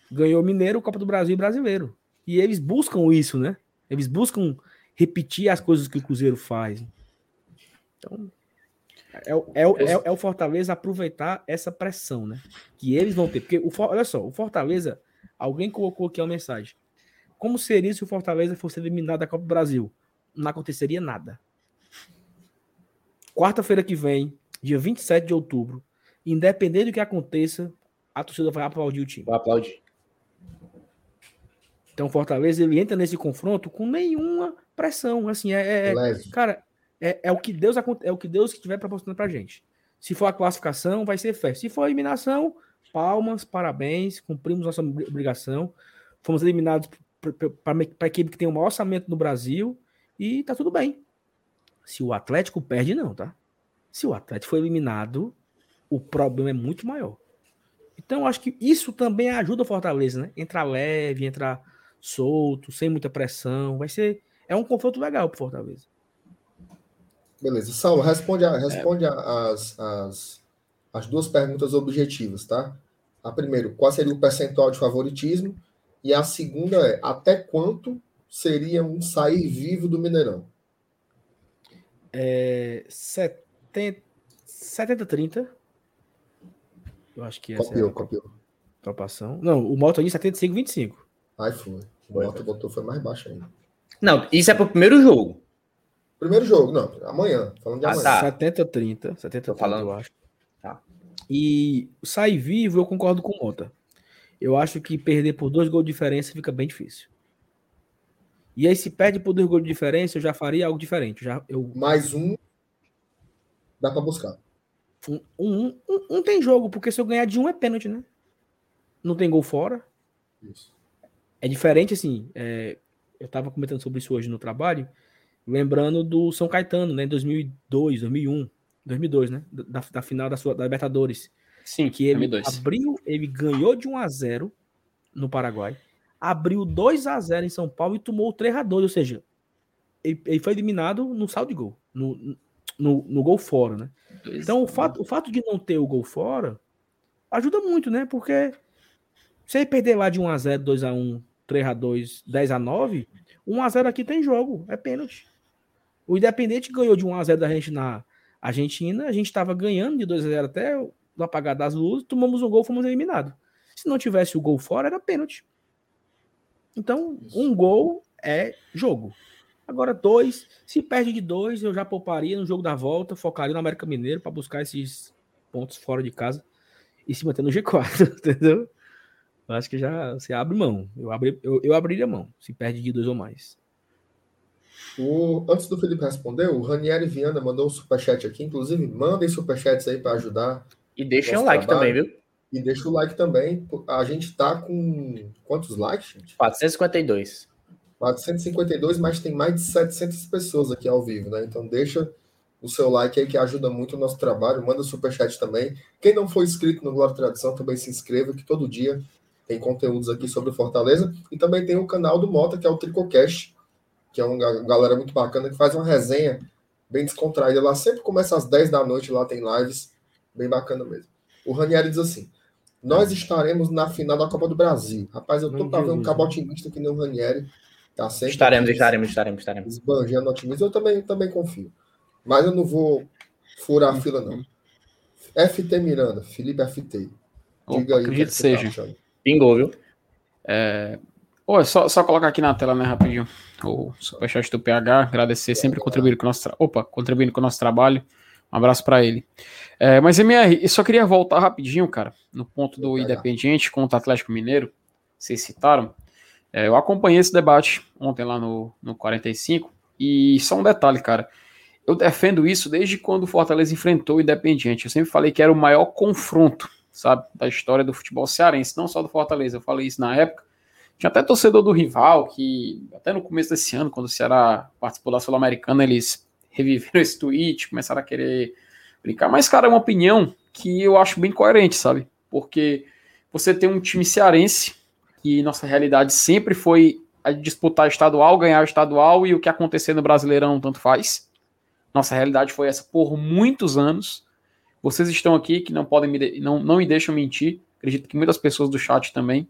Ganhou Mineiro, Copa do Brasil e Brasileiro. E eles buscam isso, né? Eles buscam repetir as coisas que o Cruzeiro faz. Então, é, é, é, é, o Fortaleza aproveitar essa pressão, né? Que eles vão ter. Porque, o, olha só, o Fortaleza, alguém colocou aqui uma mensagem. Como seria se o Fortaleza fosse eliminado da Copa do Brasil? Não aconteceria nada. Quarta-feira que vem, dia 27 de outubro, independente do que aconteça, a torcida vai aplaudir o time. Vai aplaudir. Então, Fortaleza ele entra nesse confronto com nenhuma pressão, assim, é, é cara, é, é, o que Deus é o que Deus estiver proporcionando pra gente. Se for a classificação, vai ser fé. Se for a eliminação, palmas, parabéns, cumprimos nossa obrigação. Fomos eliminados para equipe que tem o maior orçamento no Brasil e tá tudo bem. Se o Atlético perde, não, tá? Se o Atlético foi eliminado, o problema é muito maior. Então, acho que isso também ajuda o Fortaleza, né? Entrar leve, entrar solto, sem muita pressão. Vai ser. É um confronto legal pro Fortaleza. Beleza. Saulo, responde, a, responde é. as, as, as duas perguntas objetivas, tá? A primeira, qual seria o percentual de favoritismo? E a segunda é, até quanto seria um sair vivo do Mineirão? É, 70-30. Eu acho que essa copiou, é a copiou. Proporção. Não, o Moto ali 75-25. Aí foi. O Moto botou foi mais baixo ainda. Não, isso é pro primeiro jogo. Primeiro jogo, não. Amanhã. Falando de ah, amanhã. Tá. 70-30. 70 falando. eu acho. Tá. E sair vivo, eu concordo com o Mota. Eu acho que perder por dois gols de diferença fica bem difícil. E aí, se perde por dois gols de diferença, eu já faria algo diferente. Já, eu... Mais um dá para buscar. Um, um, um, um, tem jogo, porque se eu ganhar de um é pênalti, né? Não tem gol fora. Isso. É diferente, assim. É, eu tava comentando sobre isso hoje no trabalho, lembrando do São Caetano, né? Em 2002, 2001, 2002, né? Da, da final da, sua, da Libertadores. Sim, que ele 2002. abriu, ele ganhou de 1 a 0 no Paraguai, abriu 2 a 0 em São Paulo e tomou 3 a 2, ou seja, ele, ele foi eliminado no saldo de gol, no, no, no gol fora, né? Então, o fato, o fato de não ter o gol fora ajuda muito, né? Porque se ele perder lá de 1x0, 2x1, 3x2, 10x9, 1x0 aqui tem jogo, é pênalti. O Independente ganhou de 1x0 da gente na Argentina, a gente estava ganhando de 2x0 até o apagar das luzes, tomamos um gol, fomos eliminados. Se não tivesse o gol fora, era pênalti. Então, um gol é jogo. Agora, dois, se perde de dois, eu já pouparia no jogo da volta, focaria no América Mineiro para buscar esses pontos fora de casa e se manter no G4, entendeu? Eu acho que já você abre mão. Eu, abri, eu, eu abriria mão, se perde de dois ou mais. O, antes do Felipe responder, o Ranieri Viana mandou um superchat aqui. Inclusive, mandem superchats aí para ajudar. E deixem o like trabalho. também, viu? E deixa o like também. A gente tá com quantos likes, gente? 452. 452, mas tem mais de 700 pessoas aqui ao vivo, né? Então deixa o seu like aí que ajuda muito o nosso trabalho. Manda superchat também. Quem não for inscrito no Glória Tradição também se inscreva, que todo dia tem conteúdos aqui sobre Fortaleza. E também tem o canal do Mota, que é o Tricocast, que é uma galera muito bacana que faz uma resenha bem descontraída. Lá sempre começa às 10 da noite, lá tem lives bem bacana mesmo. O Ranieri diz assim: Nós estaremos na final da Copa do Brasil. Rapaz, eu tô para ver um cabotinista que nem o Ranieri. Tá sempre estaremos, estaremos, estaremos, estaremos. Esbanjando otimismo. Eu também, também confio. Mas eu não vou furar a fila, não. FT Miranda, Felipe FT. Diga Opa, aí. Acredito que tá seja. Tá Pingou, viu? É... Pô, é só, só colocar aqui na tela, né, rapidinho. O superchat do PH, agradecer, sempre contribuindo com o nosso, tra... Opa, contribuindo com o nosso trabalho. Um abraço para ele. É, mas, MR, eu só queria voltar rapidinho, cara, no ponto do Independiente contra o Atlético Mineiro. Vocês citaram. É, eu acompanhei esse debate ontem lá no, no 45, e só um detalhe, cara. Eu defendo isso desde quando o Fortaleza enfrentou o Independiente. Eu sempre falei que era o maior confronto, sabe, da história do futebol cearense, não só do Fortaleza. Eu falei isso na época. Tinha até torcedor do rival que, até no começo desse ano, quando o Ceará participou da Sul-Americana, eles reviveram esse tweet, começaram a querer brincar. Mas, cara, é uma opinião que eu acho bem coerente, sabe? Porque você tem um time cearense que nossa realidade sempre foi a disputar estadual, ganhar estadual e o que acontecer no Brasileirão tanto faz. Nossa realidade foi essa por muitos anos. Vocês estão aqui que não podem me não, não me deixam mentir. Acredito que muitas pessoas do chat também.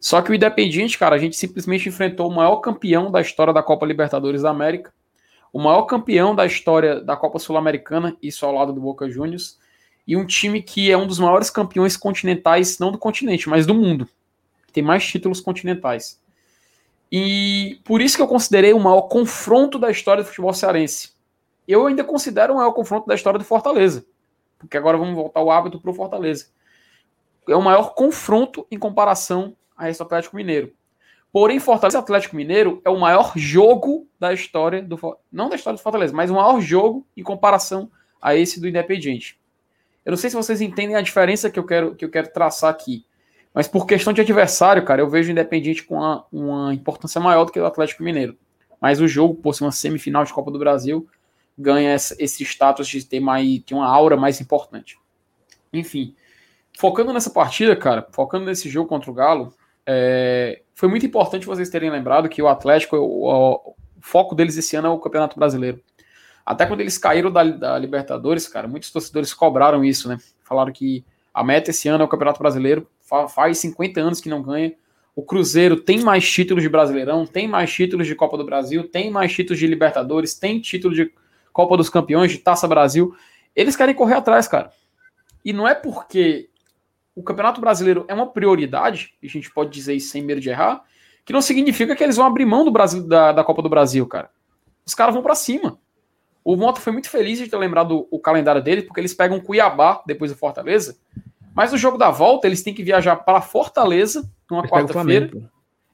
Só que o Independiente, cara, a gente simplesmente enfrentou o maior campeão da história da Copa Libertadores da América, o maior campeão da história da Copa Sul-Americana, isso ao lado do Boca Juniors, e um time que é um dos maiores campeões continentais, não do continente, mas do mundo tem mais títulos continentais. E por isso que eu considerei o maior confronto da história do futebol cearense. Eu ainda considero o maior confronto da história do Fortaleza. Porque agora vamos voltar o hábito para o Fortaleza. É o maior confronto em comparação a esse Atlético Mineiro. Porém, Fortaleza Atlético Mineiro é o maior jogo da história do não da história do Fortaleza, mas o maior jogo em comparação a esse do Independiente. Eu não sei se vocês entendem a diferença que eu quero que eu quero traçar aqui, mas por questão de adversário, cara, eu vejo o Independiente com uma, uma importância maior do que o Atlético Mineiro. Mas o jogo, por ser uma semifinal de Copa do Brasil, ganha esse status de ter, mais, ter uma aura mais importante. Enfim, focando nessa partida, cara, focando nesse jogo contra o Galo, é, foi muito importante vocês terem lembrado que o Atlético, o, o, foco deles esse ano é o Campeonato Brasileiro. Até quando eles caíram da, da, Libertadores, cara, muitos torcedores cobraram isso, né? Falaram que a meta esse ano é o Campeonato Brasileiro, faz 50 anos que não ganha. O Cruzeiro tem mais títulos de Brasileirão, tem mais títulos de Copa do Brasil, tem mais títulos de Libertadores, tem título de Copa dos Campeões, de Taça Brasil. Eles querem correr atrás, cara. E não é porque o Campeonato Brasileiro é uma prioridade, e a gente pode dizer isso sem medo de errar, que não significa que eles vão abrir mão do Brasil, da, da Copa do Brasil, cara. Os caras vão para cima. O Mota foi muito feliz de ter lembrado o calendário dele, porque eles pegam Cuiabá depois do Fortaleza. Mas no jogo da volta, eles têm que viajar para Fortaleza, numa quarta-feira.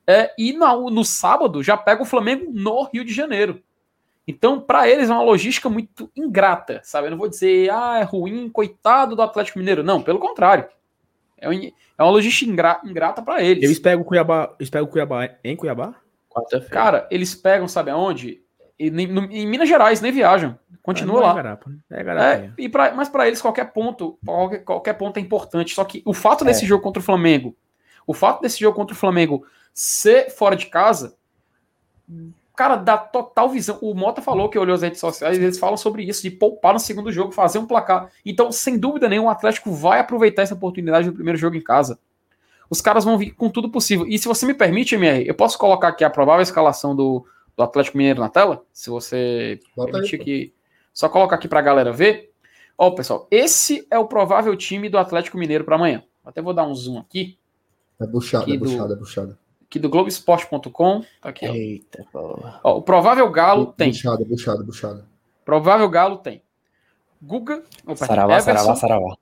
É, e no, no sábado já pega o Flamengo no Rio de Janeiro. Então, para eles é uma logística muito ingrata, sabe? Eu não vou dizer, ah, é ruim, coitado do Atlético Mineiro. Não, pelo contrário. É, um, é uma logística ingra, ingrata para eles. Eles pegam o Cuiabá, eles pegam o Cuiabá em Cuiabá? Cara, eles pegam, sabe aonde? E, no, em Minas Gerais, nem viajam. Continua é, lá. É garapa, né? é garapa, é, e pra, mas para eles, qualquer ponto, qualquer, qualquer ponto é importante. Só que o fato desse é. jogo contra o Flamengo, o fato desse jogo contra o Flamengo ser fora de casa, cara, dá total visão. O Mota falou que olhou as redes sociais e eles falam sobre isso, de poupar no segundo jogo, fazer um placar. Então, sem dúvida nenhuma, o Atlético vai aproveitar essa oportunidade do primeiro jogo em casa. Os caras vão vir com tudo possível. E se você me permite, MR, eu posso colocar aqui a provável escalação do, do Atlético Mineiro na tela? Se você Bota permitir aí, que. Só colocar aqui pra galera ver. Ó, pessoal, esse é o provável time do Atlético Mineiro para amanhã. Até vou dar um zoom aqui. É buchada, é buchada, é buchada aqui do Globoesporte.com. Tá aqui, ó. Eita, porra. Ó, o provável Galo Bu, tem. Buchada, buchada, buchada. Provável Galo tem. Guga. Opa, saravá, Everson, saravá, saravá.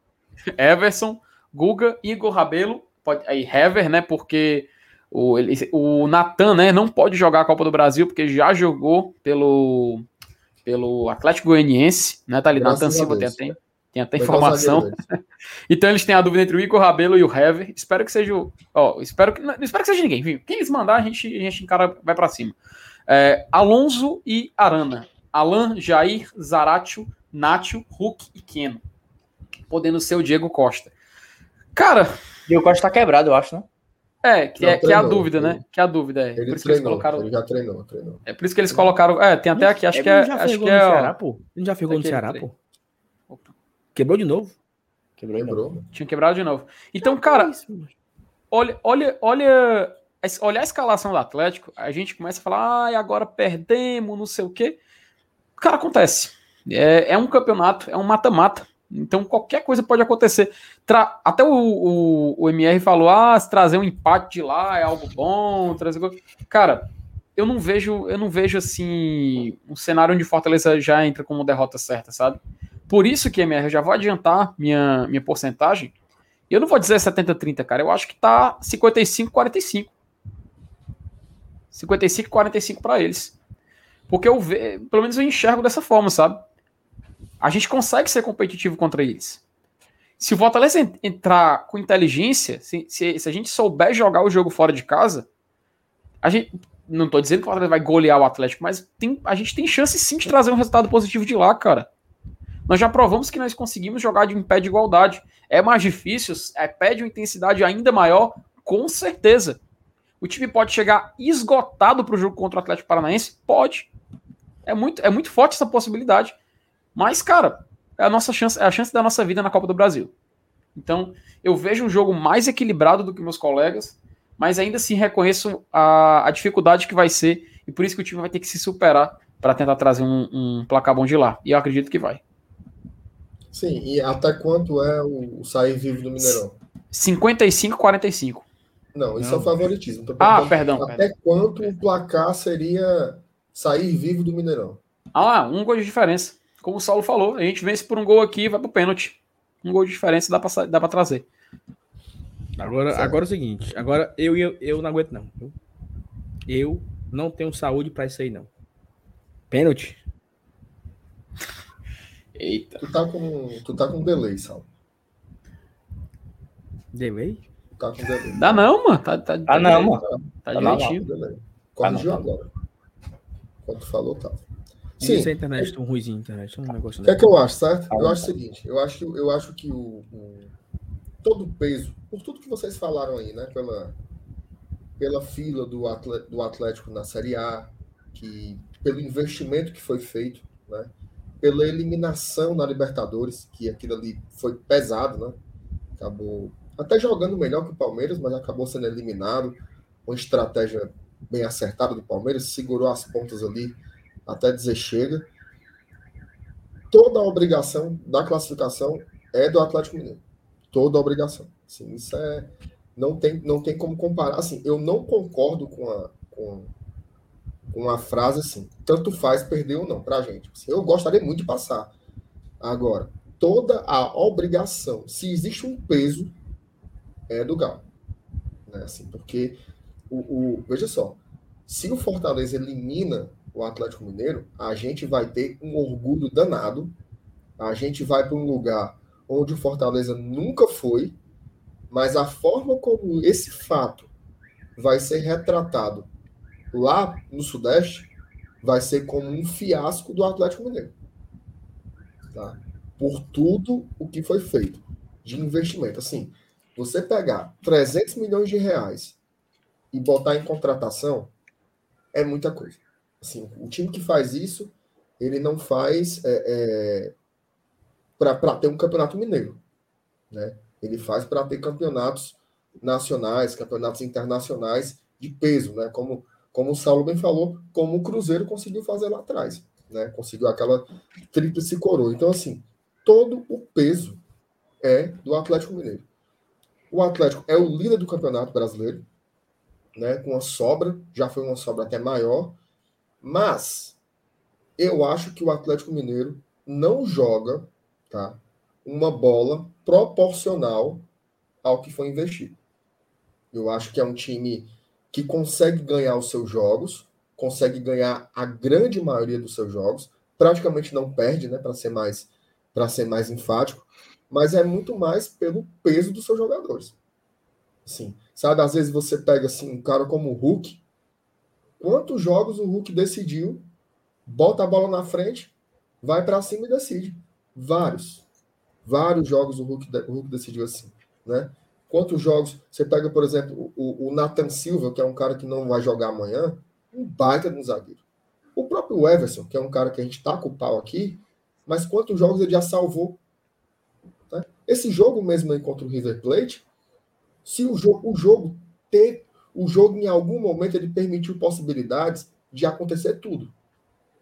Everson, Guga, Igor Rabelo. Pode, aí, Hever, né? Porque o, ele, o Natan, né? Não pode jogar a Copa do Brasil porque já jogou pelo, pelo Atlético Goianiense, né? Tá ali, Natan Silva tem, tem, tem até informação. então eles têm a dúvida entre o Igor Rabelo e o Hever. Espero que seja. Ó, espero que. Não, espero que seja ninguém. Viu? Quem eles mandar, a gente, a gente encara, vai para cima. É, Alonso e Arana. Alan, Jair, Zaratio, Nátio, Hulk e Keno. Podendo ser o Diego Costa. Cara. Diego Costa tá quebrado, eu acho, né? É, que, é, que é a dúvida, né? Que é a dúvida, é. Ele por isso treinou, que eles colocaram. Ele já treinou, treinou. É por isso que eles colocaram. É, tem até aqui, acho que é. Acho que é. Ceará, pô. Ele já pegou no Ceará, pô. Quebrou de novo? Quebrou, Quebrou. Tinha quebrado de novo. Então, cara, olha, olha, olha, olha a escalação do Atlético, a gente começa a falar, ah, agora perdemos, não sei o quê. Cara, acontece. É, é um campeonato, é um mata-mata. Então qualquer coisa pode acontecer. Tra Até o, o, o, MR falou: ah, se trazer um empate de lá é algo bom. Trazer... Cara, eu não vejo, eu não vejo assim um cenário onde Fortaleza já entra como derrota certa, sabe? Por isso que, MR, eu já vou adiantar minha, minha porcentagem. Eu não vou dizer 70-30, cara. Eu acho que tá 55-45. 55-45 para eles. Porque eu vejo, pelo menos eu enxergo dessa forma, sabe? A gente consegue ser competitivo contra eles. Se o Fortaleza entrar com inteligência, se, se, se, a gente souber jogar o jogo fora de casa, a gente. Não tô dizendo que o Fortaleza vai golear o Atlético, mas tem, a gente tem chance sim de trazer um resultado positivo de lá, cara. Nós já provamos que nós conseguimos jogar de em pé de igualdade. É mais difícil, é, pede uma intensidade ainda maior, com certeza. O time pode chegar esgotado para o jogo contra o Atlético Paranaense? Pode. É muito, é muito forte essa possibilidade. Mas, cara, é a nossa chance, é a chance da nossa vida na Copa do Brasil. Então, eu vejo um jogo mais equilibrado do que meus colegas, mas ainda assim reconheço a, a dificuldade que vai ser, e por isso que o time vai ter que se superar para tentar trazer um, um placar bom de lá. E eu acredito que vai. Sim, e até quanto é o, sair vivo do Mineirão? 55-45. Não, isso Não. é favoritismo. ah, perdão. Até perdão. quanto o placar seria sair vivo do Mineirão? Ah, um gol de diferença. Como o Saulo falou, a gente vence por um gol aqui e vai pro pênalti. Um gol de diferença dá pra, dá pra trazer. Agora, agora é o seguinte, agora eu, eu, eu não aguento não. Eu não tenho saúde para isso aí, não. Pênalti. Eita. Tu tá com, tu tá com delay, Sal. Delay? Tá com delay. Dá não, mano. Tá, tá, ah, não, mano. Tá, tá direitinho. Corrigiu ah, agora. Quando tu falou, tá. Sim. Essa internet tão ruimzinho, internet. Um negócio o que é que eu acho, certo? Eu acho o seguinte. Eu acho que, eu acho que o, o todo o peso, por tudo que vocês falaram aí, né? Pela, pela fila do, do Atlético na Série A, que, pelo investimento que foi feito, né? Pela eliminação na Libertadores, que aquilo ali foi pesado, né? Acabou até jogando melhor que o Palmeiras, mas acabou sendo eliminado. Uma estratégia bem acertada do Palmeiras, segurou as pontas ali até dizer chega. Toda a obrigação da classificação é do Atlético Mineiro. Toda a obrigação. Assim, isso é. Não tem, não tem como comparar. Assim, eu não concordo com a, com, com a frase assim, tanto faz perder ou não, pra gente. Assim, eu gostaria muito de passar. Agora, toda a obrigação, se existe um peso, é do Galo. Né? Assim, porque o, o, veja só, se o Fortaleza elimina o Atlético Mineiro, a gente vai ter um orgulho danado. A gente vai para um lugar onde o Fortaleza nunca foi, mas a forma como esse fato vai ser retratado lá no Sudeste vai ser como um fiasco do Atlético Mineiro. Tá? Por tudo o que foi feito de investimento. Assim, você pegar 300 milhões de reais e botar em contratação é muita coisa. Assim, o time que faz isso, ele não faz é, é, para ter um campeonato mineiro. Né? Ele faz para ter campeonatos nacionais, campeonatos internacionais de peso, né? como, como o Saulo bem falou, como o Cruzeiro conseguiu fazer lá atrás. Né? Conseguiu aquela tríplice coroa. Então, assim, todo o peso é do Atlético Mineiro. O Atlético é o líder do campeonato brasileiro, né? com a sobra, já foi uma sobra até maior, mas eu acho que o Atlético Mineiro não joga tá, uma bola proporcional ao que foi investido. Eu acho que é um time que consegue ganhar os seus jogos, consegue ganhar a grande maioria dos seus jogos, praticamente não perde, né, para ser mais para ser mais enfático, mas é muito mais pelo peso dos seus jogadores. Sim, sabe, às vezes você pega assim um cara como o Hulk, Quantos jogos o Hulk decidiu, bota a bola na frente, vai para cima e decide? Vários. Vários jogos o Hulk, o Hulk decidiu assim, né? Quantos jogos você pega, por exemplo, o, o Nathan Silva, que é um cara que não vai jogar amanhã, um baita de um zagueiro. O próprio Everson, que é um cara que a gente tá com o pau aqui, mas quantos jogos ele já salvou? Né? Esse jogo mesmo aí contra o River Plate, se o jogo, o jogo ter o jogo em algum momento ele permitiu possibilidades de acontecer tudo.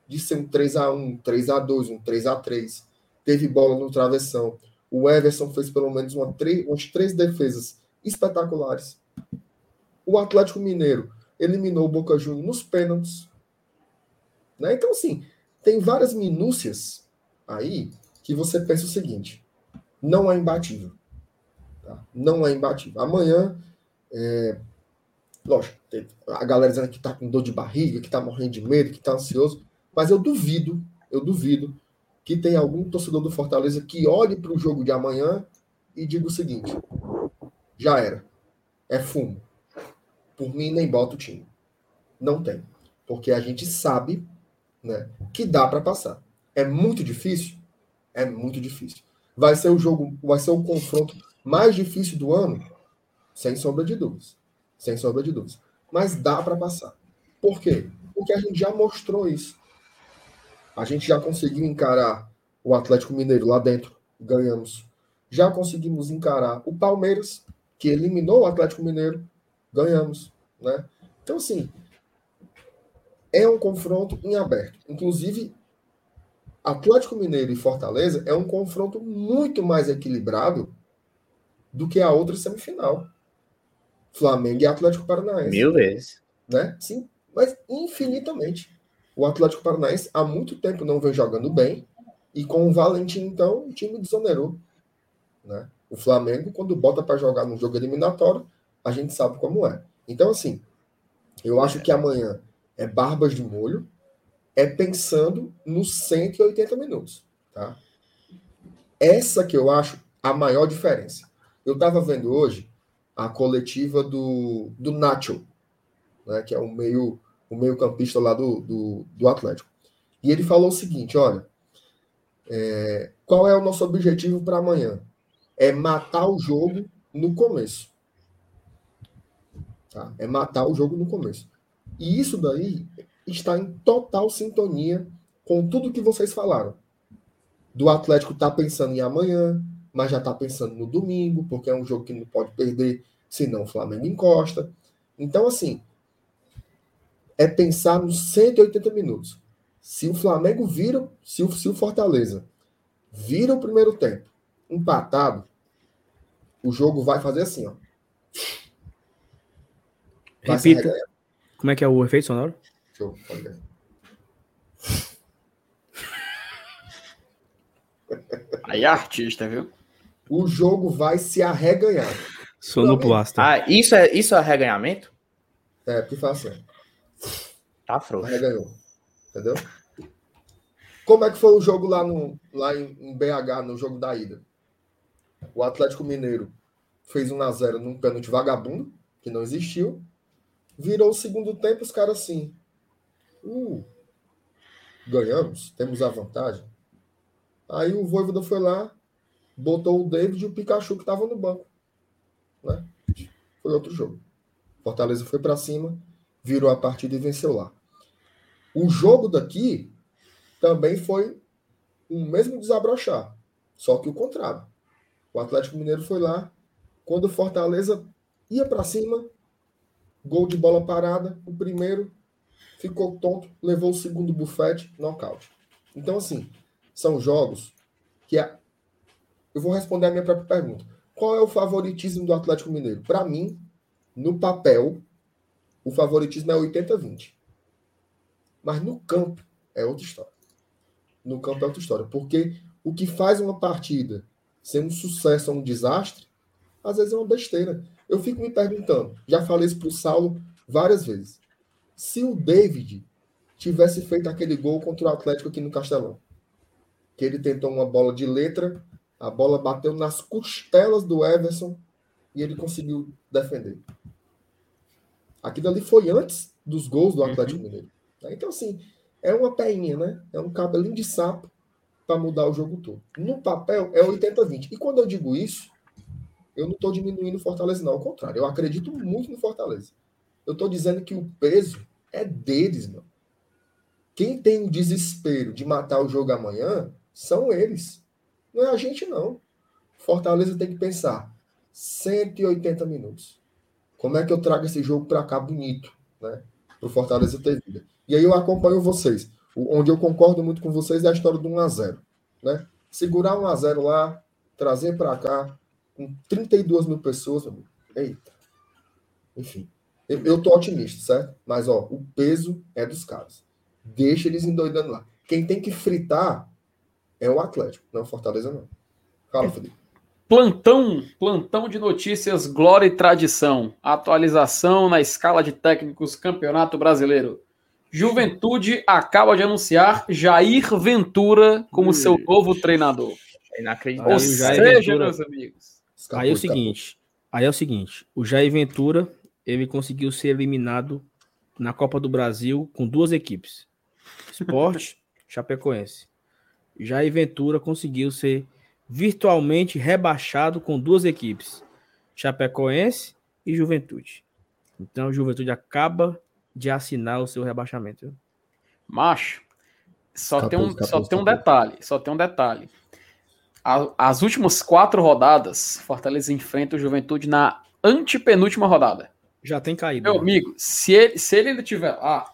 De ser um 3 a 1 3 a 2 um 3 a 3 Teve bola no travessão. O Everson fez pelo menos uma, três, umas três defesas espetaculares. O Atlético Mineiro eliminou o Boca Juniors nos pênaltis. Né? Então, assim, tem várias minúcias aí que você pensa o seguinte: não é imbatível. Tá? Não é imbatível. Amanhã, é, Lógico, a galera dizendo que tá com dor de barriga, que tá morrendo de medo, que tá ansioso, mas eu duvido, eu duvido que tem algum torcedor do Fortaleza que olhe para o jogo de amanhã e diga o seguinte: já era, é fumo. Por mim, nem bota o time. Não tem. Porque a gente sabe né, que dá para passar. É muito difícil? É muito difícil. Vai ser o jogo, vai ser o confronto mais difícil do ano? Sem sombra de dúvidas sem sombra de dúvidas. Mas dá para passar. Por quê? Porque a gente já mostrou isso. A gente já conseguiu encarar o Atlético Mineiro lá dentro, ganhamos. Já conseguimos encarar o Palmeiras, que eliminou o Atlético Mineiro, ganhamos, né? Então assim, é um confronto em aberto. Inclusive, Atlético Mineiro e Fortaleza é um confronto muito mais equilibrado do que a outra semifinal. Flamengo e Atlético Paranaense. Mil vezes. Né? Sim, mas infinitamente. O Atlético Paranaense há muito tempo não vem jogando bem. E com o Valentim, então, o time desonerou. Né? O Flamengo, quando bota para jogar num jogo eliminatório, a gente sabe como é. Então, assim, Eu acho que amanhã é barbas de molho, é pensando nos 180 minutos, tá? Essa que eu acho a maior diferença. Eu estava vendo hoje a coletiva do, do Nacho, né, que é o meio o meio campista lá do, do, do Atlético. E ele falou o seguinte, olha, é, qual é o nosso objetivo para amanhã? É matar o jogo no começo. Tá? É matar o jogo no começo. E isso daí está em total sintonia com tudo que vocês falaram. Do Atlético tá pensando em amanhã, mas já está pensando no domingo, porque é um jogo que não pode perder, senão o Flamengo encosta. Então, assim, é pensar nos 180 minutos. Se o Flamengo vira, se o, se o Fortaleza vira o primeiro tempo empatado, o jogo vai fazer assim, ó. Vai Repita. Como é que é o efeito sonoro? Show, pode ver. Aí é artista, viu? O jogo vai se arreganhar. Sonoplasta. Ah, isso é, isso é arreganhamento? É, porque faz assim. Tá frouxo. Arreganhou. Entendeu? Como é que foi o jogo lá, no, lá em, BH, no jogo da ida? O Atlético Mineiro fez 1 a 0 num pênalti vagabundo, que não existiu. Virou o segundo tempo, os caras assim. Uh, ganhamos, temos a vantagem. Aí o Voivoda foi lá, botou o David e o Pikachu que estava no banco. Né? Foi outro jogo. Fortaleza foi para cima, virou a partida e venceu lá. O jogo daqui também foi o mesmo desabrochar, só que o contrário. O Atlético Mineiro foi lá, quando o Fortaleza ia para cima, gol de bola parada, o primeiro ficou tonto, levou o segundo bufete, nocaute. Então, assim, são jogos que a... eu vou responder a minha própria pergunta. Qual é o favoritismo do Atlético Mineiro? Para mim, no papel, o favoritismo é 80-20. Mas no campo é outra história. No campo é outra história. Porque o que faz uma partida ser um sucesso ou um desastre, às vezes é uma besteira. Eu fico me perguntando, já falei isso para o Saulo várias vezes. Se o David tivesse feito aquele gol contra o Atlético aqui no Castelão, que ele tentou uma bola de letra, a bola bateu nas costelas do Everson e ele conseguiu defender. Aquilo ali foi antes dos gols do Atlético uhum. Mineiro. Então, assim, é uma peinha, né? É um cabelinho de sapo para mudar o jogo todo. No papel, é 80-20. E quando eu digo isso, eu não estou diminuindo o Fortaleza, não. Ao contrário, eu acredito muito no Fortaleza. Eu estou dizendo que o peso é deles, mano. Quem tem o desespero de matar o jogo amanhã são eles. Não é a gente, não. Fortaleza tem que pensar 180 minutos. Como é que eu trago esse jogo para cá bonito, né? Para o Fortaleza ter vida. E aí eu acompanho vocês. onde eu concordo muito com vocês é a história do 1x0. Né? Segurar 1x0 lá, trazer para cá, com 32 mil pessoas. Eita. Enfim. Eu, eu tô otimista, certo? Mas, ó, o peso é dos caras. Deixa eles endoidando lá. Quem tem que fritar é o Atlético, não é o Fortaleza, não. Fala, Felipe. Plantão, plantão de notícias, glória e tradição. Atualização na escala de técnicos Campeonato Brasileiro. Juventude acaba de anunciar Jair Ventura como seu novo treinador. É inacreditável. Ou seja, Ventura... meus amigos. Aí é o seguinte, aí é o seguinte, o Jair Ventura, ele conseguiu ser eliminado na Copa do Brasil com duas equipes. Esporte, Chapecoense. Jair Ventura conseguiu ser virtualmente rebaixado com duas equipes, Chapecoense e Juventude. Então, Juventude acaba de assinar o seu rebaixamento. Macho, só, tem, um, só tem um detalhe, só tem um detalhe. as últimas quatro rodadas, Fortaleza enfrenta o Juventude na antepenúltima rodada. Já tem caído. Meu né? amigo, se ele, se ele tiver lá,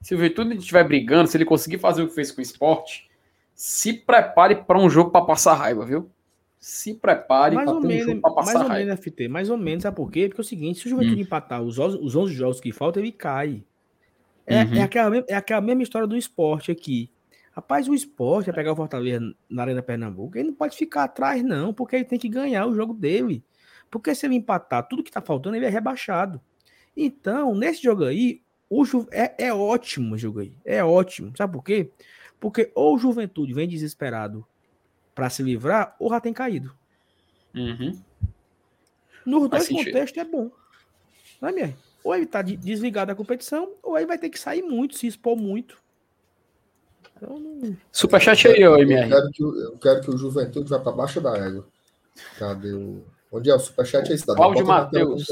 se o Juventude estiver brigando, se ele conseguir fazer o que fez com o esporte, se prepare para um jogo para passar raiva, viu? Se prepare para ter um jogo para passar mais raiva. Ou menos, FT, mais ou menos, sabe por quê? Porque é o seguinte, se o Juventude hum. empatar os, os 11 jogos que faltam, ele cai. É, uhum. é, aquela, é aquela mesma história do esporte aqui. Rapaz, o esporte vai pegar o Fortaleza na Arena Pernambuco, ele não pode ficar atrás, não, porque ele tem que ganhar o jogo dele. Porque se ele empatar tudo que tá faltando, ele é rebaixado. Então, nesse jogo aí, o Ju... é, é ótimo o jogo aí. É ótimo. Sabe por quê? Porque ou o Juventude vem desesperado para se livrar, ou já tem caído. Uhum. Nos dois contextos é bom. Não é mesmo? Ou ele tá desligado da competição, ou ele vai ter que sair muito, se expor muito. Então, não... Superchat aí, ô MR. Eu quero, que, eu quero que o Juventude vá para baixo da égua. Cadê o. Onde é o superchat? Aí, Cláudio Matheus.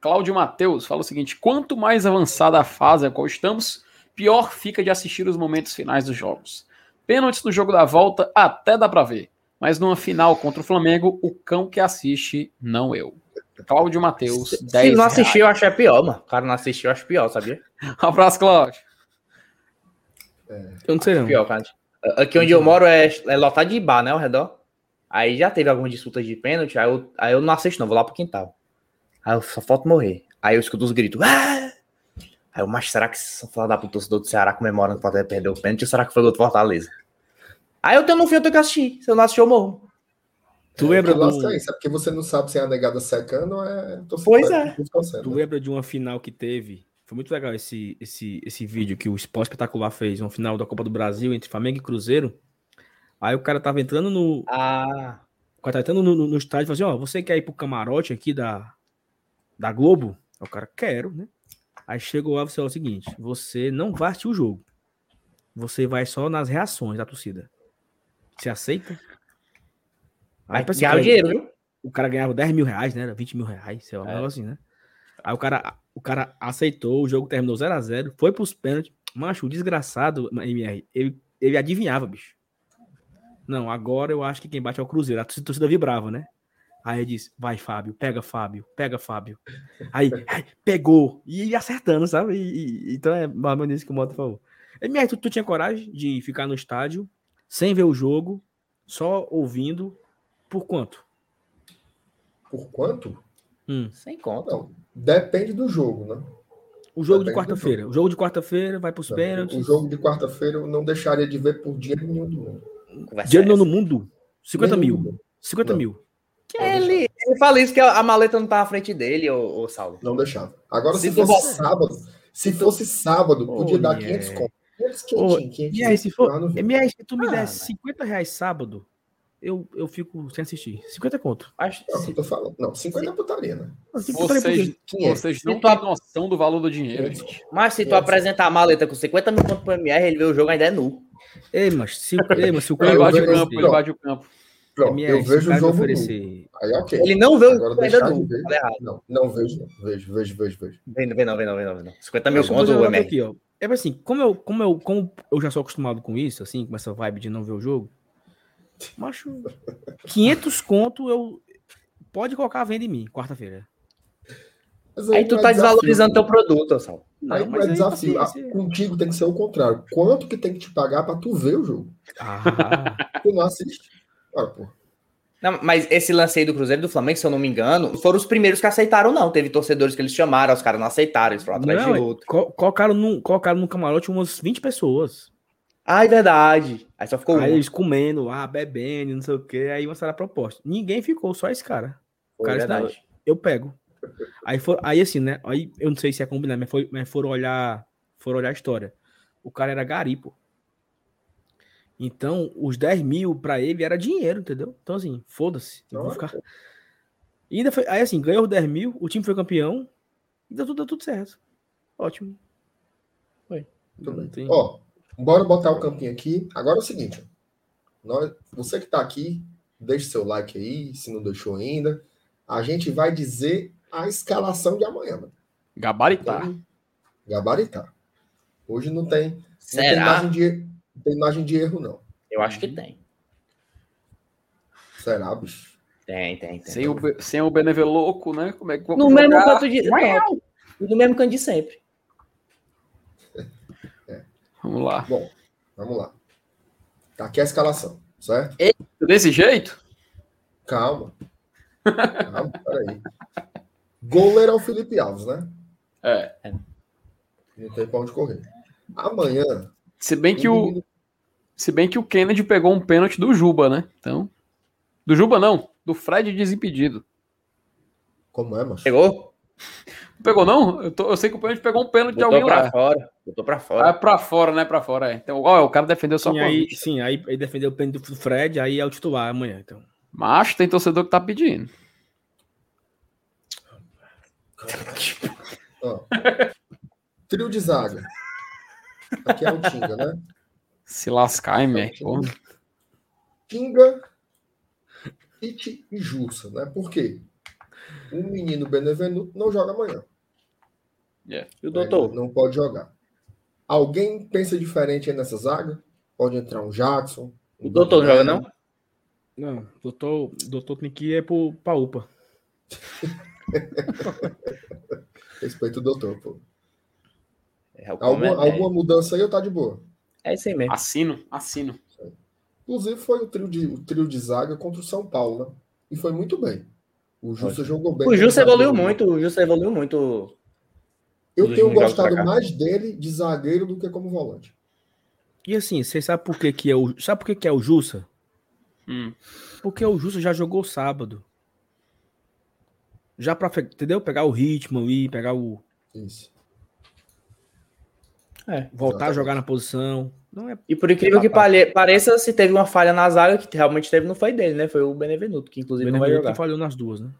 Cláudio Matheus fala o seguinte: quanto mais avançada a fase a qual estamos, pior fica de assistir os momentos finais dos jogos. Pênaltis no jogo da volta até dá para ver, mas numa final contra o Flamengo, o cão que assiste, não eu. Cláudio Matheus, 10 Se não assistiu, eu acho é pior, mano. O cara não assistiu, eu acho pior, sabia? abraço, Cláudio. É. Eu não sei não. Pior, cara. Aqui onde eu moro é, é lotado de bar, né, ao redor. Aí já teve algumas disputas de pênalti, aí eu, aí eu não assisto não, vou lá pro quintal. Aí eu só falta morrer. Aí eu escuto os gritos. Ah! Aí eu, mas será que essa fala da puta torcedor do Ceará comemorando pra perder o pênalti ou será que foi o do Fortaleza? Aí eu tenho no fim, eu tenho que assistir. Se eu não assistir, eu morro. Tu lembra do... É isso, é porque você não sabe se é a negada secando ou é... Pois é. Tu lembra de uma final que teve... Foi muito legal esse, esse, esse vídeo que o Esporte Espetacular fez, uma final da Copa do Brasil entre Flamengo e Cruzeiro. Aí o cara tava entrando no... Ah... O cara tava entrando no, no, no estádio e falou assim, ó, você quer ir pro camarote aqui da, da Globo? Aí o cara, quero, né? Aí chegou lá, você falou o seguinte, você não vai assistir o jogo. Você vai só nas reações da torcida. Você aceita? Aí, Vai ganhar dinheiro, viu? O cara ganhava 10 mil reais, né? Era 20 mil reais, sei lá, é. assim, né? Aí o cara, o cara aceitou, o jogo terminou 0x0, foi pros pênaltis. Macho, o desgraçado, MR, ele, ele adivinhava, bicho. Não, agora eu acho que quem bate é o Cruzeiro. A torcida vibrava, né? Aí ele disse: vai, Fábio, pega, Fábio, pega, Fábio. Aí, pegou, e ia acertando, sabe? E, e, então é mais ou menos isso que o Mota falou. MR, tu, tu tinha coragem de ficar no estádio sem ver o jogo, só ouvindo por quanto? Por quanto? Hum. Sem conta. Não, depende do jogo, né? O jogo depende de quarta-feira. O jogo de quarta-feira vai para os pênaltis. O jogo de quarta-feira eu não deixaria de ver por dinheiro nenhum do mundo. Dinheiro no mundo? 50 Nem mil. 50 não. mil. Ele, ele fala isso que a maleta não tá à frente dele, ô, ô Saulo. Não deixava. Agora, se, se fosse sábado, se fosse sábado, podia dar 500 conto. 500, 500, 500, MR, se, for, MR, se tu me ah, desse 50 reais sábado, eu, eu fico sem assistir. 50 conto. Acho não, se... tô falando. Não, 50 é putaria, né? Vocês, vocês não têm noção do valor do dinheiro, gente. Mas se tu apresentar a maleta com 50 mil pontos pro MR, ele vê o jogo ainda é nu. Ei, mas se, ei, mas se o cara invade o campo, ele invade o campo. Pronto, MR, eu vejo o jogo oferecer... Aí, ok. Ele não vê o jogo ainda nu. Não, não vejo, não. Vejo, vejo, vejo, vejo. Vem, vem não, vem não, vem não, vem não. 50 mil pontos o MR. Aqui, ó. É assim, como eu, como, eu, como eu já sou acostumado com isso, assim, com essa vibe de não ver o jogo, Macho, 500 conto eu pode colocar a venda em mim, quarta-feira. Aí, aí, tu tá desvalorizando teu produto, Sal. Não, aí mas é desafio. Ah, contigo tem que ser o contrário. Quanto que tem que te pagar para tu ver o jogo? Ah. tu não assiste. Ora, pô. Não, mas esse lance aí do Cruzeiro e do Flamengo, se eu não me engano, foram os primeiros que aceitaram, não. Teve torcedores que eles chamaram, os caras não aceitaram, eles foram atrás não, de outro. Colocaram no, colocaram no camarote umas 20 pessoas. Ah, é verdade. Aí só ficou Aí um. eles comendo, ah, bebendo, não sei o quê. Aí mostraram a proposta. Ninguém ficou, só esse cara. O cara verdade. eu pego. Aí, for, aí assim, né? Aí eu não sei se é combinado, mas, foi, mas foram olhar, foram olhar a história. O cara era gari, pô. Então, os 10 mil pra ele era dinheiro, entendeu? Então, assim, foda-se. vou ficar. E ainda foi. Aí, assim, ganhou os 10 mil, o time foi campeão. E deu tudo, deu tudo certo. Ótimo. Foi. Ó, Bora botar o campinho aqui. Agora é o seguinte. Nós, você que está aqui, deixe seu like aí, se não deixou ainda. A gente vai dizer a escalação de amanhã. Mano. Gabaritar. Então, gabaritar. Hoje não tem, Será? Não tem, margem de, não tem margem de erro, não. Eu acho que tem. Será, bicho? Tem, tem, tem. Sem o, sem o Beneveloco, né? Como é que No mesmo canto de. no mesmo canto de sempre. Vamos lá. Bom, vamos lá. Tá aqui a escalação, certo? Desse jeito? Calma. Calma, peraí. Goleiro é o Felipe Alves, né? É. Não tem pra onde correr. Amanhã. Se bem que o. Se bem que o Kennedy pegou um pênalti do Juba, né? Então. Do Juba não, do Fred desimpedido. Como é, mano? Pegou? Não pegou, não? Eu, tô, eu sei que o pênalti pegou um pênalti de alguém pra lá. fora. Botou pra fora. Ah, pra fora, né? Pra fora, é. Então, ó, o cara defendeu só Sim, aí, vista. sim, aí, aí defendeu o pênalti do Fred, aí é o titular amanhã. Então. Macho, tem torcedor que tá pedindo. Ó. Trio de zaga. Aqui é o Tinga, né? Se lascar, hein? Porra. Tinga, Tite e Jussa, né? Por quê? O menino Benevenuto não joga amanhã. E o doutor? Não pode jogar. Alguém pensa diferente aí nessa zaga? Pode entrar um Jackson. um O doutor não joga, não? Não, doutor, doutor tem que ir pro, pra UPA. Respeito o doutor, pô. É, Alguma, é, alguma mudança aí ou tá de boa? É isso aí mesmo. Assino, assino. Inclusive foi o trio de, o trio de zaga contra o São Paulo, né? E foi muito bem. O Jussa jogou bem. O Justo evoluiu muito, o Justo evoluiu muito. Eu tenho gostado mais dele de zagueiro do que como volante. E assim, vocês sabem por que, que é o. Sabe por que, que é o Jussa? Hum. Porque o Jussa já jogou sábado. Já pra, entendeu? Pegar o ritmo ali, pegar o. Isso. É. Voltar a Exatamente. jogar na posição. Não é. E por incrível que pare- pareça, se teve uma falha na zaga, que realmente teve, não foi dele, né? Foi o Benevenuto, que inclusive não vai Benevenuto jogar. falhou nas duas, né?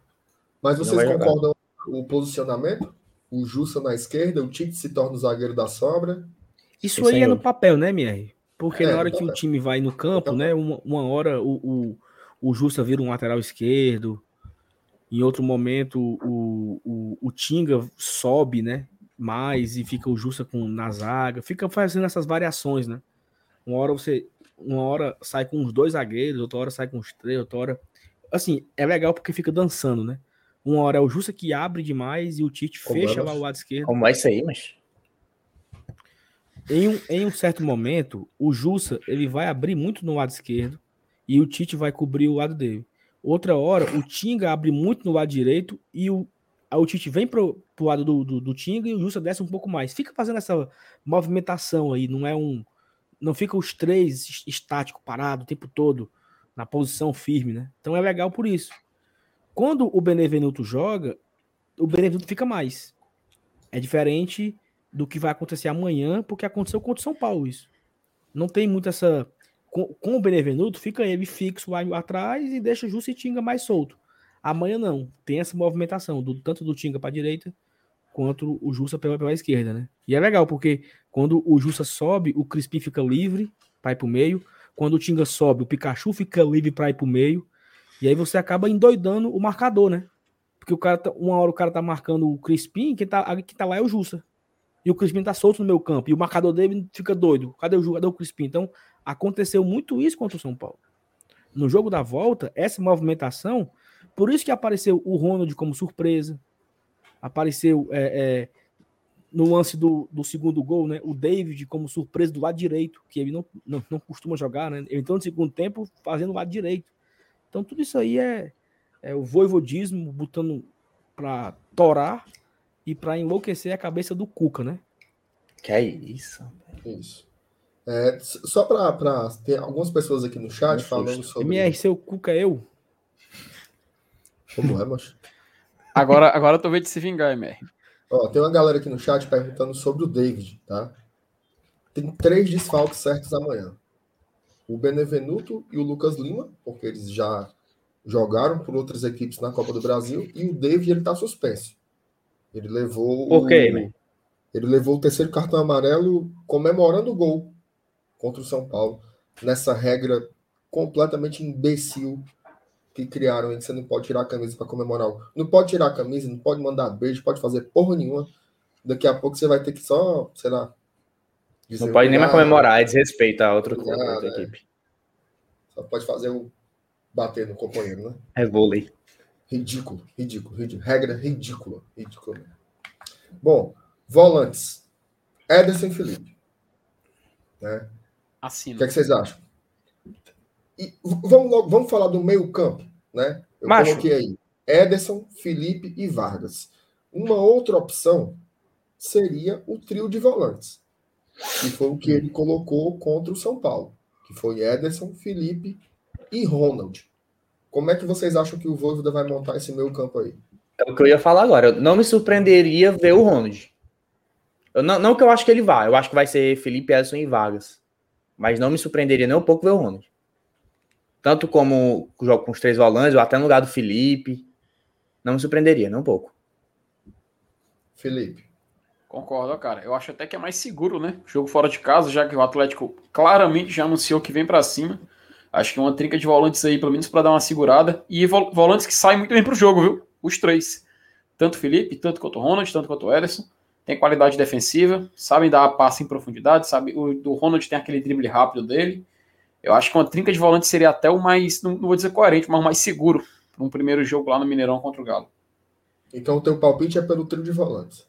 Mas vocês concordam com o posicionamento? O Jussa na esquerda, o Tite se torna o zagueiro da sobra. Isso aí é no papel, né, MR? Porque É, na hora que o time vai no campo, né? Uma, uma hora o, o, o Justa vira um lateral esquerdo, em outro momento o, o, o Tinga sobe, né? Mais e fica o Justa com, na zaga, fica fazendo essas variações, né? Uma hora você. Uma hora sai com os dois zagueiros, outra hora sai com os três, outra hora. Assim, é legal porque fica dançando, né? Uma hora é o Justa que abre demais e o Tite Como fecha é, lá o lado esquerdo. Como vai ser aí, mas. Em um, em um certo momento, o Jussa ele vai abrir muito no lado esquerdo e o Tite vai cobrir o lado dele. Outra hora, o Tinga abre muito no lado direito e o, o Tite vem pro, pro lado do, do, do Tinga e o Jussa desce um pouco mais. Fica fazendo essa movimentação aí, não é um. Não fica os três es- estático, parado o tempo todo, na posição firme, né? Então é legal por isso. Quando o Benevenuto joga, o Benevenuto fica mais. É diferente do que vai acontecer amanhã, porque aconteceu contra o São Paulo isso. Não tem muito essa. Com, com o Benevenuto, fica ele fixo lá atrás e deixa o Justo e Tinga mais solto. Amanhã não. Tem essa movimentação, do, tanto do Tinga para direita quanto o Justa pela, pela esquerda, né? E é legal, porque quando o Justa sobe, o Crispim fica livre para ir pro meio. Quando o Tinga sobe, o Pikachu fica livre para ir pro meio. E aí você acaba endoidando o marcador, né? Porque o cara tá- uma hora o cara tá marcando o Crispim, quem tá, quem tá lá é o Justa. E o Crispim tá solto no meu campo. E o marcador dele fica doido. Cadê o, o Crispim? Então, aconteceu muito isso contra o São Paulo. No jogo da volta, essa movimentação, por isso que apareceu o Ronald como surpresa. Apareceu é, é, no lance do, do segundo gol, né? O David como surpresa do lado direito, que ele não, não, não costuma jogar, né? Ele entrou no segundo tempo fazendo o lado direito. Então, tudo isso aí é, é o voivodismo botando para torar e para enlouquecer a cabeça do Cuca, né? Que é isso? Isso. É, só para ter algumas pessoas aqui no chat Um falando susto. sobre. MR, seu Cuca é eu. Como é, macho? Agora, agora eu tô vendo de se vingar, MR. Ó, tem uma galera aqui no chat perguntando sobre o David, tá? Tem três desfalques certos amanhã. O Benevenuto e o Lucas Lima, porque eles já jogaram por outras equipes na Copa do Brasil, e o David ele tá suspenso. Ele levou Por quê, o, man? ele levou o terceiro cartão amarelo comemorando o gol contra o São Paulo, nessa regra completamente imbecil que criaram, em que você não pode tirar a camisa para comemorar. o- Não pode tirar a camisa, não pode mandar beijo, pode fazer porra nenhuma. Daqui a pouco você vai ter que só, sei lá. dizer Não pode nem mais comemorar, é desrespeito a outra, Obrigado, a outra é. equipe. Só pode fazer o bater no companheiro, né? É vôlei. Ridículo, ridículo, ridículo. Regra ridícula, ridícula. Bom, volantes. Ederson e Felipe. Né? O Assino. que, é que vocês acham? E vamos, logo, vamos falar do meio campo, né? Eu Macho. coloquei aí Ederson, Felipe e Vargas. Uma outra opção seria o trio de volantes, que foi o que ele colocou contra o São Paulo, que foi Ederson, Felipe e Ronald. Como é que vocês acham que o Voivoda vai montar esse meio campo aí? É o que eu ia falar agora. Eu não me surpreenderia ver o Ronald. Eu, não, não que eu acho que ele vá. Eu acho que vai ser Felipe Edson e Vargas. Mas não me surpreenderia nem um pouco ver o Ronald. Tanto como o jogo com os três volantes, ou até no lugar do Felipe. Não me surpreenderia, nem um pouco. Felipe. Concordo, cara. Eu acho até que é mais seguro, né? Jogo fora de casa, já que o Atlético claramente já anunciou que vem para cima. Acho que uma trinca de volantes aí, pelo menos para dar uma segurada. E volantes que saem muito bem pro jogo, viu? Os três. Tanto o Felipe, tanto quanto o Ronald, tanto quanto o Ederson. Tem qualidade defensiva, sabem dar a passe em profundidade, sabe? O do Ronald tem aquele drible rápido dele. Eu acho que uma trinca de volantes seria até o mais, não, não vou dizer coerente, mas o mais seguro para um primeiro jogo lá no Mineirão contra o Galo. Então o teu palpite é pelo trio de volantes.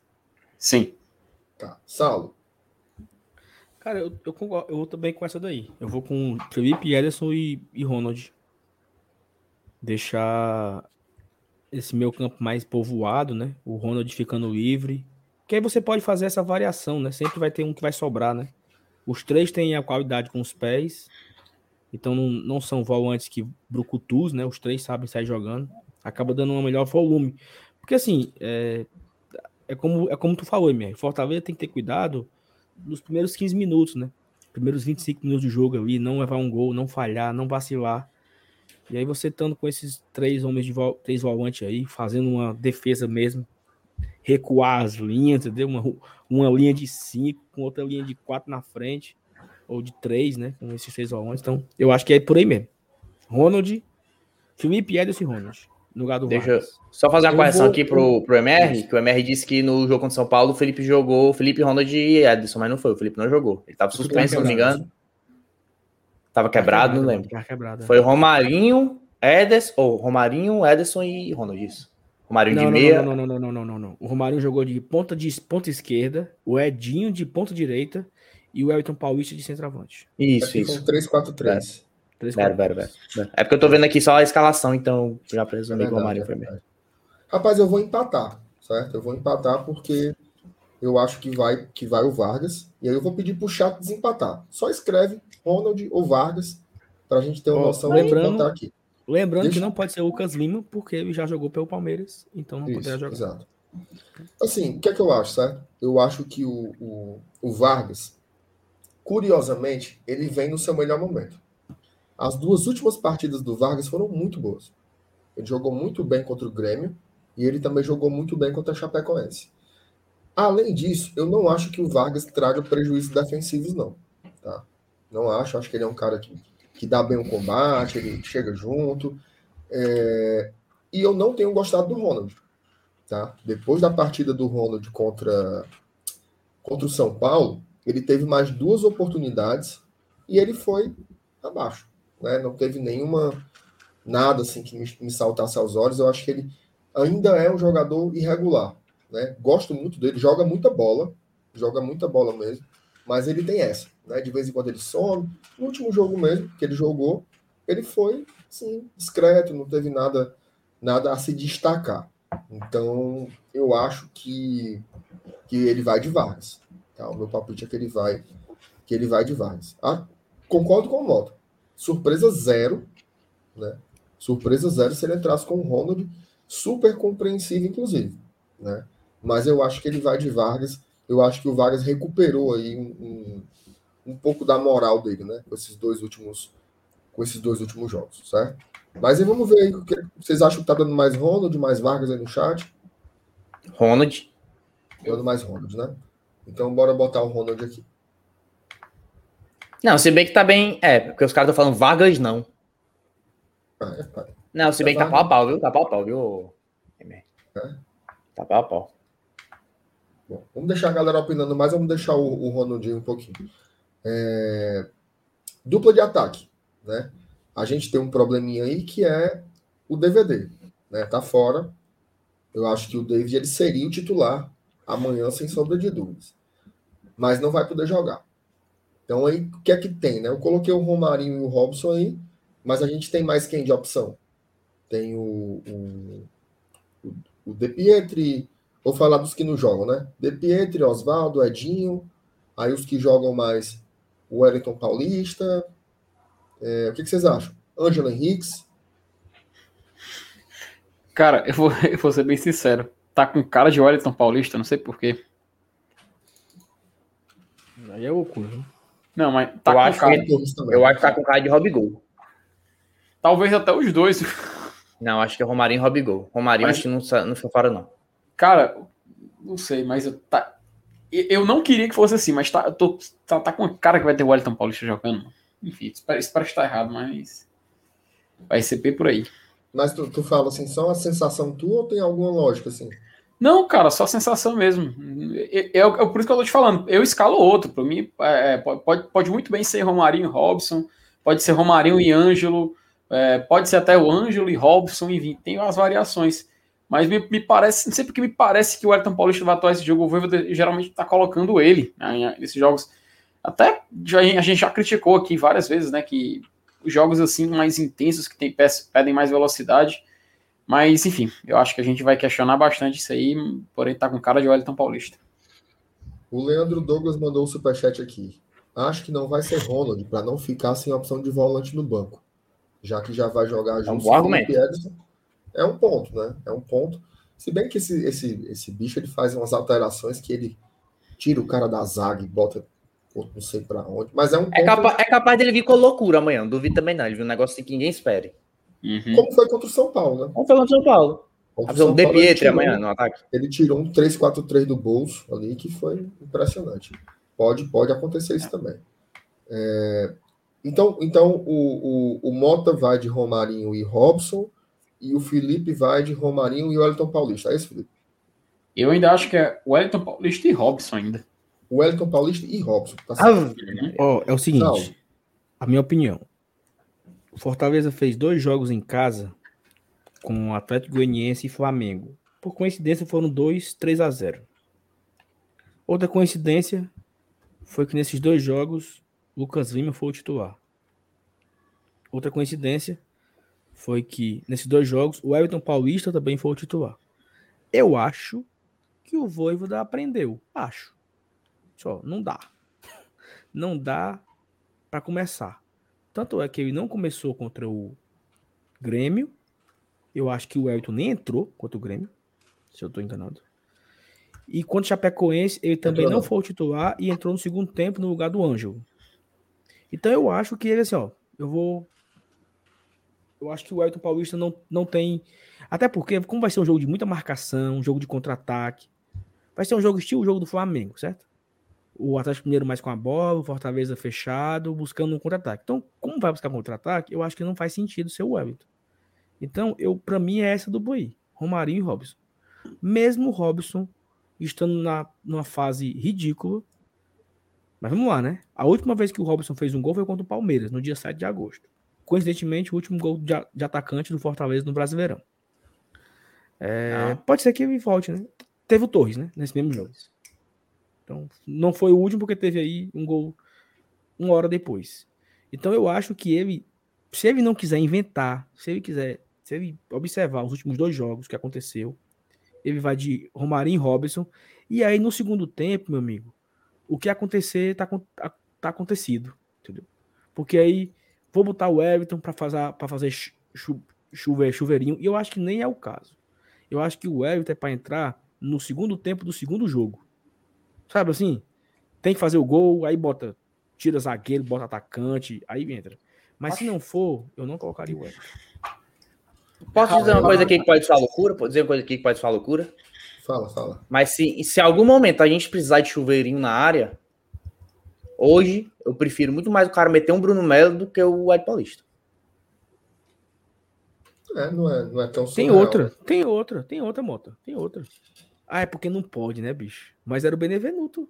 Sim. Tá. Saulo. Cara, eu, eu, eu vou também com essa daí. Eu vou com Felipe, Ederson e, e Ronald. Deixar esse meu campo mais povoado, né? O Ronald ficando livre. Que aí você pode fazer essa variação, né? Sempre vai ter um que vai sobrar, né? Os três têm a qualidade com os pés. Então não, não são volantes que brucutus, né? Os três sabem sair jogando. Acaba dando um melhor volume. Porque assim, é, é como, é como tu falou, Emer. Fortaleza tem que ter cuidado nos primeiros 15 minutos, né? Primeiros 25 minutos de jogo ali, não levar um gol, não falhar, não vacilar. E aí você estando com esses três homens de vol três volantes aí, fazendo uma defesa mesmo, recuar as linhas, entendeu? Uma, uma linha de cinco com outra linha de quatro na frente, ou de três, né? Com esses três volantes. Então, eu acho que é por aí mesmo. Ronald, Felipe Ederson e Ronald no lugar do Deixa eu só fazer uma eu correção vou... aqui pro, pro MR, que o MR disse que no jogo contra São Paulo o Felipe jogou Felipe Ronald e Edson, mas não foi, o Felipe não jogou. Ele tava suspenso, se não me engano. Tava quebrado, não lembro. Quebrado, é. foi Romarinho, Ederson, ou Romarinho, Ederson e Ronald, isso. Romarinho não, de não, meia. Não, não, não, não, não, não, não. O Romarinho jogou de ponta de ponta esquerda, o Edinho de ponta direita e o Elton Paulista de centroavante. Isso, isso. 3-4-3. 3, vero, vero, vero. É porque eu tô vendo aqui só a escalação, então já é que o Romário foi mesmo. Rapaz, eu vou empatar, certo? Eu vou empatar porque eu acho que vai que vai o Vargas. E aí eu vou pedir pro chat desempatar. Só escreve Ronald ou Vargas pra gente ter uma oh, noção lembrando, de aqui. Lembrando Deixa... que não pode ser o Lucas Lima, porque ele já jogou pelo Palmeiras, então não Isso, poderá jogar. Exato. Assim, o que é que eu acho, certo? Eu acho que o, o, o Vargas, curiosamente, ele vem no seu melhor momento. As duas últimas partidas do Vargas foram muito boas. Ele jogou muito bem contra o Grêmio e ele também jogou muito bem contra a Chapecoense. Além disso, eu não acho que o Vargas traga prejuízos defensivos, não. Tá? Não acho. Acho que ele é um cara que, que dá bem o combate, ele chega junto. É... E eu não tenho gostado do Ronald. Tá? Depois da partida do Ronald contra, contra o São Paulo, ele teve mais duas oportunidades e ele foi abaixo né? Não teve nenhuma nada assim que me, me saltasse aos olhos. Eu acho que ele ainda é um jogador irregular, né? Gosto muito dele, joga muita bola, joga muita bola mesmo, mas ele tem essa, né? De vez em quando ele some. No último jogo mesmo que ele jogou, ele foi discreto, não teve nada nada a se destacar. Então, eu acho que que ele vai de Vargas. Tá? O meu palpite é que ele vai que ele vai de Vargas. Ah, concordo com o Moto surpresa zero, né? Surpresa zero se ele entrasse com o Ronald, super compreensivo, inclusive, né? Mas eu acho que ele vai de Vargas. Eu acho que o Vargas recuperou aí um, um, um pouco da moral dele, né? Com esses dois últimos, com esses dois últimos jogos, certo? Mas aí vamos ver aí o que vocês acham que tá dando mais Ronald, mais Vargas aí no chat? Ronald. Dando mais Ronald, né? Então bora botar o Ronald aqui. Não, se bem que tá bem. É, porque os caras estão falando Vargas não. Não, se bem que tá pau a pau, viu? Tá pau a pau, viu? É. Tá pau a pau. Bom, vamos deixar a galera opinando mais, vamos deixar o, o Ronaldinho um pouquinho. É... Dupla de ataque, né? A gente tem um probleminha aí que é o DVD, né? Tá fora. Eu acho que o David ele seria o titular amanhã, sem sombra de dúvidas. Mas não vai poder jogar. Então aí o que é que tem, né? Eu coloquei o Romarinho e o Robson aí, mas a gente tem mais quem de opção? Tem o, o, o De Pietri, vou falar dos que não jogam, né? De Pietri, Oswaldo, Edinho, aí os que jogam mais, o Wellington Paulista. É, o que, que vocês acham? Ângelo Henriques. Cara, eu vou, eu vou ser bem sincero. Tá com cara de Wellington Paulista, não sei porquê. Aí é loucura. Não, mas tá eu, acho cara... que, eu acho que tá com cara de Robigol. Talvez até os dois. Não, acho que é Romarinho e Robigol. Romarinho mas... acho que não, não foi fora, não. Cara, não sei, mas eu, tá, eu não queria que fosse assim, mas tá, tô, tá, tá com cara que vai ter o Wellington Paulista jogando. Enfim, isso parece, parece estar errado, mas vai ser P por aí. Mas tu, tu fala assim, só uma sensação tua ou tem alguma lógica assim? Não, cara, só sensação mesmo. É, é, é, por isso que eu tô te falando. Eu escalo outro. Para mim, é, pode, pode muito bem ser Romarinho e Robson, pode ser Romarinho e Ângelo, é, pode ser até o Ângelo e Robson, enfim, tem as variações. Mas me, me parece, não sei porque me parece que o Ayrton Paulista vai atuar esse jogo, o Voivoda geralmente está colocando ele né, nesses jogos. Até a gente já criticou aqui várias vezes, né, que jogos assim mais intensos, que tem, pedem mais velocidade, mas, enfim, eu acho que a gente vai questionar bastante isso aí, porém tá com cara de Wellington Paulista. O Leandro Douglas mandou o um superchat aqui. Acho que não vai ser Ronald, para não ficar sem opção de volante no banco. Já que já vai jogar junto é um com Ederson. É um ponto, né? É um ponto. Se bem que esse, esse, esse bicho ele faz umas alterações que ele tira o cara da zaga e bota não sei para onde. Mas é um é, capa é capaz dele vir com loucura amanhã. Não duvido também não. Ele viu um negócio assim que ninguém espere. Uhum. Como foi contra o São Paulo, né? Como foi contra o São Paulo. Contra De Pietri amanhã no ataque. Ele tirou um 3-4-3 do bolso ali, que foi impressionante. Pode, pode acontecer isso também. É, então, então o, o, o, Mota vai de Romarinho e Robson, e o Felipe vai de Romarinho e Wellington Paulista. É isso, Felipe? Eu ainda acho que é Wellington Paulista e Robson ainda. Wellington Paulista e Robson. Tá ah, oh, é o seguinte, a minha opinião. O Fortaleza fez dois jogos em casa com o Atlético Goianiense e Flamengo. Por coincidência, foram dois 3 a 0 Outra coincidência foi que nesses dois jogos, Lucas Lima foi o titular. Outra coincidência foi que nesses dois jogos, o Everton Paulista também foi o titular. Eu acho que o Voivoda aprendeu. Acho. Só, não dá. Não dá para começar. Tanto é que ele não começou contra o Grêmio. Eu acho que o Elton nem entrou contra o Grêmio, se eu estou enganado. E contra o Chapecoense, ele também não foi o titular e entrou no segundo tempo no lugar do Ângelo. Então eu acho que ele, assim, ó, eu vou. Eu acho que o Elton Paulista não, não tem. Até porque, como vai ser um jogo de muita marcação, um jogo de contra-ataque, vai ser um jogo estilo o jogo do Flamengo, certo? O Atlético Mineiro mais com a bola, o Fortaleza fechado, buscando um contra-ataque. Então, como vai buscar um contra-ataque, eu acho que não faz sentido ser o Everton. Então, eu para mim é essa do Boi, Romarinho e Robson. Mesmo o Robson estando na, numa fase ridícula, mas vamos lá, né? A última vez que o Robson fez um gol foi contra o Palmeiras, no dia 7 de agosto. Coincidentemente, o último gol de, de atacante do Fortaleza no Brasileirão. É, pode ser que ele volte, né? Teve o Torres, né? Nesse mesmo jogo. Então, não foi o último porque teve aí um gol uma hora depois. Então, eu acho que ele, se ele não quiser inventar, se ele quiser, se ele observar os últimos dois jogos que aconteceu, ele vai de Romarinho e Robson. E aí, no segundo tempo, meu amigo, o que acontecer tá, tá, acontecido, entendeu? Porque aí vou botar o Everton para fazer para fazer chu, chuve, chuveirinho e eu acho que nem é o caso. Eu acho que o Everton é para entrar no segundo tempo do segundo jogo. Sabe assim? Tem que fazer o gol, aí bota, tira zagueiro, bota atacante, aí entra. Mas se não for, eu não colocaria o Everton. Posso dizer uma coisa aqui que pode falar loucura? Pode dizer uma coisa aqui que pode falar loucura? Fala, fala. Mas se, se em algum momento a gente precisar de chuveirinho na área, hoje eu prefiro muito mais o cara meter um Bruno Melo do que o Ed Paulista. É, não é, não é tão surreal. Tem outra, tem outra, tem outra, Mota. Tem outra. Ah, é porque não pode, né, bicho? Mas era o Benevenuto.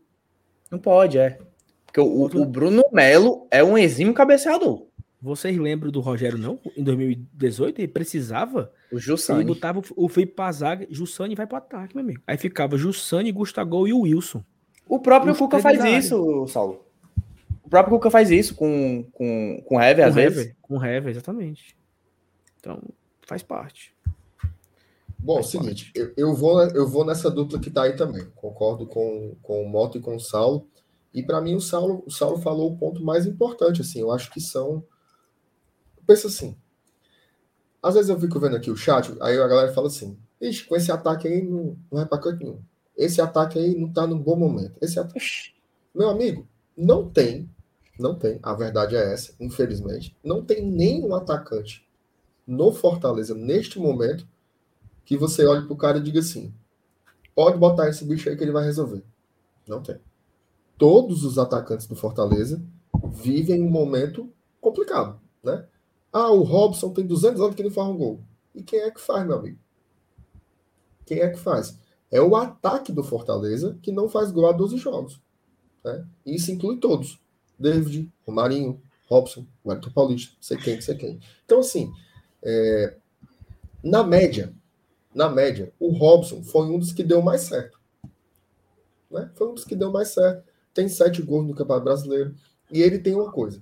Não pode, é. Porque o, o Bruno Melo é um exímio cabeceador. Vocês lembram do Rogério, não? Em 2018, ele precisava. O Jussani. Ele botava o Felipe Pazaga, Jussani vai pro ataque, meu amigo. Aí ficava Jussani, Gustavo e o Wilson. O próprio Cuca faz isso, Saulo. O próprio Cuca faz isso com, com, com Hever, às Hever, vezes. Com Hever, exatamente. Então, faz parte. Bom, é o seguinte, eu, eu, vou, eu vou nessa dupla que tá aí também. Concordo com, com o Moto e com o Saulo. E para mim o Saulo, o Saulo falou o ponto mais importante, assim, eu acho que são pensa assim, Às vezes eu fico vendo aqui o chat, aí a galera fala assim: Ixi, com esse ataque aí não, não vai pra canto nenhum. Esse ataque aí não tá num bom momento. Esse ataque... Meu amigo, não tem, não tem, a verdade é essa, infelizmente, não tem nenhum atacante no Fortaleza neste momento que você olhe pro cara e diga assim: pode botar esse bicho aí que ele vai resolver. Não tem. Todos os atacantes do Fortaleza vivem um momento complicado, né? Ah, o Robson tem 200 anos que não faz um gol. E quem é que faz, meu amigo? Quem é que faz? É o ataque do Fortaleza que não faz gol a 12 jogos. Né? E isso inclui todos. David, Romarinho, Robson, Wellington Paulista, sei quem, sei quem. Então, assim, é, na média, na média, o Robson foi um dos que deu mais certo. Né? Foi um dos que deu mais certo. Tem sete gols no Campeonato Brasileiro. E ele tem uma coisa.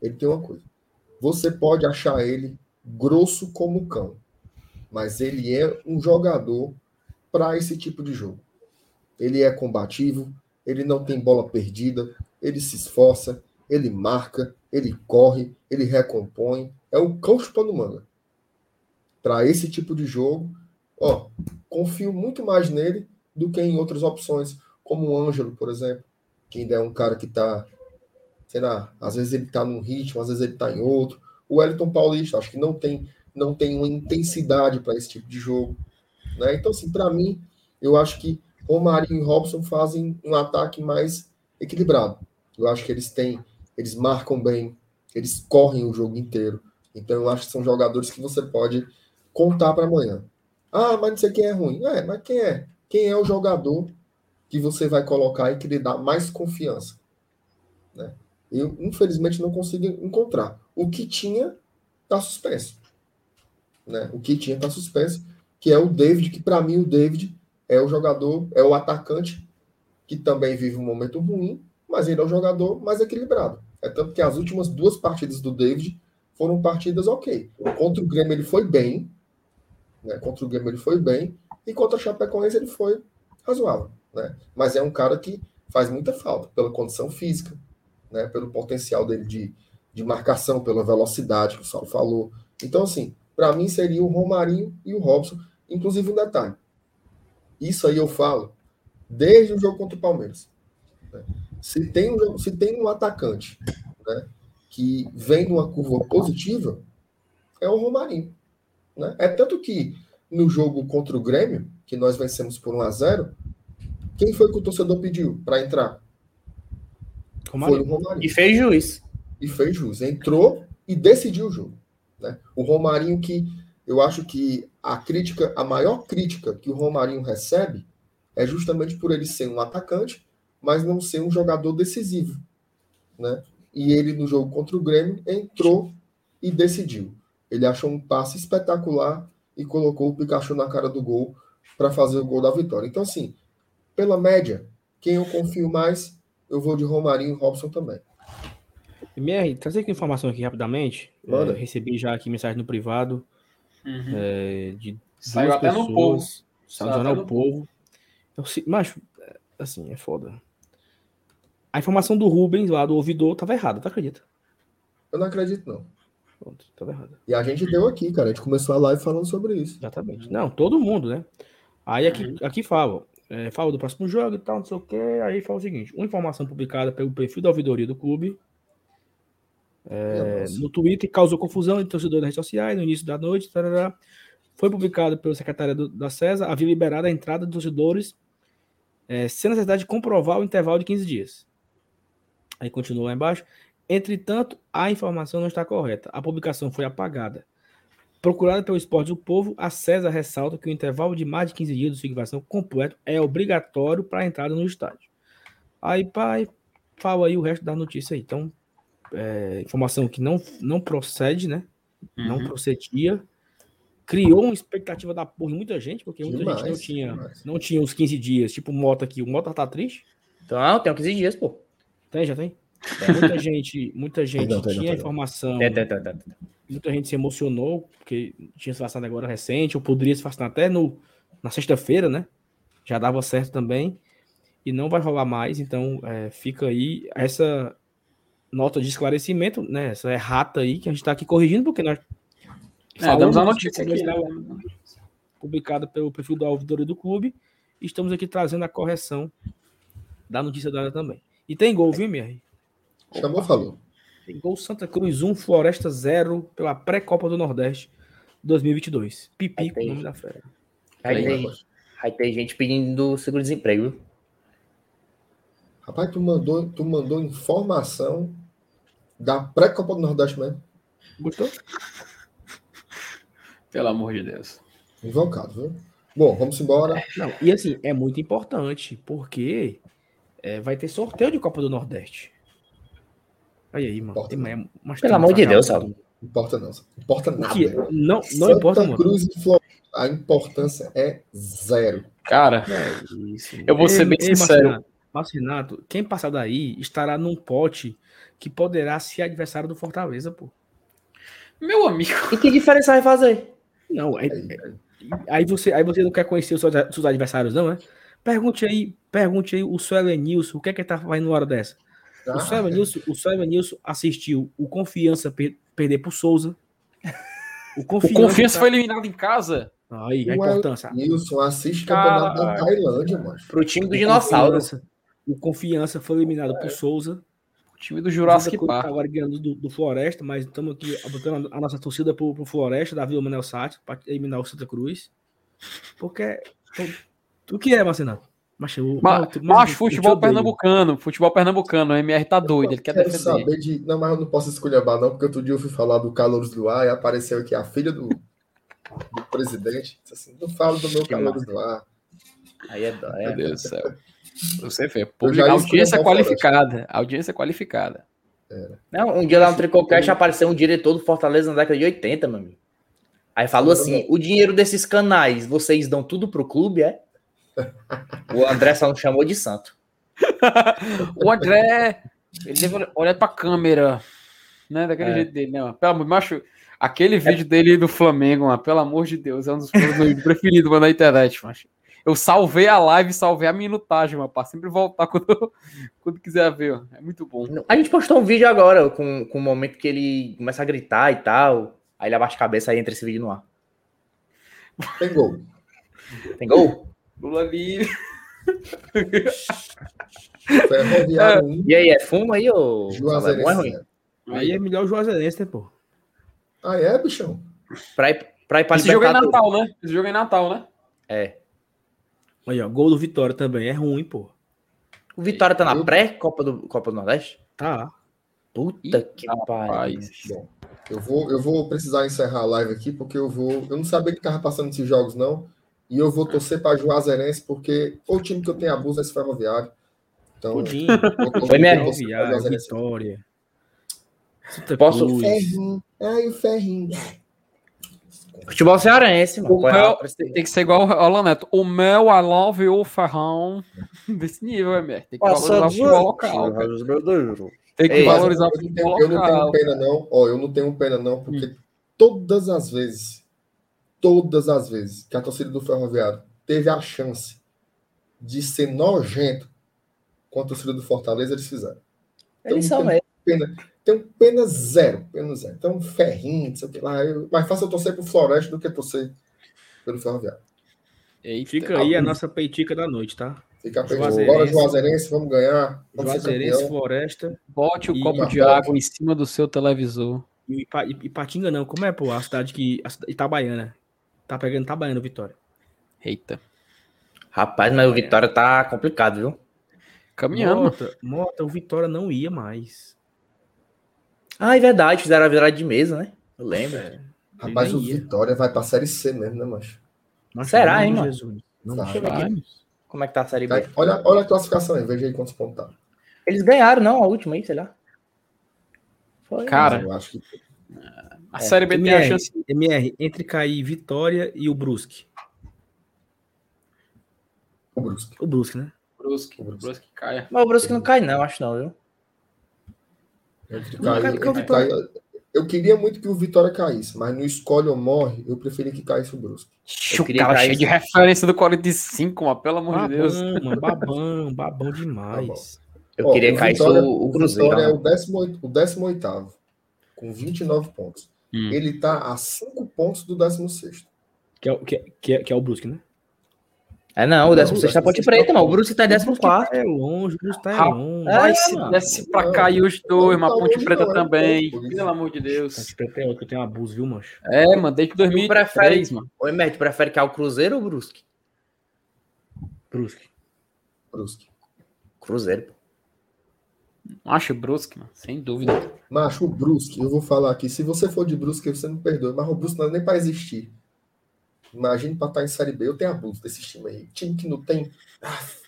Ele tem uma coisa. Você pode achar ele grosso como cão. Mas ele é um jogador para esse tipo de jogo. Ele é combativo, ele não tem bola perdida, ele se esforça, ele marca, ele corre, ele recompõe. É o cão chupando manga. Para esse tipo de jogo, ó, confio muito mais nele do que em outras opções, como o Ângelo, por exemplo, que ainda é um cara que está, sei lá, às vezes ele está num ritmo, às vezes ele está em outro. O Wellington Paulista, acho que não tem, não tem uma intensidade para esse tipo de jogo. Né? Então, assim, para mim, eu acho que Romarinho e Robson fazem um ataque mais equilibrado. Eu acho que eles têm, eles marcam bem, eles correm o jogo inteiro. Então, eu acho que são jogadores que você pode contar para amanhã. Ah, mas não sei quem é ruim. É, mas quem é? Quem é o jogador que você vai colocar e que lhe dá mais confiança? Né? Eu, infelizmente, não consigo encontrar. O que tinha está suspenso. Né? O que tinha está suspenso, que é o David, que para mim o David é o jogador, é o atacante que também vive um momento ruim, mas ele é o jogador mais equilibrado. É tanto que as últimas duas partidas do David foram partidas ok. Contra o Grêmio ele foi bem, né? Contra o Grêmio ele foi bem. E contra o Chapecoense ele foi razoável. Né? Mas é um cara que faz muita falta pela condição física, né? pelo potencial dele de, de marcação, pela velocidade que o Saulo falou. Então, assim, para mim seria o Romarinho e o Robson. Inclusive, um detalhe. Isso aí eu falo desde o jogo contra o Palmeiras. Né? Se, tem um, se tem um atacante né, que vem numa curva positiva, é o Romarinho. Né? É tanto que no jogo contra o Grêmio, que nós vencemos por 1 a 0 quem foi que o torcedor pediu para entrar? Romarinho. Foi o Romarinho. E fez juiz. E fez juiz. Entrou e decidiu o jogo. Né? O Romarinho que eu acho que a crítica, a maior crítica que o Romarinho recebe é justamente por ele ser um atacante, mas não ser um jogador decisivo. Né? E ele, no jogo contra o Grêmio, entrou e decidiu. Ele achou um passe espetacular e colocou o Pikachu na cara do gol para fazer o gol da vitória. Então, assim, pela média, quem eu confio mais, eu vou de Romarinho e Robson também. MR, trazer aqui informação aqui rapidamente. É, recebi já aqui mensagem no privado uhum. é, de Saiu até pessoas, no povo. Saiu no Jornal Povo. Então, se, mas, assim, é foda. A informação do Rubens lá do ouvidor tava errada, tu acredita? Eu não acredito, não. Pronto, tava errado. E a gente deu aqui, cara. A gente começou a live falando sobre isso. Exatamente. Não, todo mundo, né? Aí aqui, uhum. aqui fala, é, fala do próximo jogo e tal, não sei o quê. Aí fala o seguinte: uma informação publicada pelo perfil da ouvidoria do clube é, no Twitter causou confusão entre torcedores das redes sociais no início da noite. Tarará, foi publicado pelo secretário da CESA, havia liberado a entrada de torcedores é, sem necessidade de comprovar o intervalo de 15 dias. Aí continua lá embaixo. Entretanto, a informação não está correta. A publicação foi apagada. Procurada pelo Esporte do Povo, a César ressalta que o intervalo de mais de 15 dias de figuração completo é obrigatório para a entrada no estádio. Aí, pai, fala aí o resto da notícia aí. Então, é, informação que não, não procede, né? Uhum. Não procedia. Criou uma expectativa da porra em muita gente, porque muita demais, gente não tinha, não tinha os 15 dias. Tipo o Mota aqui. O Mota tá triste? Então, tem 15 dias, pô. Tem, já tem? Muita gente, muita gente não, tinha não, informação. Muita gente se emocionou, porque tinha se vacinado agora recente, ou poderia se vacinar até no, na sexta-feira, né? Já dava certo também. E não vai rolar mais, então é, fica aí essa nota de esclarecimento, né? Essa errata aí que a gente está aqui corrigindo, porque nós É, damos a notícia aqui. Né? Publicada pelo perfil do Alvidor do clube. Estamos aqui trazendo a correção da notícia dada também. E tem gol, viu, Mier? Chamou, falou. Tem gol Santa Cruz 1, Floresta 0 pela pré-copa do Nordeste 2022. Pipi com o nome da fera. Aí tem, aí tem gente pedindo seguro-desemprego. Rapaz, tu mandou, tu mandou informação da pré-copa do Nordeste mesmo. Gostou? Pelo amor de Deus. Invocado, viu? Bom, vamos embora. Não, e assim, é muito importante, porque é, vai ter sorteio de Copa do Nordeste. Aí aí, mano. Importa, Tem, mas Pelo amor de Deus, Saulo. Importa não. Importa nada. Que, não, não Santa importa, mano. Cruz e Floresta, a importância é zero. Cara, É isso. eu vou ser bem sincero. Marcinato, Marcinato, quem passar daí estará num pote que poderá ser adversário do Fortaleza, pô. Meu amigo. E que diferença vai fazer? Não, é- é- aí, você, aí você não quer conhecer os seus, seus adversários, não, é? Pergunte aí, pergunte aí o Suelen Nilson, o que é que ele tá fazendo na hora dessa? O Ah, Suelen Nilson, o Nilson assistiu o Confiança per- perder pro Souza. O O Confiança, Confiança tá- foi eliminado em casa. Aí, a importância. Nilson, assiste campeonato da Caralho. Tailândia, mano. Pro time do O dinossauro. Confiança- O Confiança foi eliminado por Souza. O time do Jurassic tá Park. agora ganhando do, do Floresta, mas estamos aqui botando a nossa torcida pro, pro Floresta, da Vila Manel Sátio, para eliminar o Santa Cruz. Porque. O que é, Marcenato? Mas, o- Ma- mas- Mas mas- futebol eu pernambucano, futebol pernambucano, o MR tá doido, ele quer defender. saber de. Não, mas eu não posso esculhambar, não, porque outro dia eu fui falar do Calouros do Ar e apareceu aqui a filha do, do presidente. Assim, não falo do meu Calouros do Ar. Aí é dó. Meu É. Deus do céu. Você vê, Eu público, já audiência qualificada. Audiência qualificada. Não, um dia lá no Tricocast apareceu um diretor do Fortaleza na década de 80, meu amigo. Aí falou assim: o dinheiro desses canais, vocês dão tudo pro clube, é? O André só não chamou de santo. O André, ele deve olhar pra câmera, né? Daquele É. jeito dele, né? mano? Pelo amor, macho, aquele vídeo dele do Flamengo, mano, pelo amor de Deus, é um dos meus preferidos mano, na internet, macho. Eu salvei a live, salvei a minutagem, mano, pra sempre voltar quando, quando quiser ver, ó. É muito bom. A gente postou um vídeo agora com, com o momento que ele começa a gritar e tal. Aí ele abaixa a cabeça e entra esse vídeo no ar. Tem gol. Tem gol? Lula livre. Ferroviário 1, E aí, é fumo aí ou. É bom, é Juazeirense ruim? 0. Aí é melhor o Juazeirense, né, pô? Ah, é, bichão? Pra ir, pra ir pra Esse jogo é. Natal, né? Esse jogo é em Natal, né? É. Aí, ó, gol do Vitória também é ruim, pô. O Vitória tá na pré-Copa do, Copa do Nordeste? Tá. Puta que pariu. Bom, eu vou, eu vou precisar encerrar a live aqui, porque eu vou. Eu não sabia que tava passando esses jogos, não. E eu vou torcer para Juazeirense, porque o time que eu tenho abuso é esse ferroviário. Então, Pudim, Foi Juazeirense. Vitória. Posso-. Ferrinho. Ai, o ferrinho. Futebol cearense, mano. O é meu, a- tem que ser igual o Alan Neto. O Mel, I love you, Ferrão. Desse nível, MR. Tem que valorizar o futebol local. cara. Tem que Ei, valorizar o Eu futebol tenho, eu não tenho local. pena, não. Ó, eu não tenho pena, não, porque todas as vezes, todas as vezes que a torcida do Ferroviário teve a chance de ser nojento com a torcida do Fortaleza, eles fizeram. Eles Então, são tem- mesmo. Tenho pena zero, pena zero. Então, ferrinho, não sei o que lá. Eu, mais fácil eu torcer pro Floresta do que torcer pelo Ferroviário. Eita. Fica aí a nossa peitica da noite, tá? Fica perto. Juazeirense. Bora, Juazeirense, vamos ganhar. Vamos Juazeirense. Floresta Bote o E- copo de água em cima do seu televisor. e e Ipatinga não. Como é, pô? A cidade que... A cidade, Itabaiana. Tá pegando Itabaiana, Vitória. Eita. Rapaz, mas o Vitória tá complicado, viu? Caminhando. Mota, Mota, o Vitória não ia mais. Ah, é verdade. Fizeram a virada de mesa, né? Eu lembro. Rapaz, o ia. Vitória vai pra Série C mesmo, né, mancho? Mas, Será, hein, mano? Jesus. Não ver Vai. aqui. Como é que tá a Série B? Cai- Olha, olha a classificação aí, veja aí quantos pontos tá. Eles ganharam, não, a última aí, sei lá. Foi. Cara, Eu acho que A É. Série B tem a MR, chance. MR, entre cair Vitória e o Brusque. o Brusque. O Brusque, né? Brusque. Brusque caia. Mas o Brusque não cai, não, acho não, viu? Entre Não, porque o entre Vitória- eu queria muito que o Vitória caísse, mas no escolhe ou morre, eu preferi que caísse o Brusque. O queria cara cair- cheio de referência do 45, mano, pelo amor de Deus. Babão, mano, babão, babão demais. Eu Ó, queria o cair o, o Cruzeiro. Vitória é ó. o 18, o 18 com 29 pontos. Hum. ele está a cinco pontos do 16. Que é, que, que, é, que é o Brusque, né? É não, o 16 tá Ponte Preta, mano. O Brusque tá em 14. É longe, o Brusque tá é longe. Vai é, se desce pra cá e os dois, mas Ponte Preta também. Pelo amor de Deus. Ponte Preta é outro que tem um abuso, viu, mancho? É, mano, desde 2003, prefere, mano. Oi, Mer, tu prefere que é o Cruzeiro ou o Brusque? Brusque. Brusque. Cruzeiro, pô. Acho Brusque, mano, sem dúvida. Macho, o Brusque, eu vou falar aqui. Se você for de Brusque, você não perdoe, mas o Brusque não é nem para existir. Imagine para estar em Série B. Eu tenho abuso desse time aí. Time que não tem.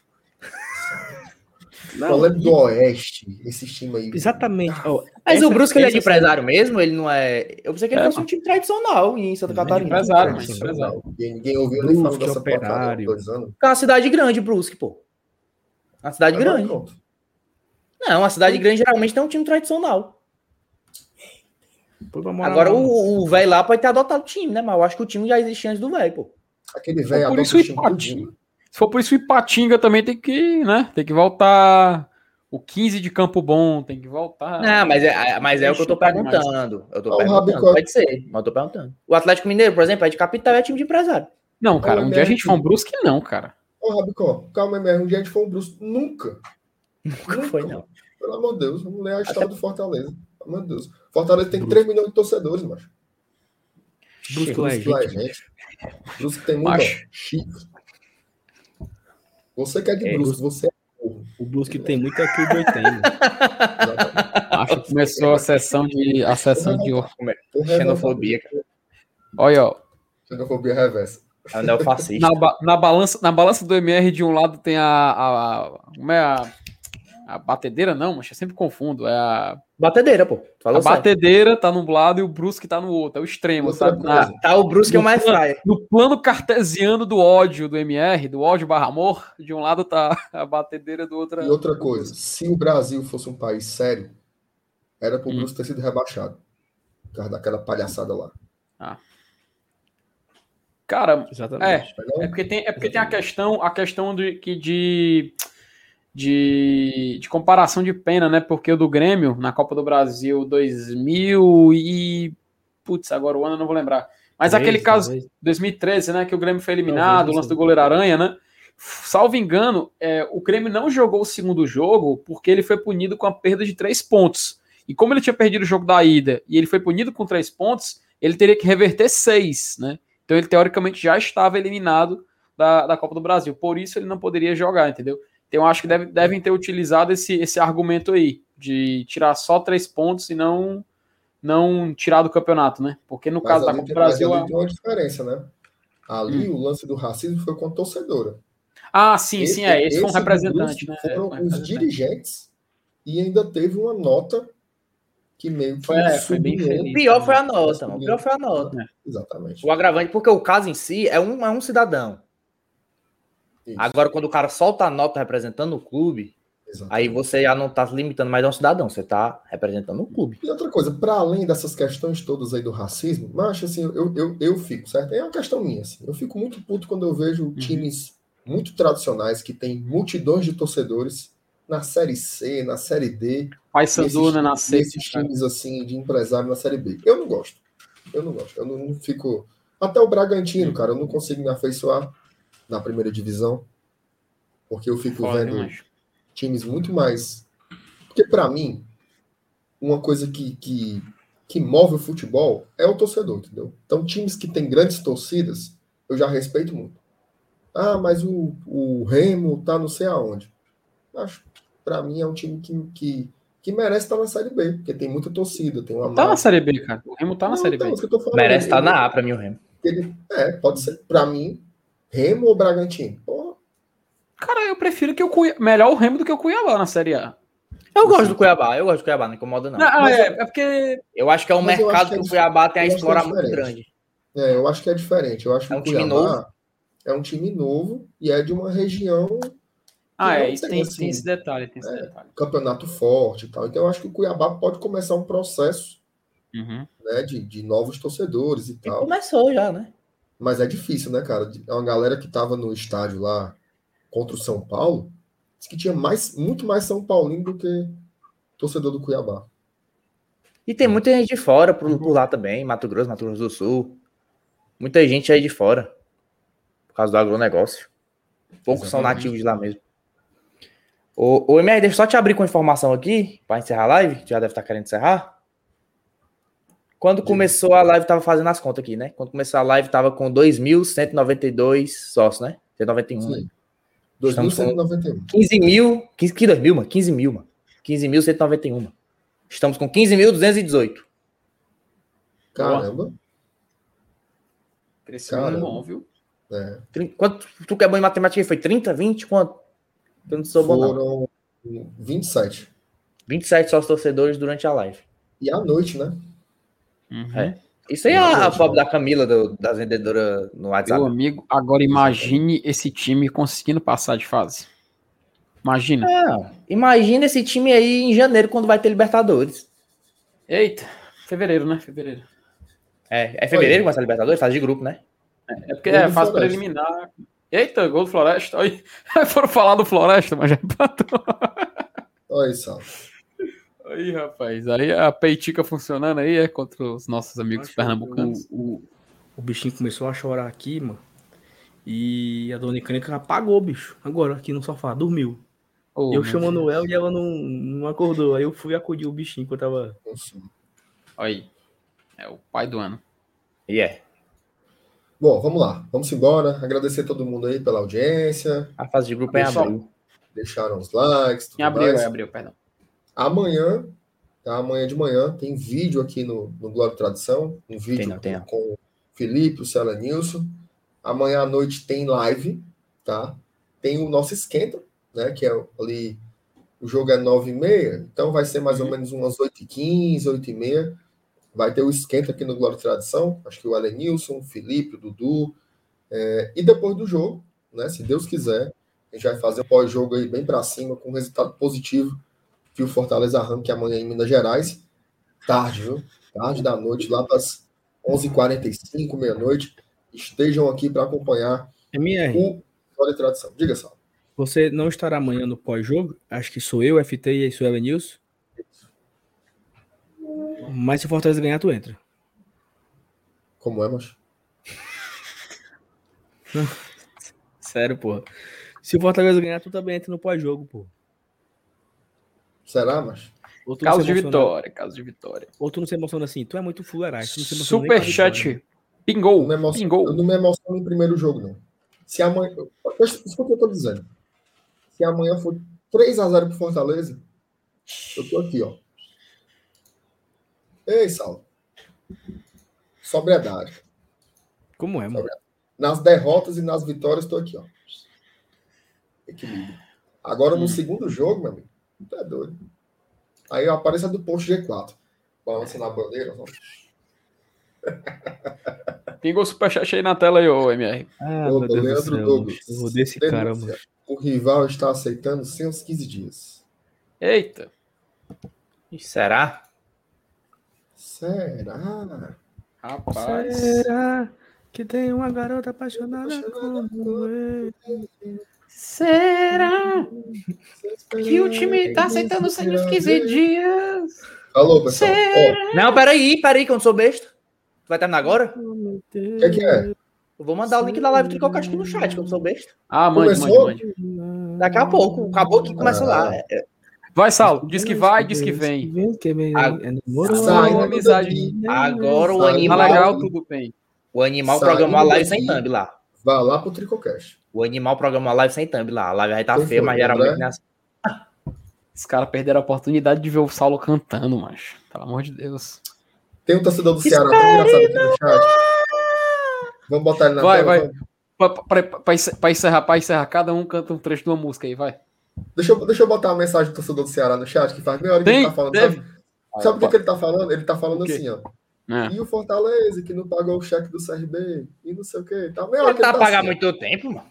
Não, Falando do Oeste, esse time aí. Exatamente. Oh, mas essa, o Brusque ele é de empresário mesmo? Ele não é. Eu pensei que ele é, fosse um time tradicional em Santa Catarina. É empresário, mas empresário. Ninguém ouviu nem falar dessa operário. dois anos. É uma cidade grande, Brusque, pô. Uma cidade grande. Pronto. Não, uma cidade grande geralmente tem um time tradicional. Agora o velho lá pode ter adotado o time, né? Mas eu acho que o time já existia antes do velho, pô. Aquele velho adota isso o time. Se for por isso o Ipatinga também tem que, né? Tem que voltar. O 15 de Campo Bom tem que voltar. Não, mas é, mas é o que eu tô perguntando. Eu tô perguntando. Pode ser, mas eu tô perguntando. O Atlético Mineiro, por exemplo, é de capital, é time de empresário. Não, cara, um dia a gente foi um Brusque, não, cara. Ô, Rabicó, calma aí, um dia a gente foi um Brusque. Nunca. Nunca foi, não. Pelo amor de Deus, vamos ler a história Até... do Fortaleza. Pelo amor de Deus. Fortaleza tem Brusque. 3 milhões de torcedores, macho. Brusque lá é gente. Brusque tem muito chifre. Você quer é de é, Brusque, você é o Brusque tem muito aqui do 80. Acho que começou a sessão de a sessão de xenofobia, cara. Olha, ó. Xenofobia reversa. É neofascista. Na, ba na, balança, na balança do MR, de um lado tem a. a, a como é a. A batedeira, não, mas eu sempre confundo. É a. Batedeira, pô. Falou a certo. batedeira tá num lado e o Brusque tá no outro. É o extremo, Outra sabe? Na, tá o Brusque é o mais fraio. No plano cartesiano do ódio do MR, do ódio barra amor, de um lado tá a batedeira do outro. E outra coisa, se o Brasil fosse um país sério, era pro hum. Brusque ter sido rebaixado. Por causa daquela palhaçada lá. Ah. Cara, Exatamente. é, é porque tem, é porque tem a questão, a questão de que de de, de comparação de pena, né? Porque o do Grêmio, na Copa do Brasil 2000 e... Putz, agora o ano eu não vou lembrar. Mas 3, aquele caso, talvez. 2013, né? Que o Grêmio foi eliminado, o lance do goleiro Aranha, né? Salvo engano, é, o Grêmio não jogou o segundo jogo porque ele foi punido com a perda de três pontos. E como ele tinha perdido o jogo da ida e ele foi punido com três pontos, ele teria que reverter seis, né? Então ele teoricamente já estava eliminado da, da Copa do Brasil. Por isso ele não poderia jogar, entendeu? Então, eu acho que deve, devem ter utilizado esse, esse argumento aí, de tirar só três pontos e não, não tirar do campeonato, né? Porque no mas caso da Copa do Brasil. Ali tem uma diferença, né? Ali hum. o lance do racismo foi com a torcedora. Ah, sim, esse, sim, é. Esse, esse foi um representante, né? Foram é, os dirigentes e ainda teve uma nota que meio que foi, é, foi bem feliz. O pior foi a nota, mano. O pior foi a nota. Exatamente. O agravante, porque o caso em si é um, é um cidadão. Isso. Agora, quando o cara solta a nota representando o clube, Exatamente. aí você já não está limitando mais a um cidadão, você está representando o clube. E outra coisa, para além dessas questões todas aí do racismo, mas assim, eu, eu, eu fico, certo? É uma questão minha, assim. Eu fico muito puto quando eu vejo uhum. times muito tradicionais que têm multidões de torcedores na Série C, na Série D. Paysandu né, na C. Esses times assim de empresário na Série B. Eu não gosto. Eu não gosto. Eu não, não fico. Até o Bragantino, uhum. cara, eu não consigo me afeiçoar na primeira divisão, porque eu fico Foda, vendo times muito mais. Porque, para mim, uma coisa que, que, que move o futebol é o torcedor, entendeu? Então, times que têm grandes torcidas, eu já respeito muito. Ah, mas o, o Remo tá não sei aonde. Acho, para mim, é um time que, que, que merece estar na Série B, porque tem muita torcida, tem uma. Tá marca. na Série B, cara. O Remo tá na não, Série então, B. merece estar na A para mim, o Remo. Ele, é, pode ser. Para mim, Remo ou Bragantino? Porra. Cara, eu prefiro que o Cuiabá. Melhor o Remo do que o Cuiabá na Série A. Eu gosto do Cuiabá, eu gosto do Cuiabá, não incomoda não. não é, é, porque. Eu acho que é um mercado que, que, o Cuiabá tem a explorar é muito grande. É, eu acho que é diferente. Eu acho é um que o Cuiabá novo. é um time novo e é de uma região. Ah, é, isso tem, assim, tem, esse detalhe, tem esse é, detalhe. Campeonato forte e tal. Então eu acho que o Cuiabá pode começar um processo uhum. né, de, de novos torcedores e, e tal. Começou já, né? Mas é difícil, né, cara? É uma galera que tava no estádio lá contra o São Paulo, disse que tinha mais, muito mais São Paulino do que torcedor do Cuiabá. E tem muita gente de fora por, por lá também, Mato Grosso, Mato Grosso do Sul. Muita gente aí de fora. Por causa do agronegócio. Poucos são nativos de lá mesmo. O, o MR, deixa eu só te abrir com informação aqui, para encerrar a live, já deve estar querendo encerrar. Quando começou a live, tava fazendo as contas aqui, né? Quando começou a live, tava com 2.192 sócios, né? 191. Sim. 2.191. 15 mil. 15, que 2 mil, mano? 15 mil, mano. 15.191. Estamos com 15.218. Caramba. Crescimento Caramba. bom, viu? É. Quanto tu que é bom em matemática foi? 30, 20? Quanto? Eu não sou Foram bom, 27. 27 sócios torcedores durante a live. E à noite, né? Uhum. É. Isso aí é a, a pobre da Camila, do, das vendedoras no WhatsApp. Meu amigo, agora imagine esse time conseguindo passar de fase. Imagina. É, imagina esse time aí em janeiro, quando vai ter Libertadores. Eita, fevereiro, né? Fevereiro. É, é fevereiro que vai ser Libertadores? Fase de grupo, né? É, é porque é fase preliminar. Eita, gol do Floresta. Aí, foram falar do Floresta, mas já empatou. Olha isso. Aí, rapaz, aí a peitica funcionando aí é contra os nossos amigos pernambucanos. O, o, o, bichinho começou a chorar aqui, mano. E a dona Icânica apagou, bicho. Agora, aqui no sofá, dormiu. Oh, eu chamando ela e ela não, não acordou. Aí eu fui acudir o bichinho que eu tava. Aí. É o pai do ano. E yeah. é. Bom, vamos lá. Vamos embora. Agradecer a todo mundo aí pela audiência. A fase de grupo é abril. Deixaram os likes. Tudo em abril, mais. é abril, perdão. Amanhã, tá? Amanhã de manhã, tem vídeo aqui no, no Glória Tradição. Um vídeo tem não, tem com o Felipe, o Cela Nilson. Amanhã à noite tem live, tá? Tem o nosso esquenta, né? Que é ali. O jogo é 9h30, então vai ser mais ou uhum. menos umas 8h15, 8h30. Vai ter o esquenta aqui no Glória Tradição. Acho que o Alenilson, o Felipe, o Dudu. É, e depois do jogo, né? Se Deus quiser, a gente vai fazer um pós-jogo aí bem para cima, com resultado positivo que o Fortaleza arranque amanhã em Minas Gerais. Tarde, viu? Tarde da noite, lá das 11h45, meia-noite. Estejam aqui para acompanhar MR. o Glória Tradição. Diga, Sal. Você não estará amanhã no pós-jogo? Acho que sou eu, FT e Suela News. Mas se o Fortaleza ganhar, tu entra. Como é, macho? Sério, porra. Se o Fortaleza ganhar, tu também entra no pós-jogo, pô. Será, mas? Caso de vitória, caso de vitória. Ou tu não se emociona assim, tu é muito fuleiragem. Superchat pingou, pingou. Eu não me emociono no primeiro jogo, não. Se amanhã... Isso que eu tô dizendo. Se amanhã for 3x0 pro Fortaleza, eu tô aqui, ó. Ei, Saulo. Sobriedade. Como é, mano? Nas derrotas e nas vitórias, tô aqui, ó. Equilíbrio. Agora, no hum. segundo jogo, meu amigo, Tá doido. Aí aparece a do posto G4. Balança na bandeira. Pingou o superchat aí na tela aí, ô MR. Ah, Opa, Leandro Douglas. Eu vou desse cara, mano. O rival está aceitando sem os 15 dias. Eita. será? Será? Rapaz. Será que tem uma garota apaixonada, apaixonada como eu? Será que o time tá aceitando sem os 15 dias? Alô, pessoal. Oh. Não, peraí, peraí, que eu não sou besta. Tu vai terminar agora? O que, é que é? Eu vou mandar o link da live do Tricocast aqui no chat, que eu não sou besta. Ah, mande, mande, mande. Daqui a pouco. Acabou que começa ah. lá. Vai, Sal. Diz que vai, diz que vem. Amizade. Agora o animal. Tá legal, tudo bem. O animal programou a live sem thumb lá. Vai lá pro Tricocast. O animal programou a live sem thumb lá. A live estar tá feia, mas geralmente não é assim. Os caras perderam a oportunidade de ver o Saulo cantando, macho. Pelo amor de Deus. Tem um torcedor do Ceará tão engraçado aqui no chat. Vamos botar ele na vai, tela. Vai, vai. Pra, encerrar, pra encerrar, cada um canta um trecho de uma música aí, vai. Deixa eu, deixa eu botar uma mensagem do torcedor do Ceará no chat, que faz meia hora que Tem, ele tá falando. Deve. Sabe, sabe o que, ele tá falando? Ele tá falando assim, ó. É. E o Fortaleza, que não pagou o cheque do CRB, e não sei o quê. Tá meio tá, tá pagar assim. muito tempo, mano.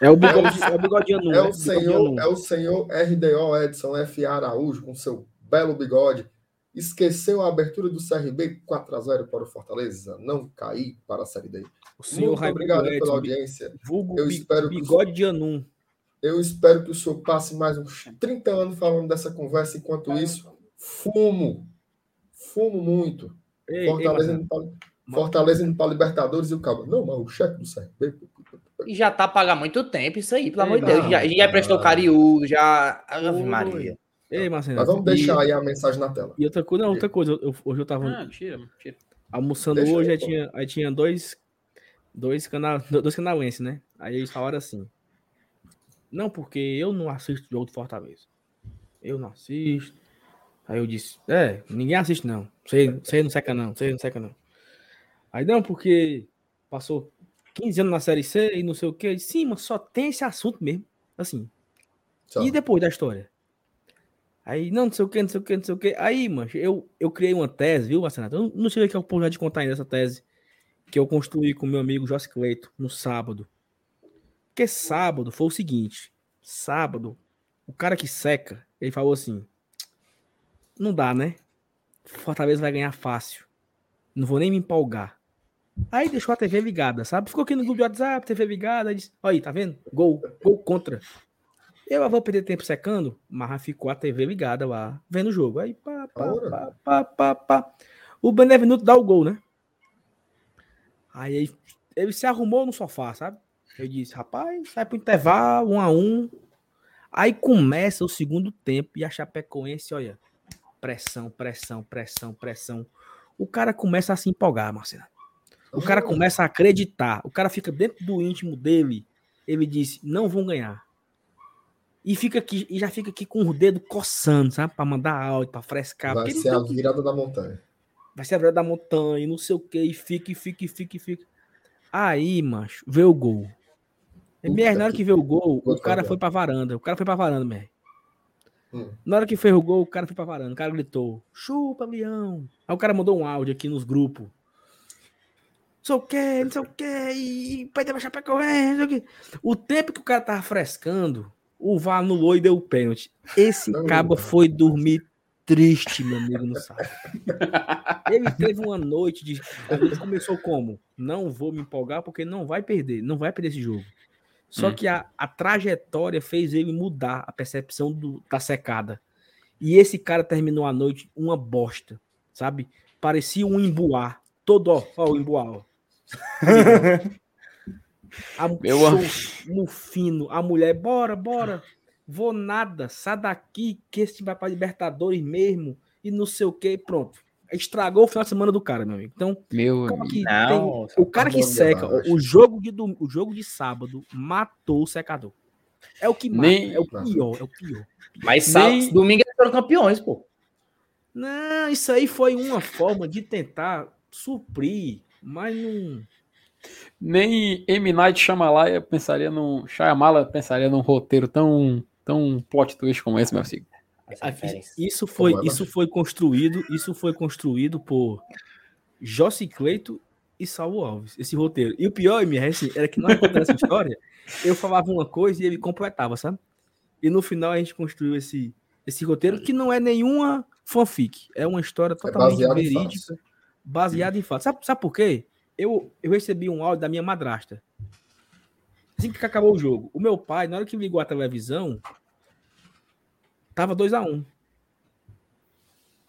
É o bigode, é o bigodinho É, o né? senhor, é o senhor RDO Edson F. Araújo, com seu belo bigode. Esqueceu a abertura do CRB 4x0 para o Fortaleza, não cair para a Série D. O senhor Muito obrigado Edson, pela audiência. Vulgo eu espero bigode de Anum. Eu espero que o senhor passe mais uns 30 anos falando dessa conversa, enquanto isso, fumo fumo muito. Ei, Fortaleza, ei, indo pra, Fortaleza indo para Libertadores e o cabo. Não, mas o cheque do CRB. E já tá pagando muito tempo isso aí, pelo amor de Deus. Já, já prestou Cariúdo, já. Ave Maria. Ei, Marcelo. Mas vamos deixar e... aí a mensagem na tela. E outra coisa, não, outra coisa. Eu, hoje eu tava. Ah, tira, tira. Almoçando Deixa hoje, aí, aí tinha, aí tinha dois, dois, cana, dois canauenses, né? Aí eles falaram assim: Não, porque eu não assisto jogo do Fortaleza. Eu não assisto. Aí eu disse: É, ninguém assiste não. Você, você não seca não, você não seca não. Aí não, porque passou 15 anos na Série C e não sei o que. Sim, mas só tem esse assunto mesmo. Assim. Só. E depois da história? Aí, não, não sei o que, não sei o que, não sei o que. Aí, mano, eu, eu criei uma tese, viu, Marcenato? Eu não tive aqui a oportunidade de contar ainda essa tese que eu construí com meu amigo Joss Cleito no sábado. Porque sábado foi o seguinte: sábado, o cara que seca, ele falou assim: não dá, né? Fortaleza vai ganhar fácil. Não vou nem me empolgar. Aí deixou a TV ligada, sabe? Ficou aqui no grupo de WhatsApp, TV ligada. Disse, Olha aí, tá vendo? Gol, gol contra. Eu vou perder tempo secando, mas ficou a TV ligada lá, vendo o jogo. Aí, pá, pá, pá, pá, pá, pá. O Benevenuto dá o gol, né? Aí ele se arrumou no sofá, sabe? Eu disse, rapaz, sai pro intervalo, um a um. Aí começa o segundo tempo e a Chapecoense, olha, pressão, pressão, pressão, pressão. O cara começa a se empolgar, Marcelo. O cara começa a acreditar. O cara fica dentro do íntimo dele. Ele diz, não vão ganhar e fica aqui e já fica aqui com o dedo coçando, sabe? Para mandar áudio, para frescar. Vai ser a virada da montanha. Vai ser a virada da montanha, não sei o que, e fica, e fica, e fica, e fica. Aí, macho, vê o gol. MR, na hora que vê o gol, o cara foi pra varanda. O cara foi pra varanda, MR. Hum. Na hora que fez o gol, o cara foi pra varanda. O cara gritou: chupa, leão. Aí o cara mandou um áudio aqui nos grupos. Não sei o que, não sei o que, e pai vai chapéu correndo, não sei o que. O tempo que o cara tava frescando, o VAR anulou e deu o pênalti. Esse cabo foi dormir triste, meu amigo, no sábado. Ele teve uma noite de. Começou como? Não vou me empolgar porque não vai perder, não vai perder esse jogo. Só hum. que a, a trajetória fez ele mudar a percepção do, da secada. E esse cara terminou a noite uma bosta, sabe? Parecia um embuá. Todo, ó, ó o embuá, ó. A, Meu show, fino. A mulher, bora, bora. Vou nada, sai daqui, que esse vai para Libertadores mesmo. E não sei o que, pronto. Estragou o final de semana do cara, meu amigo. Então, meu o cara que, não, tem, o cara que seca, o jogo, de, o jogo de sábado matou o secador. É o que mata, Nem... é o pior, é o pior. Mas sábado, Nem... domingo eles foram campeões, pô. Não, isso aí foi uma forma de tentar suprir, mas não. Nem M. Night Shyamalan pensaria num Shyamala pensaria num roteiro tão tão plot twist como esse, meu filho. Isso foi isso foi construído, isso foi construído por Jossi Cleito e Salvo Alves, esse roteiro. E o pior, MR, assim, era que nós contando essa história, eu falava uma coisa e ele completava, sabe? E no final a gente construiu esse esse roteiro que não é nenhuma fanfic, é uma história é totalmente é verídica, baseada em fatos. Sabe, sabe por quê? eu, eu recebi um áudio da minha madrasta. Assim que acabou o jogo. O meu pai, na hora que ligou a televisão, tava 2 a 1 um.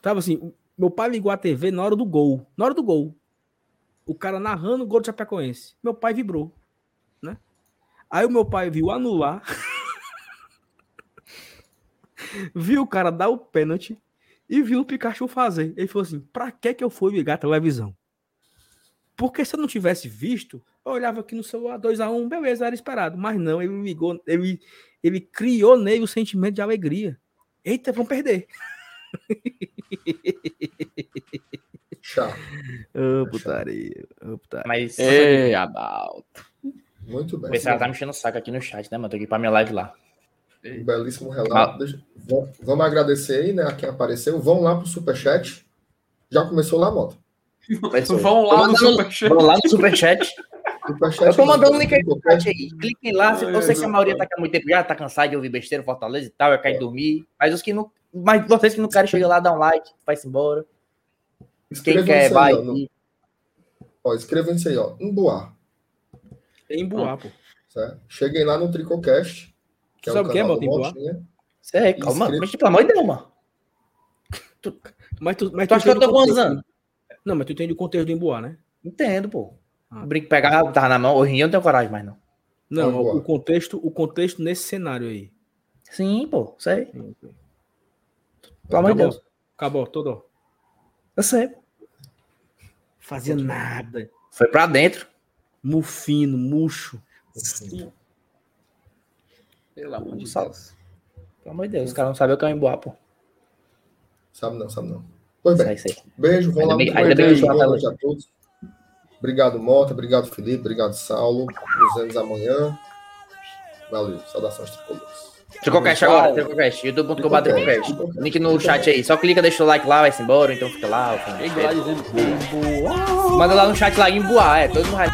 Tava assim, meu pai ligou a TV na hora do gol. Na hora do gol. O cara narrando o gol do Chapecoense. Meu pai vibrou. Né? Aí o meu pai viu anular. viu o cara dar o pênalti e viu o Pikachu fazer. Ele falou assim: pra que que eu fui ligar a televisão? Porque se eu não tivesse visto, eu olhava aqui no celular 2x1, um, beleza, era esperado. Mas não, ele ligou, ele, ele criou nele o sentimento de alegria. Eita, vamos perder. Chato. Ô, putaria. Ô, putaria. Mas. Ei, Adalto. Muito bem. Esse cara tá mexendo o saco aqui no chat, né, mano? Tô aqui pra minha live lá. Um belíssimo relato. Ah. Vamos agradecer aí, né, a quem apareceu. Vão lá pro superchat. Já começou lá, Mota? Vão lá, no superchat. Vão lá no superchat. Eu tô mandando o link aí no chat aí. Cliquem lá. Eu sei que a maioria tá com muito tempo já, tá cansado de ouvir besteira, Fortaleza e tal, é cair dormir. Mas os que não. Mas vocês que não querem, chega lá, dá um like, vai-se embora. Quem quer, vai. Aí, ó, ó, escrevam isso aí, ó. Emboar. Emboar, pô. Certo? Cheguei lá no Tricocast. Que é Sabe o que é, Emboar? Você é, calma, mas pelo amor de Deus, mano. Mas tu, mas Tu acha que eu tô contexto- anos? Não, mas tu entende o contexto do emboar, né? Entendo, pô. Ah. O brinco pegava, tava na mão, hoje em dia eu não tenho coragem mais, não. Não, Emboar. o contexto, o contexto nesse cenário aí. Sim, pô, sei. Pelo amor de Acabou. Deus. Acabou, todo. Eu sei. Fazia nada. Foi pra dentro. Mufino, murcho. Pelo amor de Deus. Pelo amor de Deus, os caras não sabem o que é um emboar, pô. Sabe não, sabe não. Pois bem, isso aí. beijo, vamos Ainda lá. bem- ainda bem, eu boa noite a todos. Obrigado, Mota. Obrigado, Felipe. Obrigado, Saulo. Nos vemos amanhã. Valeu. Saudações tricolores. Tricocast agora, Tricocast. youtube.com.br Tricocast. Link no chat aí. Só clica, deixa o like lá, vai-se embora, então fica lá. Manda lá no chat lá, emboar, é. Todo mundo vai.